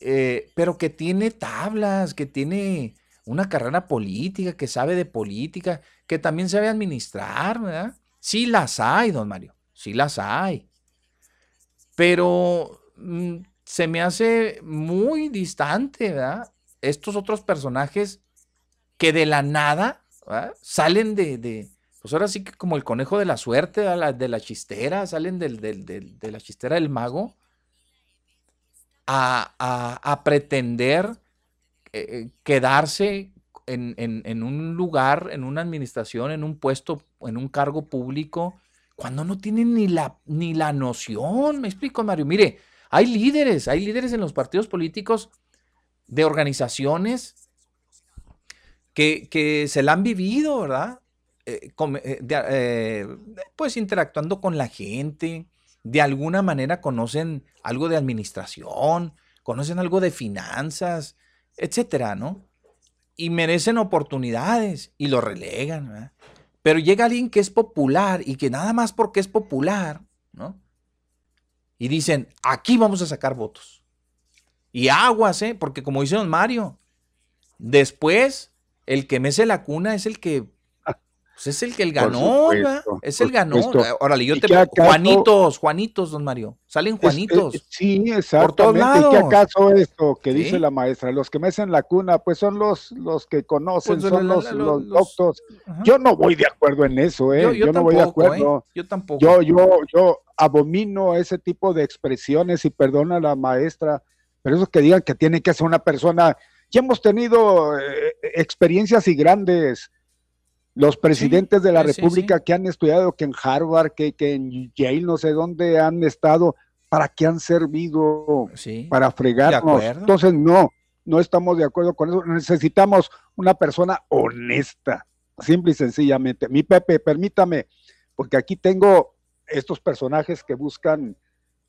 Speaker 3: eh, pero que tiene tablas, que tiene una carrera política, que sabe de política, que también sabe administrar, ¿verdad? Sí las hay, don Mario, sí las hay. Pero mm, se me hace muy distante, ¿verdad? Estos otros personajes que de la nada salen de, pues ahora sí que como el conejo de la suerte, de la chistera, salen de la chistera del mago a, pretender eh, quedarse en, un lugar, en una administración, en un puesto, en un cargo público, cuando no tienen ni la, ni la noción. Me explico, Mario. Mire, Hay líderes, hay líderes en los partidos políticos de organizaciones que, se la han vivido, ¿verdad? Eh, eh, eh, pues interactuando con la gente, de alguna manera conocen algo de administración, conocen algo de finanzas, etcétera, ¿no? Y merecen oportunidades y lo relegan, ¿verdad? Pero llega alguien que es popular y que nada más porque es popular, ¿no? Y dicen, aquí vamos a sacar votos. Y aguas, ¿eh? Porque como dice don Mario, después el que mece la cuna es el que pues es el que el ganó, es el ganó. Órale, yo te Juanitos, Juanitos, don Mario. Salen Juanitos.
Speaker 1: sí, exactamente. ¿Y qué acaso esto que dice la maestra? Los que me hacen la cuna, pues son los, los que conocen, pues, son los, los, doctos. Yo no voy de acuerdo en eso, ¿eh? Yo, no voy de acuerdo.
Speaker 3: ¿eh? Yo tampoco.
Speaker 1: Yo, yo, yo abomino ese tipo de expresiones y perdona a la maestra, pero eso que digan que tiene que ser una persona. Ya hemos tenido eh, experiencias y grandes los presidentes de la República que han estudiado, que en Harvard, que, que, en Yale, no sé dónde han estado, ¿para qué han servido? Para fregarnos. Entonces, no, no estamos de acuerdo con eso. Necesitamos una persona honesta, simple y sencillamente. Mi Pepe, permítame, porque aquí tengo estos personajes que buscan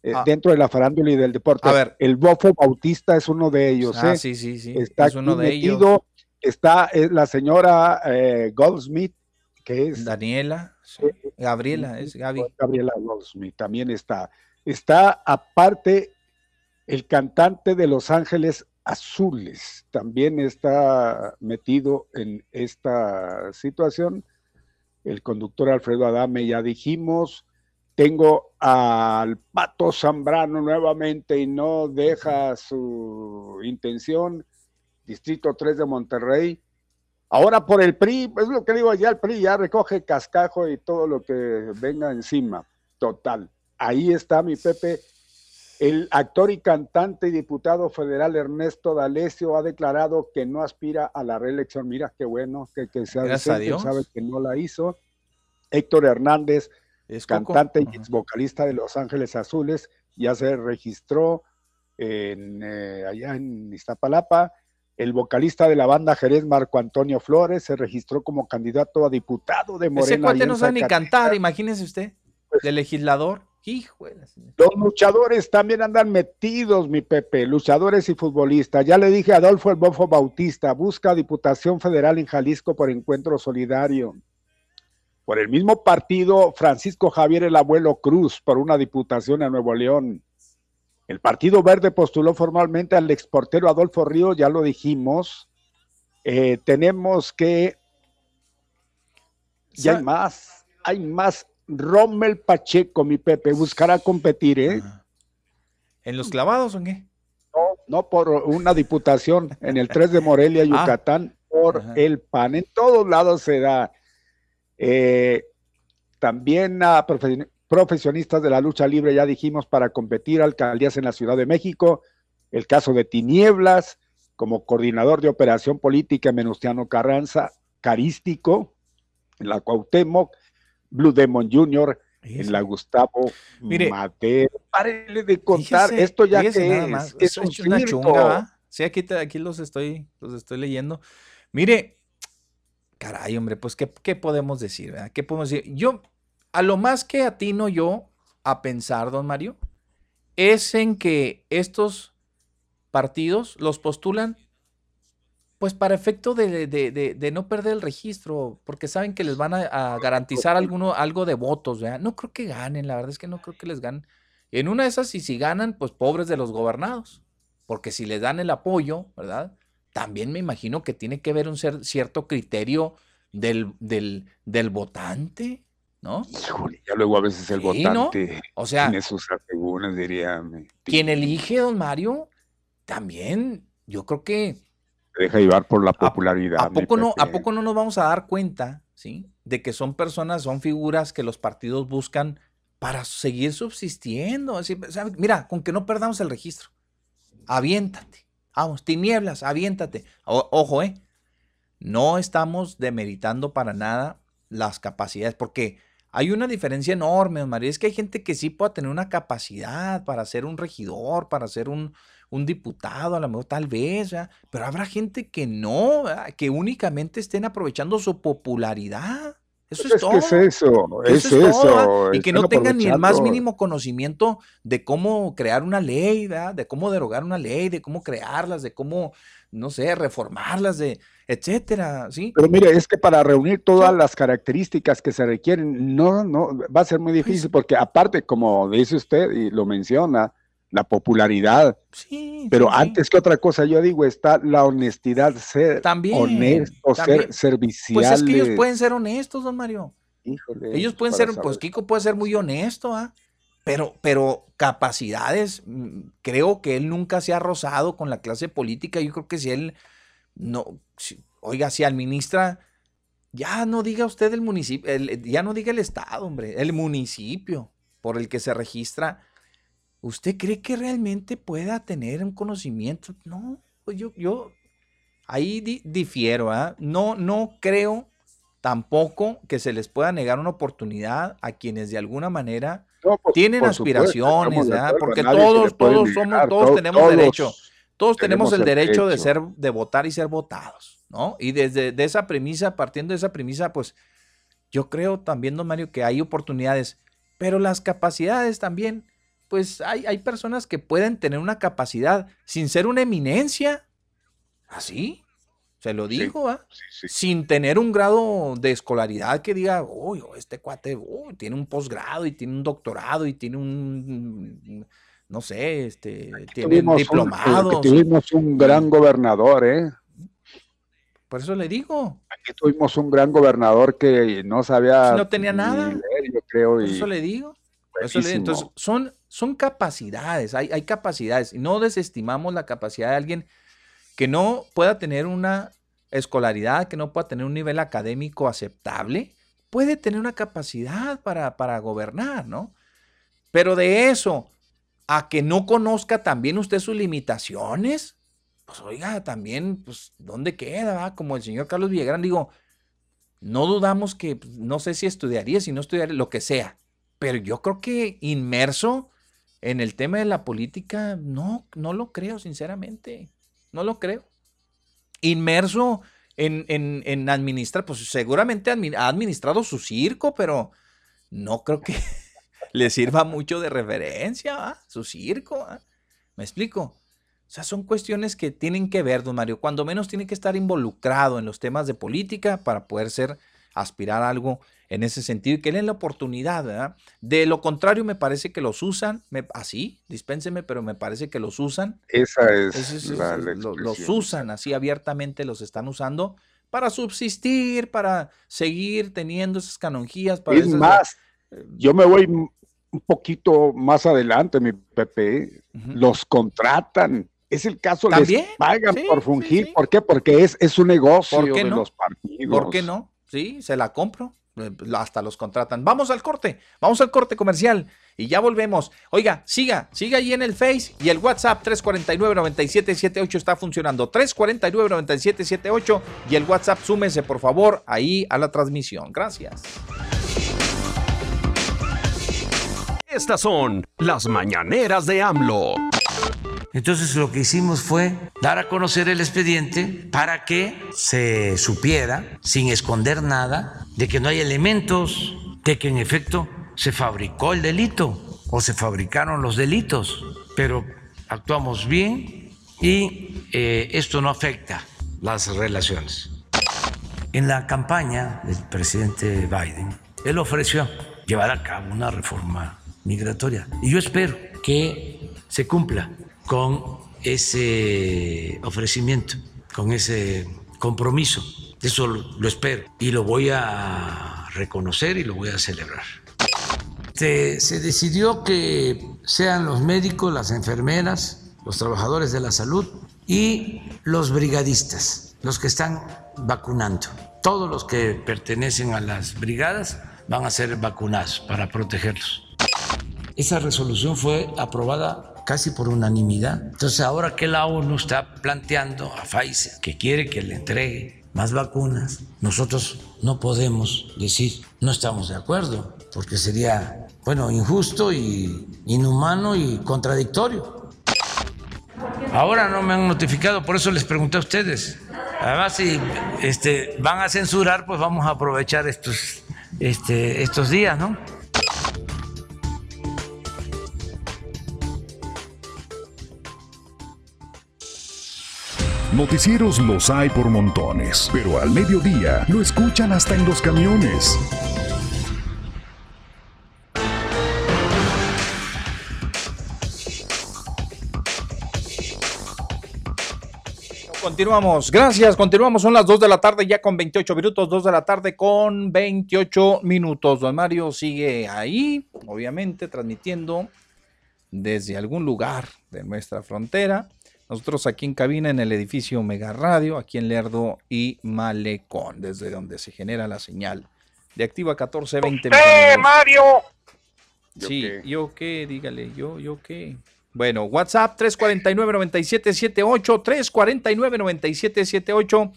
Speaker 1: eh, ah. dentro de la farándula y del deporte. A ver. El Bofo Bautista es uno de ellos. Ah,
Speaker 3: ¿eh? sí, sí, sí.
Speaker 1: Está es uno de ellos está la señora eh, Goldsmith, que es...
Speaker 3: Daniela, Gabriela, es Gaby.
Speaker 1: Gabriela Goldsmith también está. Está aparte el cantante de Los Ángeles Azules, también está metido en esta situación. El conductor Alfredo Adame, ya dijimos. Tengo al Pato Zambrano nuevamente y no deja su intención Distrito 3 de Monterrey. Ahora por el PRI, es lo que digo, ya el PRI ya recoge cascajo y todo lo que venga encima. Total. Ahí está mi Pepe. El actor y cantante y diputado federal Ernesto D'Alessio ha declarado que no aspira a la reelección. Mira qué bueno que, que sea sabe que no la hizo. Héctor Hernández, cantante y ex vocalista de Los Ángeles Azules, ya se registró en, eh, allá en Iztapalapa. El vocalista de la banda Jerez, Marco Antonio Flores, se registró como candidato a diputado de Morena.
Speaker 3: Ese cuate no sabe ni cantar, imagínese usted, pues de legislador. Hijo
Speaker 1: Los luchadores también andan metidos, mi Pepe, luchadores y futbolistas. Ya le dije a Adolfo El Bofo Bautista, busca Diputación Federal en Jalisco por Encuentro Solidario. Por el mismo partido, Francisco Javier el Abuelo Cruz, por una diputación a Nuevo León. El Partido Verde postuló formalmente al exportero Adolfo Río, ya lo dijimos. Eh, tenemos que. Ya hay más, hay más. Rommel Pacheco, mi Pepe, buscará competir, ¿eh?
Speaker 3: ¿En los clavados o qué?
Speaker 1: No, no por una diputación en el 3 de Morelia, ah. Yucatán, por el PAN. En todos lados se da. Eh, también a profesionistas de la lucha libre, ya dijimos, para competir alcaldías en la Ciudad de México, el caso de Tinieblas, como coordinador de operación política Menustiano Carranza, carístico, en la Cuauhtémoc, Blue Demon Jr., en la Gustavo Mire, Mateo. Párele de contar, esto ya que es, es, un una chunga,
Speaker 3: Sí, aquí, aquí los, estoy, los estoy leyendo. Mire, caray, hombre, pues, ¿qué, qué podemos decir? Verdad? ¿Qué podemos decir? Yo, a lo más que atino yo a pensar, don Mario, es en que estos partidos los postulan pues para efecto de, no perder el registro, porque saben que les van a, garantizar alguno, algo de votos, ¿verdad? No creo que ganen, la verdad es que no creo que les ganen. En una de esas, y si ganan, pues pobres de los gobernados, porque si les dan el apoyo, ¿verdad? También me imagino que tiene que haber un cierto criterio del, del, del votante. ¿no?
Speaker 1: ya luego a veces el votante o sea, tiene sus asegúnes, diría.
Speaker 3: Quien elige, don Mario, también, yo creo que...
Speaker 1: Se deja llevar por la popularidad.
Speaker 3: ¿A, poco no, ¿A poco no nos vamos a dar cuenta, sí? De que son personas, son figuras que los partidos buscan para seguir subsistiendo. Así, mira, con que no perdamos el registro. Aviéntate. Vamos, tinieblas, aviéntate. ojo, ¿eh? No estamos demeritando para nada las capacidades, porque hay una diferencia enorme, María. Es que hay gente que sí puede tener una capacidad para ser un regidor, para ser un, diputado, a lo mejor tal vez, pero habrá gente que no, que únicamente estén aprovechando su popularidad. Eso
Speaker 1: pues
Speaker 3: es, todo.
Speaker 1: es eso, es, eso.
Speaker 3: y que no tengan ni el más mínimo conocimiento de cómo crear una ley, de cómo derogar una ley, de cómo crearlas, de cómo, no sé, reformarlas, de etcétera, ¿sí?
Speaker 1: Pero mire, es que para reunir todas las características que se requieren, no, no, va a ser muy difícil, porque aparte, como dice usted y lo menciona, la popularidad.
Speaker 3: Sí,
Speaker 1: Pero antes que otra cosa, yo digo, está la honestidad, ser honesto, ser servicial. Pues es que
Speaker 3: ellos pueden ser honestos, don Mario. Híjole. Ellos pueden ser, pues Kiko puede ser muy honesto, ¿ah? Pero, pero capacidades, mm, creo que él nunca se ha rozado con la clase política. Yo creo que si él no, oiga, si administra, ya no diga usted el municipio, ya no diga el estado, hombre, el municipio por el que se registra ¿Usted cree que realmente pueda tener un conocimiento? No, pues yo, yo ahí difiero, ¿ah? No, no creo tampoco que se les pueda negar una oportunidad a quienes de alguna manera tienen aspiraciones, ¿verdad? Porque todos, todos somos, todos, tenemos derecho, todos tenemos el derecho, de ser, de votar y ser votados, ¿no? Y desde de esa premisa, partiendo de esa premisa, pues yo creo también, don Mario, que hay oportunidades, pero las capacidades también pues hay, hay personas que pueden tener una capacidad sin ser una eminencia. Así, se lo digo, ¿ah? sin tener un grado de escolaridad que diga, uy, este cuate tiene un posgrado y tiene un doctorado y tiene un, no sé, este, tiene un diplomado.
Speaker 1: tuvimos un gran gobernador, ¿eh?
Speaker 3: Por eso le digo.
Speaker 1: Aquí tuvimos un gran gobernador que no sabía.
Speaker 3: No tenía nada.
Speaker 1: yo creo. Por
Speaker 3: eso le digo. Eso le, entonces, son, son capacidades, hay, hay capacidades. Y no desestimamos la capacidad de alguien que no pueda tener una escolaridad, que no pueda tener un nivel académico aceptable, puede tener una capacidad para, para gobernar, ¿no? Pero de eso a que no conozca también usted sus limitaciones, pues oiga, también, pues, ¿dónde queda? Como el señor Carlos Villagrán, digo, no dudamos que, pues, no sé si estudiaría, si no estudiaría, lo que sea, pero yo creo que inmerso en el tema de la política, no, no lo creo, sinceramente. No lo creo. Inmerso en, en, administrar, pues seguramente ha administrado su circo, pero no creo que le sirva mucho de referencia, su circo. ¿Me explico? O sea, son cuestiones que tienen que ver, don Mario. Cuando menos tiene que estar involucrado en los temas de política para poder ser, aspirar a algo en ese sentido y que den la oportunidad, ¿verdad? De lo contrario, me parece que los usan, así, dispénseme, pero me parece que los usan.
Speaker 1: Esa es, la,
Speaker 3: los usan así abiertamente, los están usando para subsistir, para seguir teniendo esas canonjías. Para
Speaker 1: es más, eh, yo me voy un poquito más adelante, mi Pepe, los contratan. Es el caso, ¿También? les pagan por fungir. ¿Por qué? Porque es, es un negocio de los partidos.
Speaker 3: ¿Por qué no? Sí, se la compro. Eh, hasta los contratan. Vamos al corte, vamos al corte comercial y ya volvemos. Oiga, siga, siga ahí en el Face y el WhatsApp 349-9778 está funcionando. 349-9778 y el WhatsApp, súmese por favor ahí a la transmisión. Gracias.
Speaker 5: Estas son las mañaneras de AMLO.
Speaker 17: Entonces lo que hicimos fue dar a conocer el expediente para que se supiera, sin esconder nada, de que no hay elementos, de que en efecto se fabricó el delito o se fabricaron los delitos, pero actuamos bien y eh, esto no afecta las relaciones. En la campaña del presidente Biden, él ofreció llevar a cabo una reforma migratoria. Y yo espero que se cumpla con ese ofrecimiento, con ese compromiso. Eso lo, espero y lo voy a reconocer y lo voy a celebrar. Se decidió que sean los médicos, las enfermeras, los trabajadores de la salud y los brigadistas los que están vacunando. Todos los que pertenecen a las brigadas van a ser vacunados para protegerlos. Esa resolución fue aprobada casi por unanimidad. Entonces ahora que la ONU está planteando a Pfizer que quiere que le entregue más vacunas, nosotros no podemos decir no estamos de acuerdo, porque sería, bueno, injusto y inhumano y contradictorio. Ahora no me han notificado, por eso les pregunté a ustedes. Además, si este, van a censurar, pues vamos a aprovechar estos, este, estos días, ¿no?
Speaker 5: Noticieros los hay por montones, pero al mediodía lo escuchan hasta en los camiones.
Speaker 3: Continuamos, gracias, continuamos, son las 2 de la tarde ya con 28 minutos, 2 de la tarde con 28 minutos. Don Mario sigue ahí, obviamente, transmitiendo desde algún lugar de nuestra frontera nosotros aquí en cabina en el edificio Mega Radio, aquí en Lerdo y Malecón, desde donde se genera la señal de Activa 1420.
Speaker 4: ¡Eh, Mario!
Speaker 3: Sí, ¿yo qué? Dígale, yo, yo qué. Bueno, WhatsApp 349-9778, 349-9778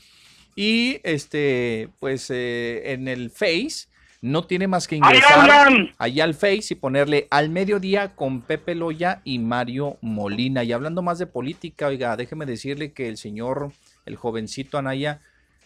Speaker 3: y este, pues eh, en el Face no tiene más que ingresar allá al Face y ponerle al mediodía con Pepe Loya y Mario Molina. Y hablando más de política, oiga, déjeme decirle que el señor, el jovencito Anaya,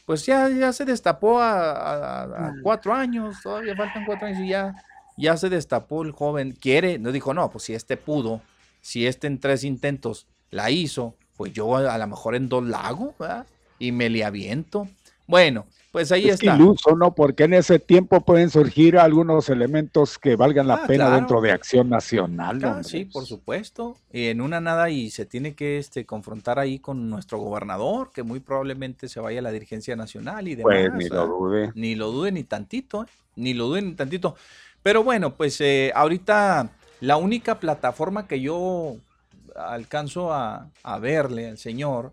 Speaker 3: pues ya, ya se destapó a, mm. cuatro años, todavía faltan cuatro años y ya, ya se destapó el joven. Quiere, no dijo, no, pues si este pudo, si este en tres intentos la hizo, pues yo a, lo mejor en dos la hago, ¿verdad? Y me le aviento. Bueno, pues ahí es está.
Speaker 1: iluso, ¿no? Porque en ese tiempo pueden surgir algunos elementos que valgan la ah, pena dentro de Acción Nacional.
Speaker 3: Ah, sí, por supuesto. Y en una nada y se tiene que este, confrontar ahí con nuestro gobernador, que muy probablemente se vaya a la dirigencia nacional y demás.
Speaker 1: Pues ni lo dude.
Speaker 3: Ni lo dude ni tantito, ¿eh? Ni lo dude ni tantito. Pero bueno, pues eh, ahorita la única plataforma que yo alcanzo a, a verle al señor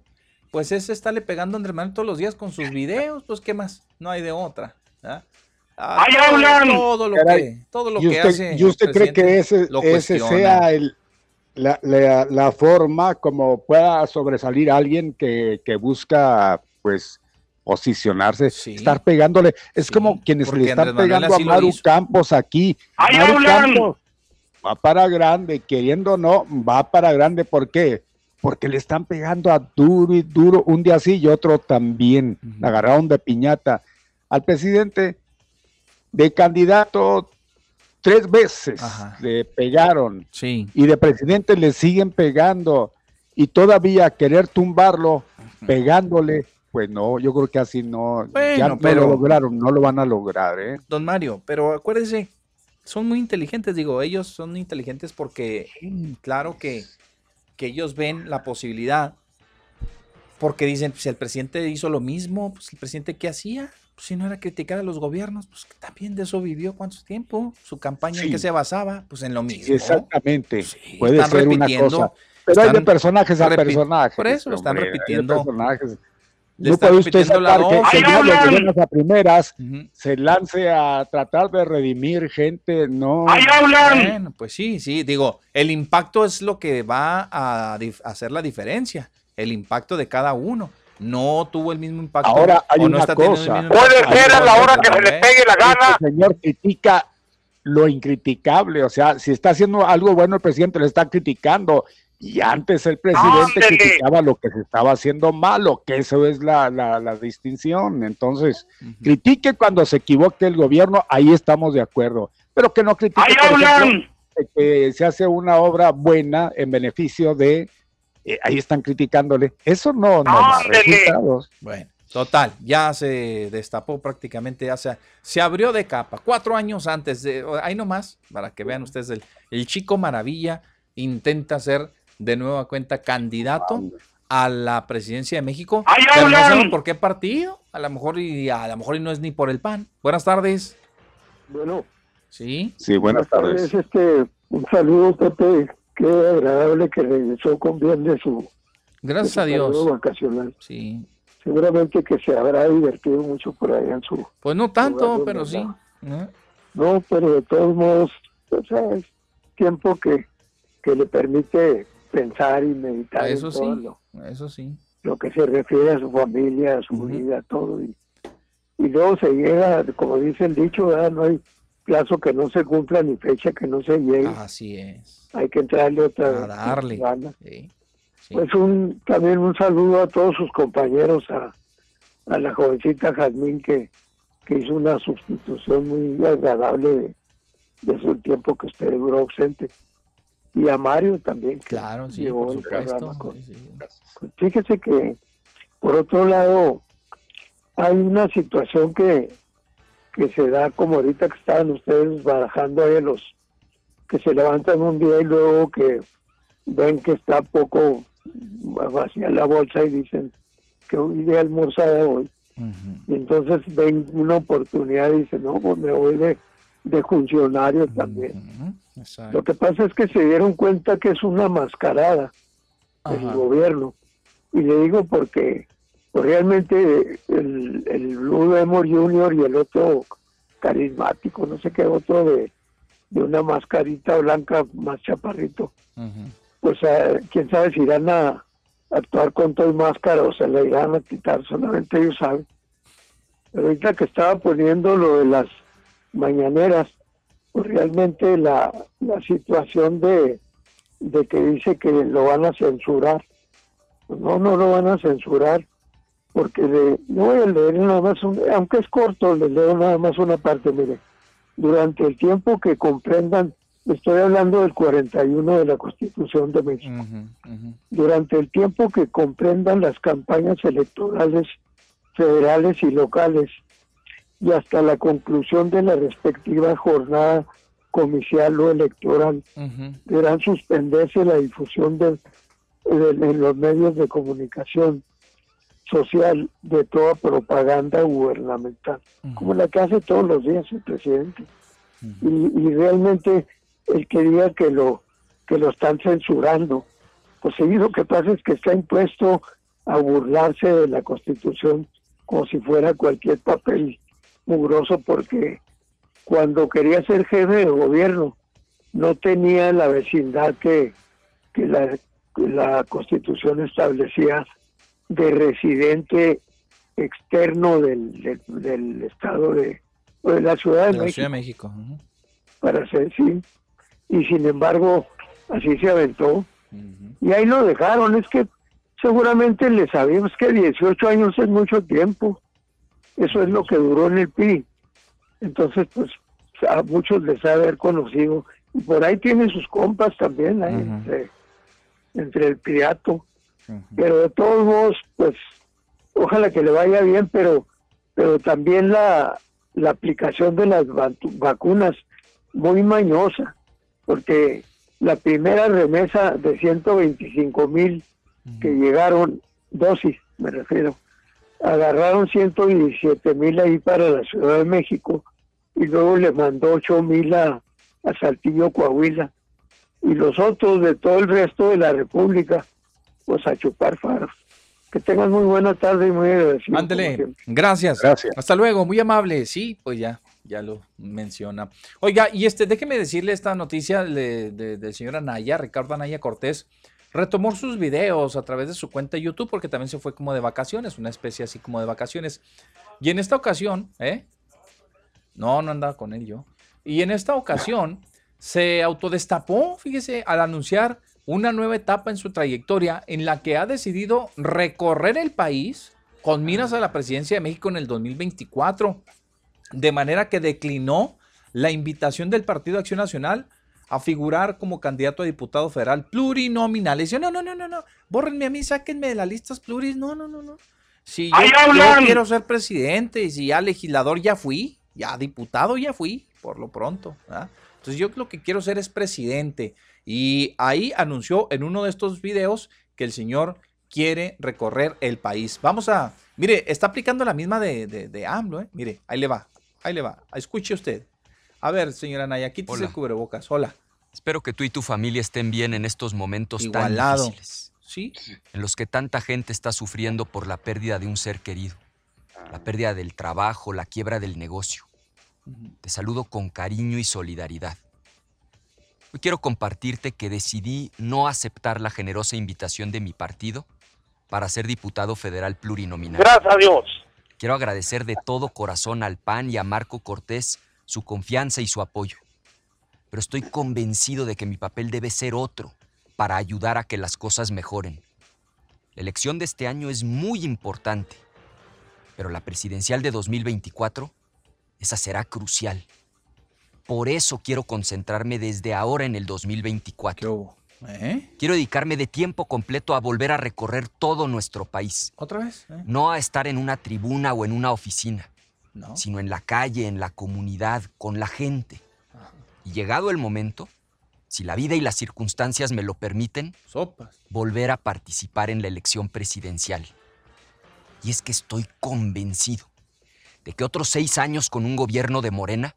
Speaker 3: pues es estarle pegando a Andrés Manuel todos los días con sus videos, pues qué más, no hay de otra. ¿ah?
Speaker 4: Ah, hablan!
Speaker 3: Todo lo que, todo lo que hace.
Speaker 1: ¿Y usted cree que ese, ese sea el, la, la, forma como pueda sobresalir alguien que, que busca, pues, posicionarse, estar pegándole? Es como quienes le están pegando a Maru Campos aquí.
Speaker 4: Maru Campos
Speaker 1: va para grande, queriendo o no, va para grande. ¿Por qué? Porque le están pegando a duro y duro, un día sí y otro también. Agarraron de piñata. Al presidente de candidato tres veces le pegaron. Y de presidente le siguen pegando. Y todavía querer tumbarlo pegándole pues no yo creo que así no ya no lo lograron no lo van a lograr ¿eh?
Speaker 3: don Mario pero acuérdese son muy inteligentes digo ellos son inteligentes porque claro que que ellos ven la posibilidad, porque dicen, si el presidente hizo lo mismo, pues el presidente qué hacía? Pues si no era criticar a los gobiernos, pues también de eso vivió cuánto tiempo, su campaña en qué se basaba, pues en lo mismo.
Speaker 1: exactamente, puede ser una cosa. Pero hay de personajes a personajes.
Speaker 3: Por eso lo están repitiendo.
Speaker 1: No puede usted sacar que, que de a primeras se lance a tratar de redimir gente, no.
Speaker 4: ¡Ahí hablan!
Speaker 3: Bueno, pues sí, sí, digo, el impacto es lo que va a hacer la diferencia, el impacto de cada uno. No tuvo el mismo impacto.
Speaker 1: Ahora hay una cosa.
Speaker 4: Puede ser a la hora que se le pegue la gana.
Speaker 1: El señor critica lo incriticable, o sea, si está haciendo algo bueno el presidente le está criticando y antes el presidente criticaba lo que se estaba haciendo malo, que eso es la, la, distinción. Entonces, critique cuando se equivoque el gobierno, ahí estamos de acuerdo. Pero que no critique que se hace una obra buena en beneficio de, eh, ahí están criticándole. Eso no, no da resultados.
Speaker 3: Bueno. Total, ya se destapó prácticamente, ya se, se abrió de capa. Cuatro años antes de, ahí nomás, para que vean ustedes, el, el chico maravilla intenta ser de nueva cuenta candidato a la presidencia de México. no por qué partido, a lo mejor y a lo mejor y no es ni por el PAN. Buenas tardes.
Speaker 18: Bueno.
Speaker 3: Sí.
Speaker 1: Sí, buenas tardes.
Speaker 18: Este, un saludo, Pepe. Qué agradable que regresó con bien de su
Speaker 3: Gracias a Dios.
Speaker 18: vacacional.
Speaker 3: Sí.
Speaker 18: Seguramente que se habrá divertido mucho por ahí en su.
Speaker 3: Pues no tanto, pero sí.
Speaker 18: ¿No? pero de todos modos, o sea, es tiempo que, que le permite pensar y meditar.
Speaker 3: Eso sí, eso sí.
Speaker 18: lo que se refiere a su familia, a su vida, todo. Y, y luego se llega, como dice el dicho, no hay plazo que no se cumpla ni fecha que no se llegue.
Speaker 3: Así es.
Speaker 18: Hay que entrarle otra
Speaker 3: a darle.
Speaker 18: Pues un, también un saludo a todos sus compañeros, a, a la jovencita Jazmín que, que hizo una sustitución muy agradable de, su tiempo que usted duró ausente. Y a Mario también.
Speaker 3: claro, sí, por supuesto.
Speaker 18: Pues fíjese que, por otro lado, hay una situación que, que se da como ahorita que estaban ustedes barajando ahí los que se levantan un día y luego que ven que está poco vacía la bolsa y dicen que hoy día almorzada hoy. Y entonces ven una oportunidad y dicen, no, pues me voy de, de funcionario también. Lo que pasa es que se dieron cuenta que es una mascarada del gobierno. Y le digo porque pues realmente el, el Blue Demon Junior y el otro carismático, no sé qué otro de, de una mascarita blanca más chaparrito, pues eh, quién sabe si irán a actuar con todo máscara o se le irán a quitar, solamente ellos saben. Pero ahorita que estaba poniendo lo de las mañaneras, realmente la, la situación de, de que dice que lo van a censurar, pues no, no lo van a censurar, porque le, no voy a leer nada más, aunque es corto, le leo nada más una parte, mire, durante el tiempo que comprendan, estoy hablando del 41 de la Constitución de México, durante el tiempo que comprendan las campañas electorales federales y locales y hasta la conclusión de la respectiva jornada comicial o electoral, deberán suspenderse la difusión de, en los medios de comunicación social de toda propaganda gubernamental, como la que hace todos los días el presidente. y, realmente él quería que lo que lo están censurando. Pues sí, lo que pasa es que está impuesto a burlarse de la Constitución como si fuera cualquier papel mugroso, porque cuando quería ser jefe de gobierno no tenía la vecindad que, que la, la Constitución establecía de residente externo del, del, estado de, de la Ciudad de, México.
Speaker 3: México.
Speaker 18: Para ser, sí. Y sin embargo, así se aventó. Y ahí lo dejaron. Es que seguramente le sabíamos que 18 años es mucho tiempo. Eso es lo que duró en el PRI. Entonces, pues a muchos les ha haber conocido. Y por ahí tiene sus compas también, entre, entre el Priato pero de todos modos, pues ojalá que le vaya bien, pero, pero también la, la aplicación de las vacunas muy mañosa, porque la primera remesa de 125 mil que llegaron, dosis me refiero, agarraron 117 mil ahí para la Ciudad de México y luego le mandó 8 mil a, a Saltillo, Coahuila. Y los otros de todo el resto de la República pues a chupar faros. Que tengan muy buena tarde y muy agradecido.
Speaker 3: Ándele, gracias. Gracias. Hasta luego, muy amable. Sí, pues ya, ya lo menciona. Oiga, y este, déjeme decirle esta noticia de, de, señor Anaya, Ricardo Anaya Cortés. Retomó sus videos a través de su cuenta de YouTube porque también se fue como de vacaciones, una especie así como de vacaciones. Y en esta ocasión, ¿eh? No, no andaba con él yo. Y en esta ocasión se autodestapó, fíjese, al anunciar una nueva etapa en su trayectoria en la que ha decidido recorrer el país con miras a la presidencia de México en el 2024, de manera que declinó la invitación del Partido Acción Nacional a figurar como candidato a diputado federal plurinominal. Y dice, no, no, no, no, no, bórrenme a mí, sáquenme de las listas pluris, no, no, no, no. Si yo, quiero ser presidente y si ya legislador ya fui, ya diputado ya fui, por lo pronto. Entonces yo lo que quiero ser es presidente. Y ahí anunció en uno de estos videos que el señor quiere recorrer el país. Vamos a, mire, está aplicando la misma de, de, AMLO, ¿eh? Mire, ahí le va, ahí le va. Escuche usted. A ver, señora Naya, quítese el cubrebocas. Hola.
Speaker 19: Espero que tú y tu familia estén bien en estos momentos tan difíciles.
Speaker 3: ¿Sí?
Speaker 19: En los que tanta gente está sufriendo por la pérdida de un ser querido, la pérdida del trabajo, la quiebra del negocio. Te saludo con cariño y solidaridad. Hoy quiero compartirte que decidí no aceptar la generosa invitación de mi partido para ser diputado federal plurinominal.
Speaker 11: Gracias a Dios.
Speaker 19: Quiero agradecer de todo corazón al PAN y a Marco Cortés su confianza y su apoyo. Pero estoy convencido de que mi papel debe ser otro para ayudar a que las cosas mejoren. La elección de este año es muy importante, pero la presidencial de 2024, esa será crucial. Por eso quiero concentrarme desde ahora en el 2024. ¿Eh? Quiero dedicarme de tiempo completo a volver a recorrer todo nuestro país.
Speaker 3: ¿Otra vez?
Speaker 19: ¿Eh? No a estar en una tribuna o en una oficina, sino en la calle, en la comunidad, con la gente. Y llegado el momento, si la vida y las circunstancias me lo permiten, volver a participar en la elección presidencial. Y es que estoy convencido de que otros seis años con un gobierno de Morena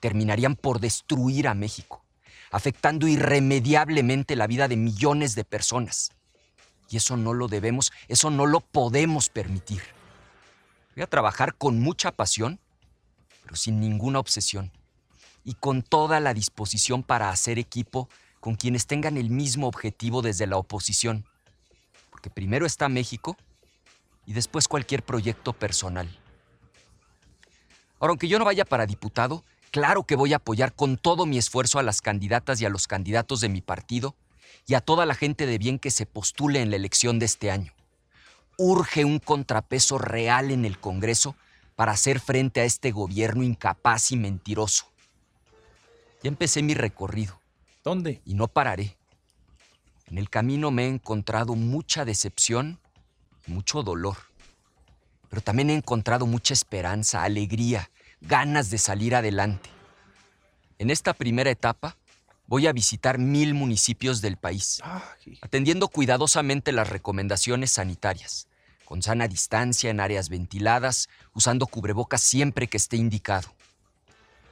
Speaker 19: terminarían por destruir a México afectando irremediablemente la vida de millones de personas. Y eso no lo debemos, eso no lo podemos permitir. Voy a trabajar con mucha pasión, pero sin ninguna obsesión, y con toda la disposición para hacer equipo con quienes tengan el mismo objetivo desde la oposición. Porque primero está México y después cualquier proyecto personal. Ahora, aunque yo no vaya para diputado, Claro que voy a apoyar con todo mi esfuerzo a las candidatas y a los candidatos de mi partido y a toda la gente de bien que se postule en la elección de este año. Urge un contrapeso real en el Congreso para hacer frente a este gobierno incapaz y mentiroso. Ya empecé mi recorrido.
Speaker 3: ¿Dónde?
Speaker 19: Y no pararé. En el camino me he encontrado mucha decepción, mucho dolor. Pero también he encontrado mucha esperanza, alegría, ganas de salir adelante. En esta primera etapa voy a visitar mil municipios del país, atendiendo cuidadosamente las recomendaciones sanitarias, con sana distancia en áreas ventiladas, usando cubrebocas siempre que esté indicado.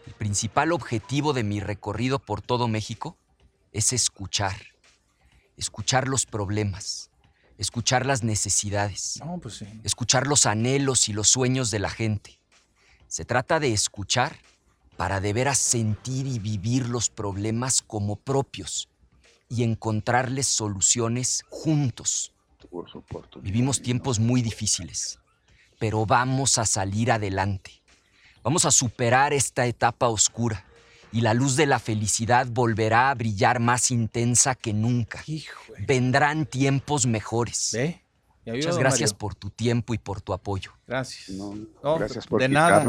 Speaker 19: El principal objetivo de mi recorrido por todo México es escuchar, escuchar los problemas, escuchar las necesidades,
Speaker 3: pues
Speaker 19: escuchar los anhelos y los sueños de la gente. Se trata de escuchar para de veras sentir y vivir los problemas como propios y encontrarles soluciones juntos. Vivimos tiempos muy difíciles, pero vamos a salir adelante. Vamos a superar esta etapa oscura y la luz de la felicidad volverá a brillar más intensa que nunca. Vendrán tiempos mejores. Muchas gracias por tu tiempo y por tu apoyo.
Speaker 3: Gracias.
Speaker 1: gracias por
Speaker 3: de nada.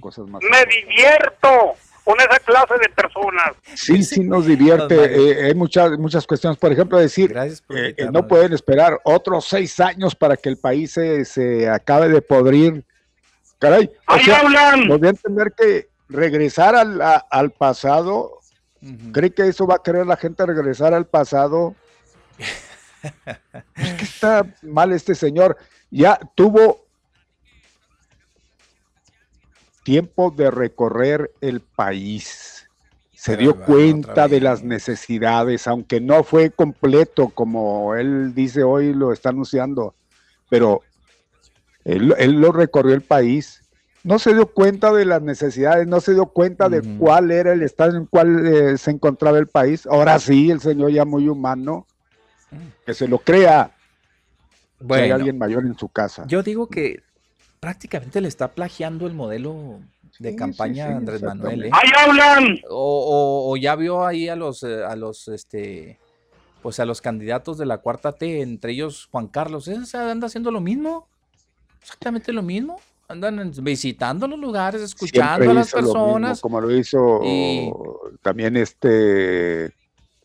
Speaker 1: Cosas más
Speaker 11: Me divierto con esa clase de personas.
Speaker 1: Sí, sí nos divierte. Eh, hay muchas, muchas cuestiones. Por ejemplo, decir, eh, que no pueden esperar otros seis años para que el país se, acabe de podrir. Caray,
Speaker 11: ¡Ahí hablan!
Speaker 1: Podría entender que regresar al, al pasado, ¿cree que eso va a querer la gente regresar al pasado? es que está mal este señor. Ya tuvo tiempo de recorrer el país. Se dio cuenta de las necesidades, aunque no fue completo, como él dice hoy, lo está anunciando, pero él, lo recorrió el país. No se dio cuenta de las necesidades, no se dio cuenta de cuál era el estado en cual eh, se encontraba el país. Ahora sí, el señor ya muy humano, que se lo crea. Bueno, hay alguien mayor en su casa.
Speaker 3: Yo digo que prácticamente le está plagiando el modelo de campaña a Andrés Manuel. ¿eh?
Speaker 11: ¡Ahí hablan!
Speaker 3: O, ya vio ahí a los, eh, a los, este, pues a los candidatos de la cuarta T, entre ellos Juan Carlos. ¿eh? anda haciendo lo mismo, exactamente lo mismo. Andan visitando los lugares, escuchando a las personas.
Speaker 1: como lo hizo también este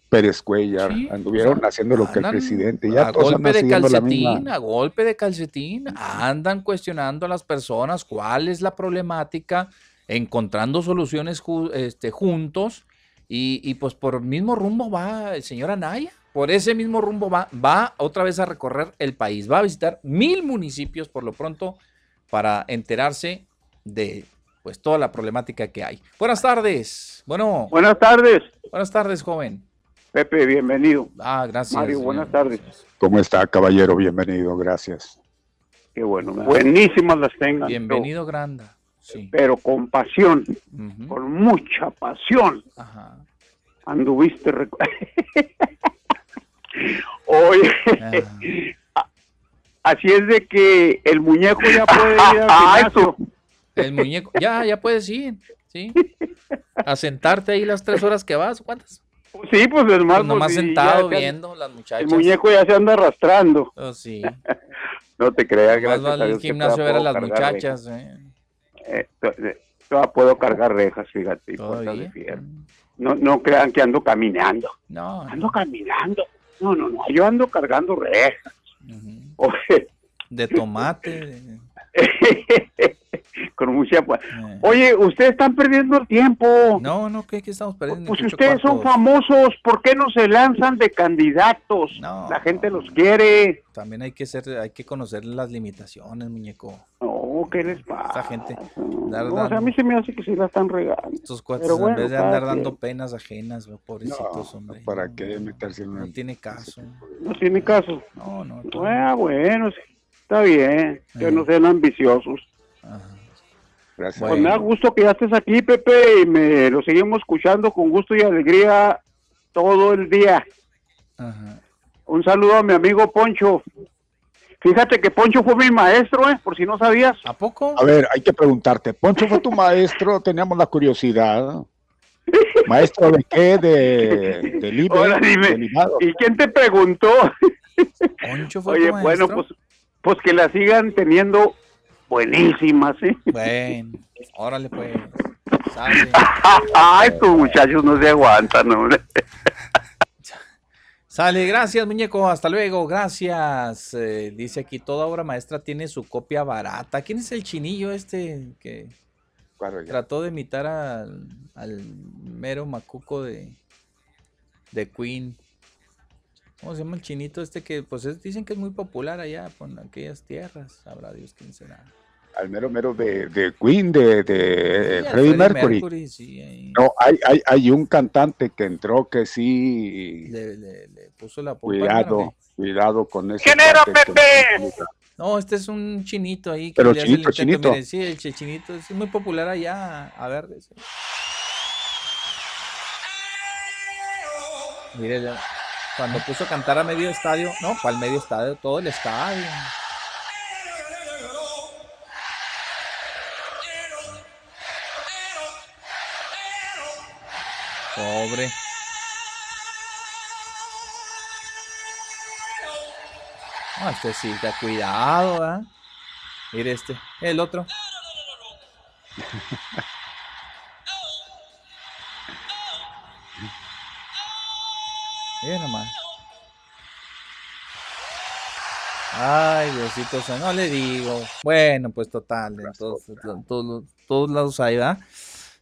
Speaker 1: Pérez Cuellar, anduvieron haciendo lo que el presidente. Ya
Speaker 3: a golpe de calcetín, a golpe de calcetín, andan cuestionando a las personas cuál es la problemática, encontrando soluciones este, juntos y, pues por el mismo rumbo va el señor Anaya. Por ese mismo rumbo va, va otra vez a recorrer el país, va a visitar mil municipios por lo pronto para enterarse de pues toda la problemática que hay. Buenas tardes. Bueno.
Speaker 11: Buenas tardes.
Speaker 3: Buenas tardes, joven.
Speaker 11: Pepe, bienvenido.
Speaker 3: Ah, gracias.
Speaker 11: Mario, buenas tardes.
Speaker 1: ¿Cómo está, caballero? Bienvenido, gracias.
Speaker 11: Qué bueno. Buenísimas las tengan.
Speaker 3: Bienvenido, Granda. Sí.
Speaker 11: Pero con pasión, con mucha pasión. Ajá. Anduviste. Oye,
Speaker 20: Así es de que el muñeco ya puede ir al gimnasio.
Speaker 3: El muñeco, ya, ya puedes ir, ¿sí? A sentarte ahí las tres horas que vas, ¿cuántas?
Speaker 20: Sí, pues hermano. Pues
Speaker 3: nomás sentado viendo las muchachas.
Speaker 20: El muñeco ya se anda arrastrando.
Speaker 3: Oh, sí.
Speaker 20: no te creas,
Speaker 3: gracias vas al gimnasio a ver a las muchachas, eh.
Speaker 20: Eh, puedo cargar rejas, fíjate. No, no crean que ando caminando.
Speaker 3: No.
Speaker 20: Ando caminando. No, no, no. Yo ando cargando rejas.
Speaker 3: De tomate.
Speaker 20: Con mucha. Eh. Oye, ustedes están perdiendo el tiempo.
Speaker 3: No, no, ¿qué, estamos perdiendo?
Speaker 20: Pues ustedes son famosos, ¿por qué no se lanzan de candidatos? La gente los quiere.
Speaker 3: También hay que ser, hay que conocer las limitaciones, muñeco.
Speaker 20: No, ¿qué les pasa?
Speaker 3: Esta gente.
Speaker 20: o sea, a mí se me hace que sí la están regando.
Speaker 3: Estos cuates, en vez de andar dando penas ajenas, pobrecitos, hombre.
Speaker 1: ¿Para qué meterse en
Speaker 3: No tiene caso.
Speaker 20: No tiene caso.
Speaker 3: No, no.
Speaker 20: Ah, bueno, está bien. Que no sean ambiciosos.
Speaker 1: Gracias.
Speaker 20: Pues me da gusto que ya estés aquí, Pepe, y me lo seguimos escuchando con gusto y alegría todo el día. Un saludo a mi amigo Poncho. Fíjate que Poncho fue mi maestro, ¿eh? por si no sabías.
Speaker 3: ¿A poco?
Speaker 1: A ver, hay que preguntarte. ¿Poncho fue tu maestro? Teníamos la curiosidad. ¿Maestro de qué? ¿De, de
Speaker 20: dime, ¿Y quién te preguntó?
Speaker 3: Poncho fue
Speaker 20: Oye, bueno, pues, pues que la sigan teniendo buenísimas, ¿sí?
Speaker 3: Bueno, órale pues.
Speaker 20: Ay, estos muchachos no se aguantan, hombre.
Speaker 3: Sale, gracias muñeco, hasta luego, gracias. Eh, dice aquí, toda obra maestra tiene su copia barata. ¿Quién es el chinillo este que trató de imitar al, al mero macuco de, de Queen? ¿Cómo se llama el chinito este que pues dicen que es muy popular allá por aquellas tierras? Sabrá Dios quién será.
Speaker 1: Al mero mero de, de Queen, de, de Freddie, Mercury. No, hay, hay, hay un cantante que entró que sí.
Speaker 3: Le, puso la
Speaker 1: Cuidado, cuidado con ese.
Speaker 4: ¿Quién era Pepe?
Speaker 3: No, este es un chinito ahí.
Speaker 1: Que Pero chinito, chinito.
Speaker 3: sí, el chinito es muy popular allá. A ver. Mire, ya. Cuando puso a cantar a medio estadio, no, ¿cuál medio estadio? Todo el estadio. Pobre. Ah, este sí, está cuidado, ¿eh? Mire este, el otro. Mira nomás. Ay, Diosito, no le digo. Bueno, pues total, en todos, todos, lados ahí, ¿verdad?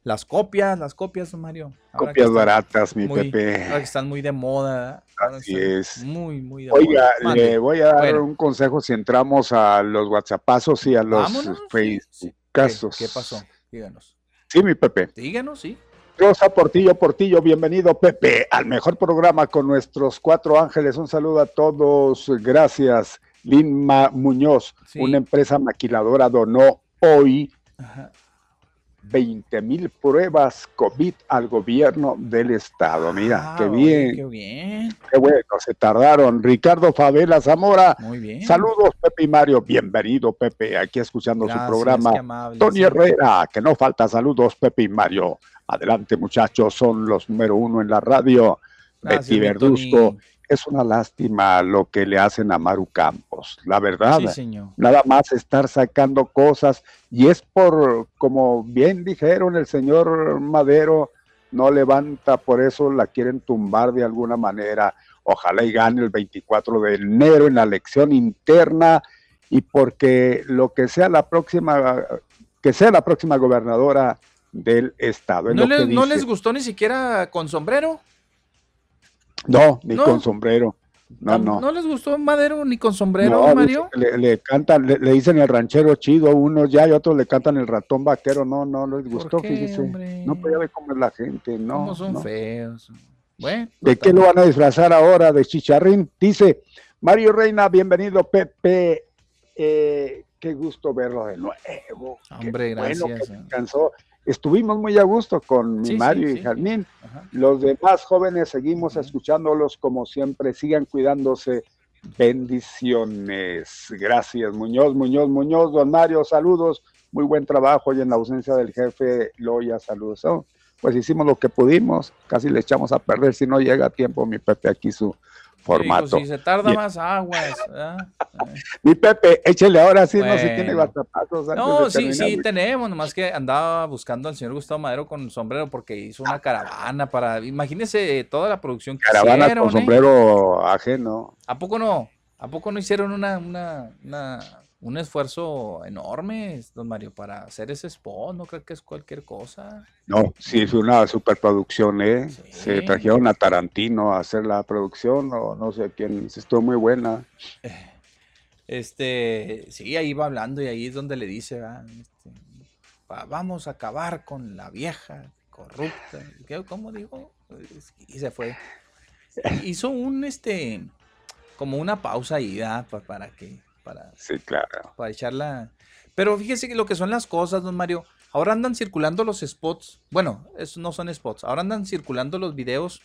Speaker 3: Las copias, las copias, Mario.
Speaker 1: copias baratas, mi Pepe.
Speaker 3: Ahora que están muy de moda.
Speaker 1: Así es.
Speaker 3: Muy, muy de
Speaker 1: Oiga, le voy a dar un consejo si entramos a los WhatsAppazos y a los Facebook casos.
Speaker 3: ¿Qué, ¿Qué pasó? Díganos.
Speaker 1: Sí, mi Pepe.
Speaker 3: Díganos, sí.
Speaker 1: Rosa Portillo Portillo, bienvenido Pepe al mejor programa con nuestros cuatro ángeles. Un saludo a todos, gracias. Linma Muñoz, una empresa maquiladora, donó hoy 20 mil pruebas COVID al gobierno del estado. Mira, qué bien.
Speaker 3: Qué bien.
Speaker 1: Qué bueno, se tardaron. Ricardo Favela Zamora.
Speaker 3: Muy bien.
Speaker 1: Saludos, Pepe y Mario. Bienvenido, Pepe, aquí escuchando su programa. Tony Herrera, que no falta. Saludos, Pepe y Mario. Adelante, muchachos, son los número uno en la radio. Betty Verduzco. Es una lástima lo que le hacen a Maru Campos, la verdad. Nada más estar sacando cosas y es por, como bien dijeron el señor Madero, no levanta, por eso la quieren tumbar de alguna manera. Ojalá y gane el 24 de enero en la elección interna y porque lo que sea la próxima, que sea la próxima gobernadora del estado.
Speaker 3: ¿No, ¿No les gustó ni siquiera con sombrero?
Speaker 1: No, ni con sombrero. No, no.
Speaker 3: ¿No les gustó Madero ni con sombrero, Mario?
Speaker 1: Le, cantan, le, dicen el ranchero chido, unos ya y otros le cantan el ratón vaquero. No, no les gustó, fíjese. No podía ver cómo es la gente, no.
Speaker 3: ¿Cómo son feos? Bueno,
Speaker 1: ¿De qué lo van a disfrazar ahora? De chicharrín. Dice Mario Reina, bienvenido, Pepe. Eh, qué gusto verlo de nuevo.
Speaker 3: Hombre, gracias. Bueno que.
Speaker 1: Estuvimos muy a gusto con mi Mario y Jarmín. Los demás jóvenes seguimos escuchándolos como siempre. Sigan cuidándose Bendiciones. Gracias, Muñoz, Muñoz, Muñoz, don Mario, saludos. Muy buen trabajo y en la ausencia del jefe Loya, saludos. Oh, pues hicimos lo que pudimos, casi le echamos a perder si no llega a tiempo mi Pepe aquí su formato.
Speaker 3: si se tarda más aguas.
Speaker 1: Mi Pepe, échele ahora sí, no si tiene batapazos.
Speaker 3: No, sí, sí tenemos, nomás que andaba buscando al señor Gustavo Madero con sombrero porque hizo una caravana para, imagínese toda la producción que
Speaker 1: caravana hicieron. con ¿eh? sombrero ajeno.
Speaker 3: ¿A poco no? ¿A poco no hicieron una, una, una un esfuerzo enorme, don Mario, para hacer ese spot, no creo que es cualquier cosa.
Speaker 1: No, sí, es una superproducción, ¿eh? Se trajeron a Tarantino a hacer la producción, o no sé quién, estuvo muy buena.
Speaker 3: Este, sí, ahí va hablando y ahí es donde le dice, este, vamos a acabar con la vieja corrupta. ¿Cómo dijo? Y se fue. Hizo un, este, como una pausa ahí, ¿verdad? para que para,
Speaker 1: sí, claro.
Speaker 3: para echarla. Pero fíjese que lo que son las cosas, don Mario. Ahora andan circulando los spots. Bueno, eso no son spots. Ahora andan circulando los videos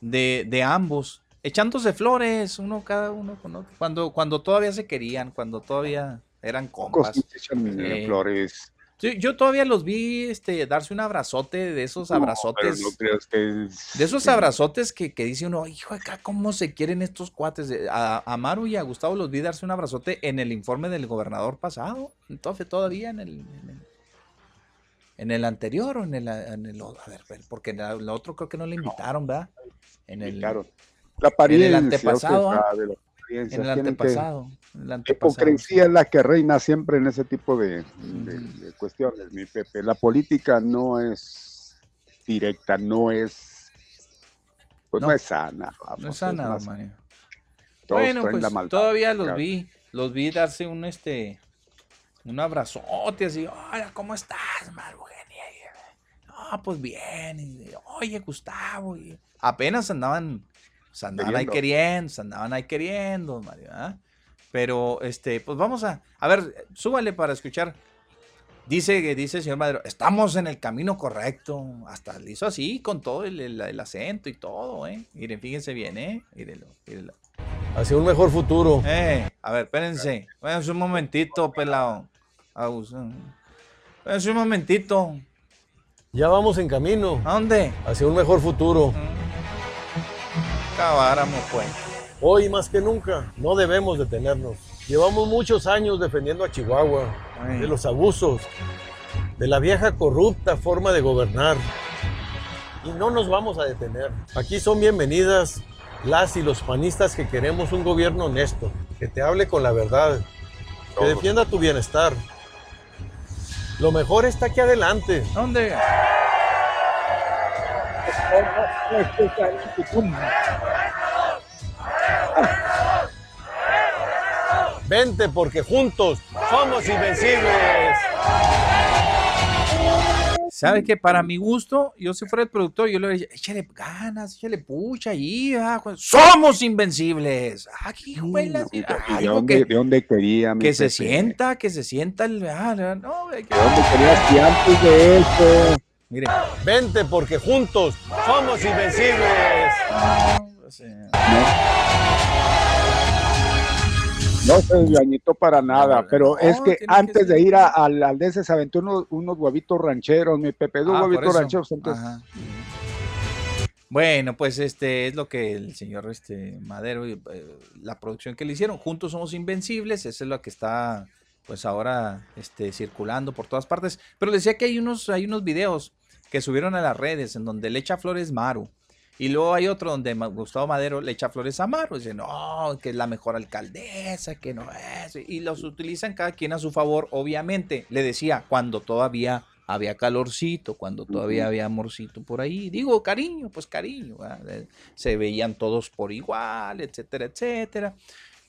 Speaker 3: de, de ambos. Echándose flores, uno cada uno con otro. Cuando, cuando todavía se querían, cuando todavía eran compas.
Speaker 1: Eh, flores
Speaker 3: yo todavía los vi este, darse un abrazote de esos abrazotes. De esos abrazotes que, que, dice uno, hijo, acá cómo se quieren estos cuates. A, a, Maru y a Gustavo los vi darse un abrazote en el informe del gobernador pasado. Entonces, todavía en el, en el, anterior o en el, en el, A ver, porque en el otro creo que no le invitaron, ¿verdad? En el,
Speaker 1: La en el
Speaker 3: antepasado. ¿ah? En el antepasado. La
Speaker 1: hipocresía es la que reina siempre en ese tipo de, cuestiones, mi Pepe. La política no es directa, no es. Pues no, es sana.
Speaker 3: no es sana, Mario. Bueno, pues todavía los vi, los vi darse un este un abrazote así, hola, ¿cómo estás, Maru No, pues bien, oye, Gustavo, apenas andaban se andaban ahí queriendo, se andaban ahí queriendo, Mario. ¿ah? Pero, este, pues vamos a, a ver, súbale para escuchar. Dice, dice el señor Madero, estamos en el camino correcto. Hasta le hizo así, con todo el, acento y todo, ¿eh? Miren, fíjense bien, ¿eh? Mírenlo, mírenlo.
Speaker 21: Hacia un mejor futuro.
Speaker 3: Eh, a ver, espérense. Espérense un momentito, pelado. Espérense un momentito.
Speaker 21: Ya vamos en camino.
Speaker 3: ¿A dónde?
Speaker 21: Hacia un mejor futuro. Mm
Speaker 3: acabáramos pues.
Speaker 21: Hoy más que nunca no debemos detenernos. Llevamos muchos años defendiendo a Chihuahua de los abusos, de la vieja corrupta forma de gobernar. Y no nos vamos a detener. Aquí son bienvenidas las y los panistas que queremos un gobierno honesto, que te hable con la verdad, que defienda tu bienestar. Lo mejor está aquí adelante.
Speaker 3: ¿Dónde?
Speaker 21: Vente porque juntos somos invencibles.
Speaker 3: ¿Sabe que Para mi gusto, yo si fuera el productor, yo le diría, échale ganas, échale pucha ahí, ah, somos invencibles. Aquí,
Speaker 1: ¿De, dónde, ¿De dónde quería?
Speaker 3: Que se sienta, que se sienta el... Ah, no,
Speaker 1: ¿De dónde querías que antes de eso?
Speaker 21: Mire. Vente porque juntos somos invencibles.
Speaker 1: No, se dañito para nada, pero es que antes de ir al, al de ese se aventó unos, huevitos rancheros, mi Pepe, dos ah, huevitos rancheros.
Speaker 3: Bueno, pues este es lo que el señor este Madero, eh, la producción que le hicieron, juntos somos invencibles, esa es lo que está pues ahora este, circulando por todas partes. Pero decía que hay unos, hay unos videos que subieron a las redes en donde le echa flores Maru. Y luego hay otro donde Gustavo Madero le echa flores a Maru. Dice, no, que es la mejor alcaldesa, que no es. Y los utilizan cada quien a su favor, obviamente. Le decía, cuando todavía había calorcito, cuando todavía había amorcito por ahí. Digo, cariño, pues cariño. Se veían todos por igual, etcétera, etcétera.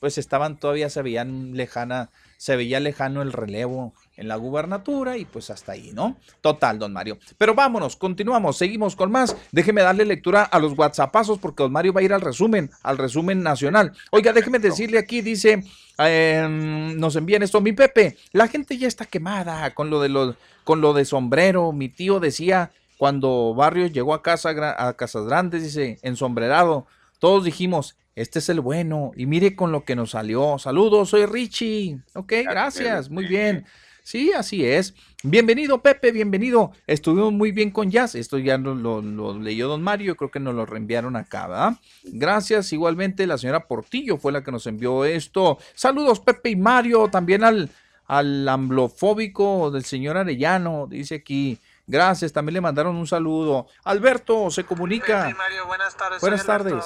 Speaker 3: Pues estaban todavía, se veían lejana, se veía lejano el relevo en la gubernatura y pues hasta ahí, ¿no? Total, don Mario. Pero vámonos, continuamos, seguimos con más. Déjeme darle lectura a los WhatsAppazos porque don Mario va a ir al resumen, al resumen nacional. Oiga, déjeme decirle aquí, dice, em, nos envían esto, mi Pepe, la gente ya está quemada con lo de los, con lo de sombrero. Mi tío decía cuando Barrios llegó a casa a Casas Grandes, dice, ensombrerado, todos dijimos, Este es el bueno. Y mire con lo que nos salió. Saludos, soy Richie. Ok, gracias. Muy bien. Sí, así es. Bienvenido, Pepe, bienvenido. Estuvimos muy bien con Jazz. Esto ya lo, lo, leyó don Mario, creo que nos lo reenviaron acá, ¿verdad? Gracias. Igualmente, la señora Portillo fue la que nos envió esto. Saludos, Pepe y Mario. También al, al amblofóbico del señor Arellano, dice aquí. Gracias, también le mandaron un saludo. Alberto, se comunica.
Speaker 22: Mario, buenas tardes.
Speaker 3: Buenas tardes.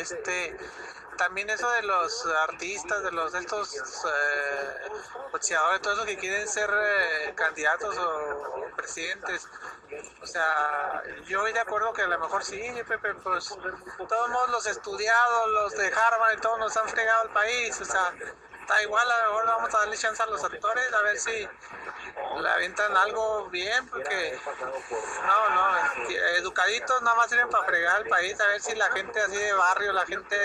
Speaker 22: Este, también eso de los artistas, de los estos eh, boxeadores, todos los que quieren ser eh, candidatos o presidentes. O sea, yo voy de acuerdo que a lo mejor sí, Pepe, pues todos los estudiados, los de Harvard y todos nos han fregado el país. O sea, está igual, a lo mejor vamos a darle chance a los actores a ver si le avientan algo bien, porque no, no, educaditos nada más sirven para fregar el país, a ver si la gente así de barrio, la gente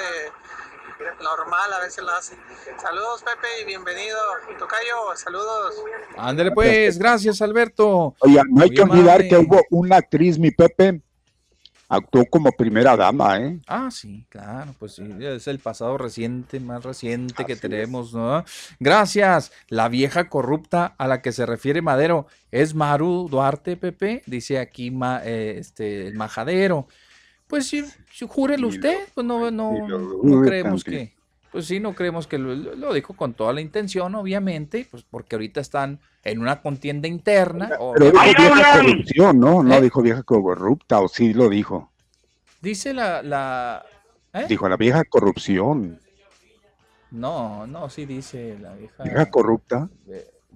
Speaker 22: normal, a ver si lo hace. Saludos Pepe y bienvenido. Tocayo, saludos.
Speaker 3: Ándale pues, gracias Alberto.
Speaker 1: Oye, no hay que olvidar que hubo una actriz, mi Pepe, actuó como primera dama, ¿eh?
Speaker 3: Ah, sí, claro, pues sí, es el pasado reciente, más reciente que tenemos, ¿no? Gracias. La vieja corrupta a la que se refiere Madero es Maru Duarte, Pepe, dice aquí eh, este, el majadero. Pues sí, júrelo usted, pues no, no, no creemos que, pues sí, no creemos que lo, dijo con toda la intención, obviamente, pues porque ahorita están en una contienda interna.
Speaker 1: Pero dijo vieja corrupción, ¿no? No ¿Eh? dijo vieja corrupta, o sí lo dijo.
Speaker 3: Dice la... la
Speaker 1: ¿eh? Dijo la vieja corrupción.
Speaker 3: No, no, sí dice la vieja...
Speaker 1: ¿Vieja corrupta?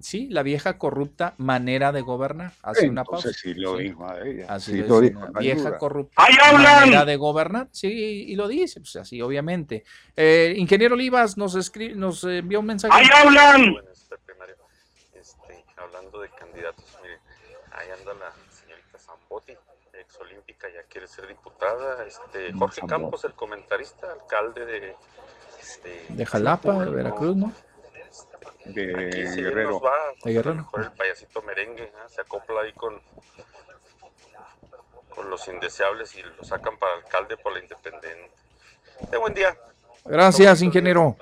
Speaker 3: Sí, la vieja corrupta manera de gobernar. Hace una pausa.
Speaker 1: Sí lo dijo a ella.
Speaker 3: Así sí lo dijo. Vieja corrupta manera de gobernar. Sí, y lo dice, pues así, obviamente. Eh, ingeniero Olivas nos escribe, nos envió un mensaje.
Speaker 11: ¡Ahí hablan!
Speaker 23: Este, hablando de candidatos, mire, ahí anda la señorita Zambotti, exolímpica, ya quiere ser diputada. Este, Jorge Campos, el comentarista, alcalde de...
Speaker 3: Este, de Jalapa, de Veracruz, ¿no?
Speaker 1: De Guerrero.
Speaker 23: de Guerrero. el payasito merengue, se acopla ahí con, con los indeseables y lo sacan para alcalde por la independencia. De buen día.
Speaker 3: Gracias, ingeniero.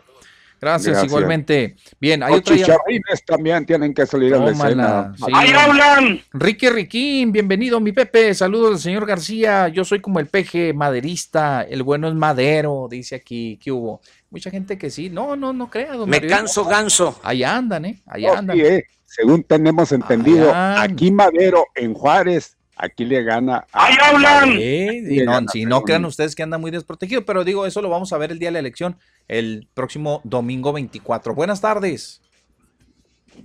Speaker 3: Gracias, igualmente. Bien, hay
Speaker 1: Los chicharrines también tienen que salir a la escena.
Speaker 11: ¡Ahí hablan!
Speaker 3: Ricky Riquín, bienvenido, mi Pepe. Saludos al señor García. Yo soy como el peje maderista. El bueno es madero, dice aquí. ¿Qué hubo? Mucha gente que sí. No, no, no crea.
Speaker 17: Me canso ganso.
Speaker 3: Ahí andan, ¿eh? Ahí andan.
Speaker 1: Eh. Según tenemos entendido, aquí Madero en Juárez aquí le gana.
Speaker 11: A ¡Ahí hablan!
Speaker 3: no, si no crean ustedes que anda muy desprotegido, pero digo, eso lo vamos a ver el día de la elección, el próximo domingo 24. Buenas tardes.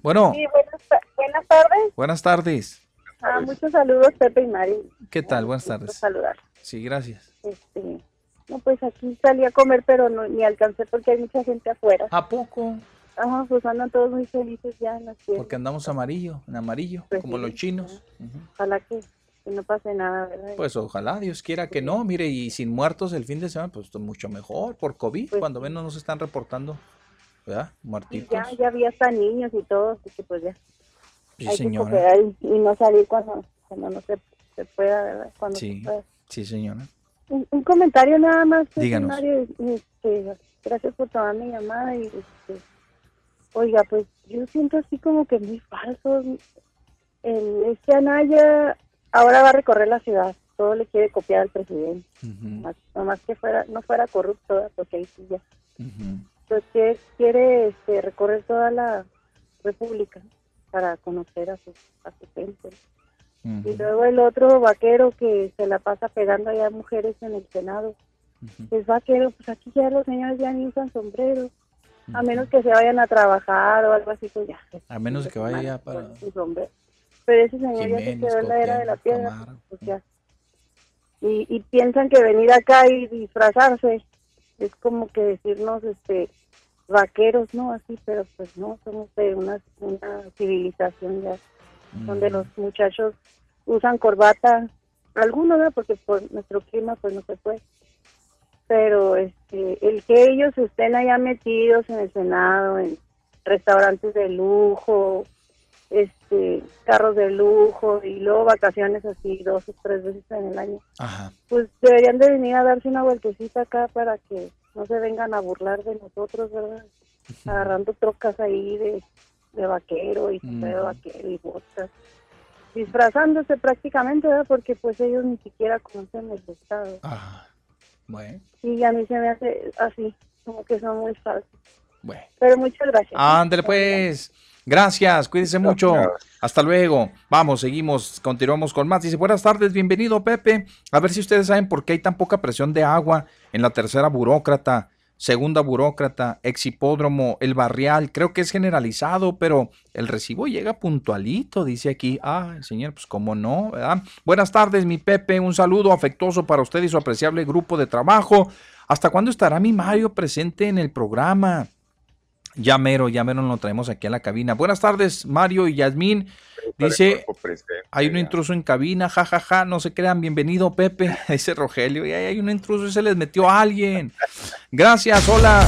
Speaker 3: Bueno.
Speaker 24: Sí, buenas, tardes.
Speaker 3: Buenas tardes.
Speaker 24: Ah, muchos saludos, Pepe y Mari.
Speaker 3: ¿Qué tal? Buenas tardes.
Speaker 24: Saludar.
Speaker 3: Sí, gracias.
Speaker 24: Este, no, pues aquí salí a comer, pero no, ni alcancé porque hay mucha gente afuera.
Speaker 3: ¿A poco?
Speaker 24: Ajá, pues andan todos muy felices ya en la
Speaker 3: Porque andamos amarillo, en amarillo, pues como los chinos.
Speaker 24: Ojalá que, no pase nada, ¿verdad?
Speaker 3: Pues ojalá, Dios quiera que no. Mire, y sin muertos el fin de semana, pues mucho mejor. Por COVID, pues cuando no nos están reportando, ¿verdad? Muertitos.
Speaker 24: Ya, ya había hasta niños y todo, así que pues ya.
Speaker 3: Sí, hay señora.
Speaker 24: Que y, y, no salir cuando, cuando no se, se pueda, ¿verdad? Cuando
Speaker 3: sí, sí, señora.
Speaker 24: Un, comentario nada más.
Speaker 3: Díganos.
Speaker 24: Este, gracias por tomar mi llamada y este, oiga, pues yo siento así como que muy falso. El, este Anaya ahora va a recorrer la ciudad, todo le quiere copiar al presidente. no más, que fuera no fuera corrupto, porque ahí sí ya. Entonces quiere este, recorrer toda la república para conocer a su, a su gente. Y luego el otro vaquero que se la pasa pegando allá a mujeres en el Senado. Es vaquero, pues aquí ya los señores ya ni usan sombrero. A menos que se vayan a trabajar o algo así, pues ya.
Speaker 3: A menos que vaya para...
Speaker 24: Su sombrero. Pero ese señor ya se quedó en la era de la piedra. Pues ya. Y, y piensan que venir acá y disfrazarse es como que decirnos este vaqueros, ¿no? Así, pero pues no, somos de una, una civilización ya donde los muchachos usan corbata, algunos, ¿no? porque por nuestro clima pues no se puede. Pero este, el que ellos estén allá metidos en el Senado, en restaurantes de lujo, este carros de lujo y luego vacaciones así dos o tres veces en el año, pues deberían de venir a darse una vueltecita acá para que no se vengan a burlar de nosotros, ¿verdad? Agarrando trocas ahí de, de vaquero y de vaquero y botas. Disfrazándose prácticamente, ¿verdad? Porque pues ellos ni siquiera conocen el Estado.
Speaker 3: Ah, bueno.
Speaker 24: Y a mí se me hace así, como que son muy falsos.
Speaker 3: Bueno.
Speaker 24: Pero muchas gracias.
Speaker 3: Ándale pues. Gracias, cuídense mucho. Hasta luego. Vamos, seguimos, continuamos con más. Dice, buenas tardes, bienvenido Pepe. A ver si ustedes saben por qué hay tan poca presión de agua en la tercera burócrata, segunda burócrata, ex hipódromo, el barrial. Creo que es generalizado, pero el recibo llega puntualito, dice aquí. Ah, señor, pues cómo no, ¿verdad? Buenas tardes, mi Pepe. Un saludo afectuoso para usted y su apreciable grupo de trabajo. ¿Hasta cuándo estará mi Mario presente en el programa? Ya mero, ya mero lo traemos aquí a la cabina. Buenas tardes, Mario y Yasmín. Dice, hay un intruso en cabina, jajaja, ja, ja, no se crean, bienvenido Pepe, dice Rogelio, y hay un intruso y se les metió a alguien. Gracias, hola.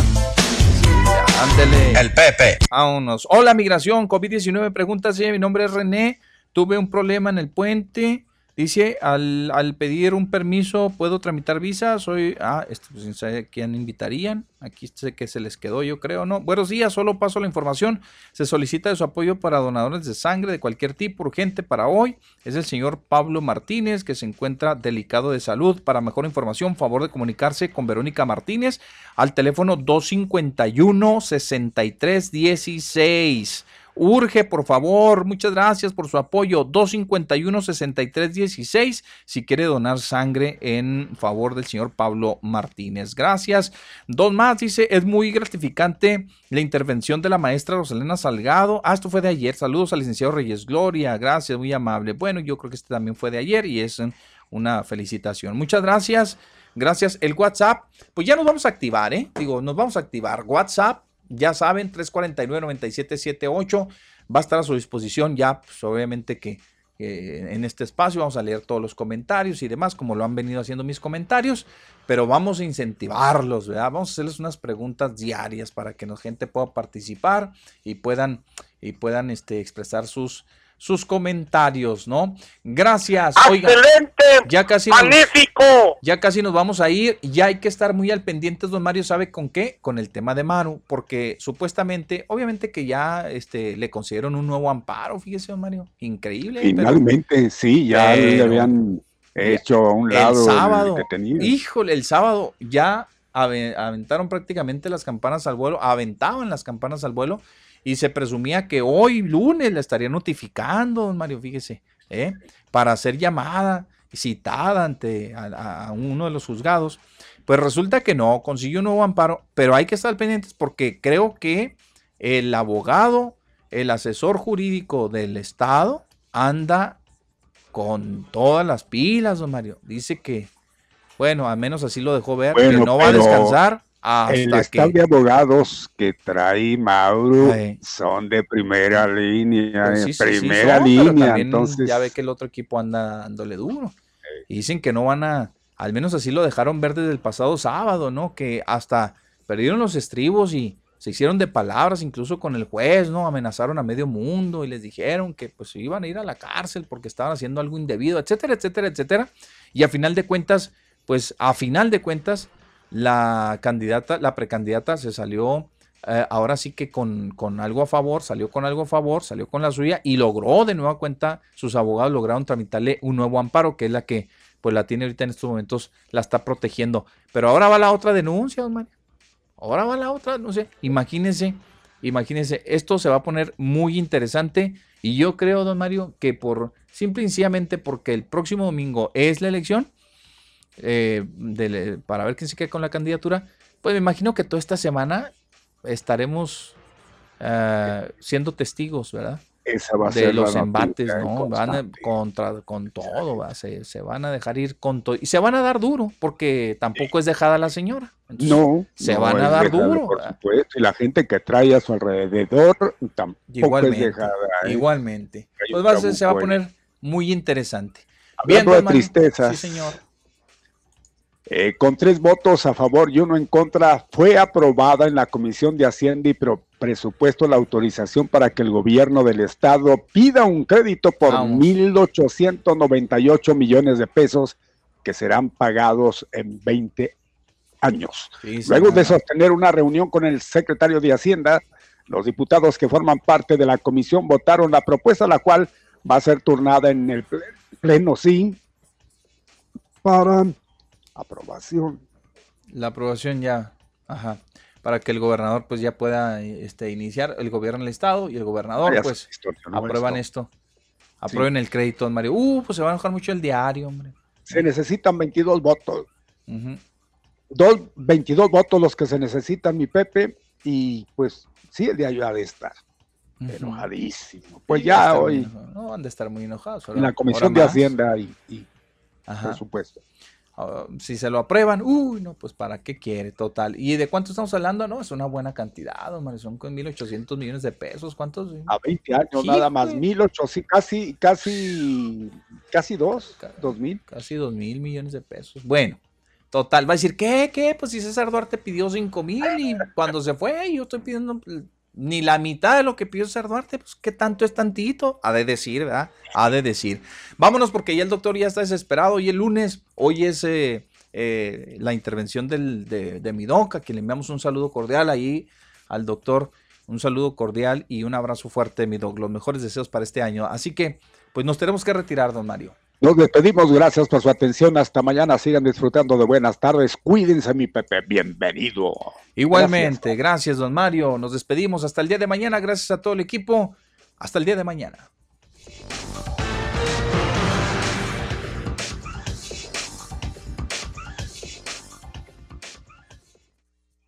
Speaker 3: ándele.
Speaker 25: El Pepe.
Speaker 3: Vámonos. Hola, migración, COVID-19, pregunta si mi nombre es René, tuve un problema en el puente, Dice, al, pedir un permiso, ¿puedo tramitar visa? Soy, ah, este, pues, ¿sabe quién invitarían? Aquí sé que se les quedó, yo creo, ¿no? Buenos días, solo paso la información. Se solicita de su apoyo para donadores de sangre de cualquier tipo, urgente para hoy. Es el señor Pablo Martínez, que se encuentra delicado de salud. Para mejor información, favor de comunicarse con Verónica Martínez al teléfono 251 6316 Urge, por favor, muchas gracias por su apoyo. 251-6316 si quiere donar sangre en favor del señor Pablo Martínez. Gracias. Dos más, dice, es muy gratificante la intervención de la maestra Rosalena Salgado. Ah, esto fue de ayer. Saludos al licenciado Reyes Gloria. Gracias, muy amable. Bueno, yo creo que este también fue de ayer y es una felicitación. Muchas gracias. Gracias. El WhatsApp, pues ya nos vamos a activar, ¿eh? Digo, nos vamos a activar. WhatsApp ya saben, 349-9778 va a estar a su disposición ya, pues obviamente que en este espacio vamos a leer todos los comentarios y demás, como lo han venido haciendo mis comentarios, pero vamos a incentivarlos, ¿verdad? Vamos a hacerles unas preguntas diarias para que la gente pueda participar y puedan, y puedan este, expresar sus, sus comentarios, ¿no? Gracias.
Speaker 4: ¡Excelente!
Speaker 3: ya casi
Speaker 4: ¡Magnífico!
Speaker 3: ya casi nos vamos a ir. Ya hay que estar muy al pendiente, don Mario, ¿sabe con qué? Con el tema de Maru, porque supuestamente, obviamente que ya este, le consiguieron un nuevo amparo, fíjese, don Mario. Increíble.
Speaker 1: Finalmente, sí, ya le habían hecho a un lado
Speaker 3: el sábado, Híjole, el sábado ya aventaron prácticamente las campanas al vuelo, aventaban las campanas al vuelo y se presumía que hoy lunes le estaría notificando, don Mario, fíjese, ¿eh? para hacer llamada, citada ante a, uno de los juzgados. Pues resulta que no, consiguió un nuevo amparo, pero hay que estar pendientes porque creo que el abogado, el asesor jurídico del Estado anda con todas las pilas, don Mario. Dice que, bueno, al menos así lo dejó ver, que no va a descansar
Speaker 1: el staff de abogados que trae Mauro son de primera línea, pues primera línea. entonces
Speaker 3: ya ve que el otro equipo anda dándole duro. Y dicen que no van a, al menos así lo dejaron ver desde el pasado sábado, ¿no? Que hasta perdieron los estribos y se hicieron de palabras incluso con el juez, ¿no? Amenazaron a medio mundo y les dijeron que pues iban a ir a la cárcel porque estaban haciendo algo indebido, etcétera, etcétera, etcétera. Y a final de cuentas, pues a final de cuentas, la candidata, la precandidata se salió eh, ahora sí que con, con, algo a favor, salió con algo a favor, salió con la suya y logró de nueva cuenta, sus abogados lograron tramitarle un nuevo amparo, que es la que pues la tiene ahorita en estos momentos, la está protegiendo. Pero ahora va la otra denuncia, don Mario. Ahora va la otra, no sé, imagínense, imagínense, esto se va a poner muy interesante y yo creo, don Mario, que por simple y sencillamente porque el próximo domingo es la elección, eh, para ver quién se queda con la candidatura, pues me imagino que toda esta semana estaremos uh, siendo testigos, ¿verdad?
Speaker 1: Esa va a
Speaker 3: de los embates, ¿no? Van contra, con todo, ¿va? Se, se, van a dejar ir con todo. Y se van a dar duro, porque tampoco es dejada la señora.
Speaker 1: no.
Speaker 3: Se van a dar duro.
Speaker 1: Por supuesto, y la gente que trae a su alrededor tampoco igualmente, es dejada.
Speaker 3: ¿eh? Igualmente. Pues va, se va a poner muy interesante.
Speaker 1: Hablando Bien, de tristezas.
Speaker 3: Sí, señor.
Speaker 1: Eh, con tres votos a favor y uno en contra, fue aprobada en la Comisión de Hacienda y Presupuesto la autorización para que el gobierno del estado pida un crédito por 1.898 millones de pesos que serán pagados en 20 años. Luego de sostener una reunión con el secretario de Hacienda, los diputados que forman parte de la comisión votaron la propuesta, la cual va a ser turnada en el pleno sí para aprobación.
Speaker 3: La aprobación ya, ajá, para que el gobernador pues ya pueda este, iniciar, el gobierno del estado y el gobernador pues aprueban esto. Aprueben el crédito, Mario. Uh, pues se va a enojar mucho el diario, hombre.
Speaker 1: Se necesitan 22 votos. Dos, 22 votos los que se necesitan, mi Pepe, y pues sí, el diario ha de estar. Enojadísimo. Pues ya hoy.
Speaker 3: No, han de estar muy enojados.
Speaker 1: En la Comisión de Hacienda y, y por supuesto.
Speaker 3: Ah, si se lo aprueban, uy, no, pues para qué quiere, total. ¿Y de cuánto estamos hablando? No, es una buena cantidad, hombre, son con 1.800 millones de pesos, ¿cuántos?
Speaker 1: A 20 años nada más, 1.800, casi, casi, casi dos, dos mil.
Speaker 3: Casi dos mil millones de pesos. Bueno, total, va a decir, ¿qué, qué? Pues si César Duarte pidió 5 mil y cuando se fue, yo estoy pidiendo ni la mitad de lo que pidió César Duarte, pues qué tanto es tantito, ha de decir, ¿verdad? Ha de decir. Vámonos porque ya el doctor ya está desesperado. Hoy el lunes, hoy es eh, eh, la intervención del, de, de mi donca, que le enviamos un saludo cordial ahí al doctor, un saludo cordial y un abrazo fuerte, mi doc, los mejores deseos para este año. Así que, pues nos tenemos que retirar, don Mario.
Speaker 1: Nos despedimos, gracias por su atención. Hasta mañana, sigan disfrutando de buenas tardes. Cuídense, mi Pepe, bienvenido.
Speaker 3: Igualmente, gracias. don Mario. Nos despedimos hasta el día de mañana. Gracias a todo el equipo. Hasta el día de mañana.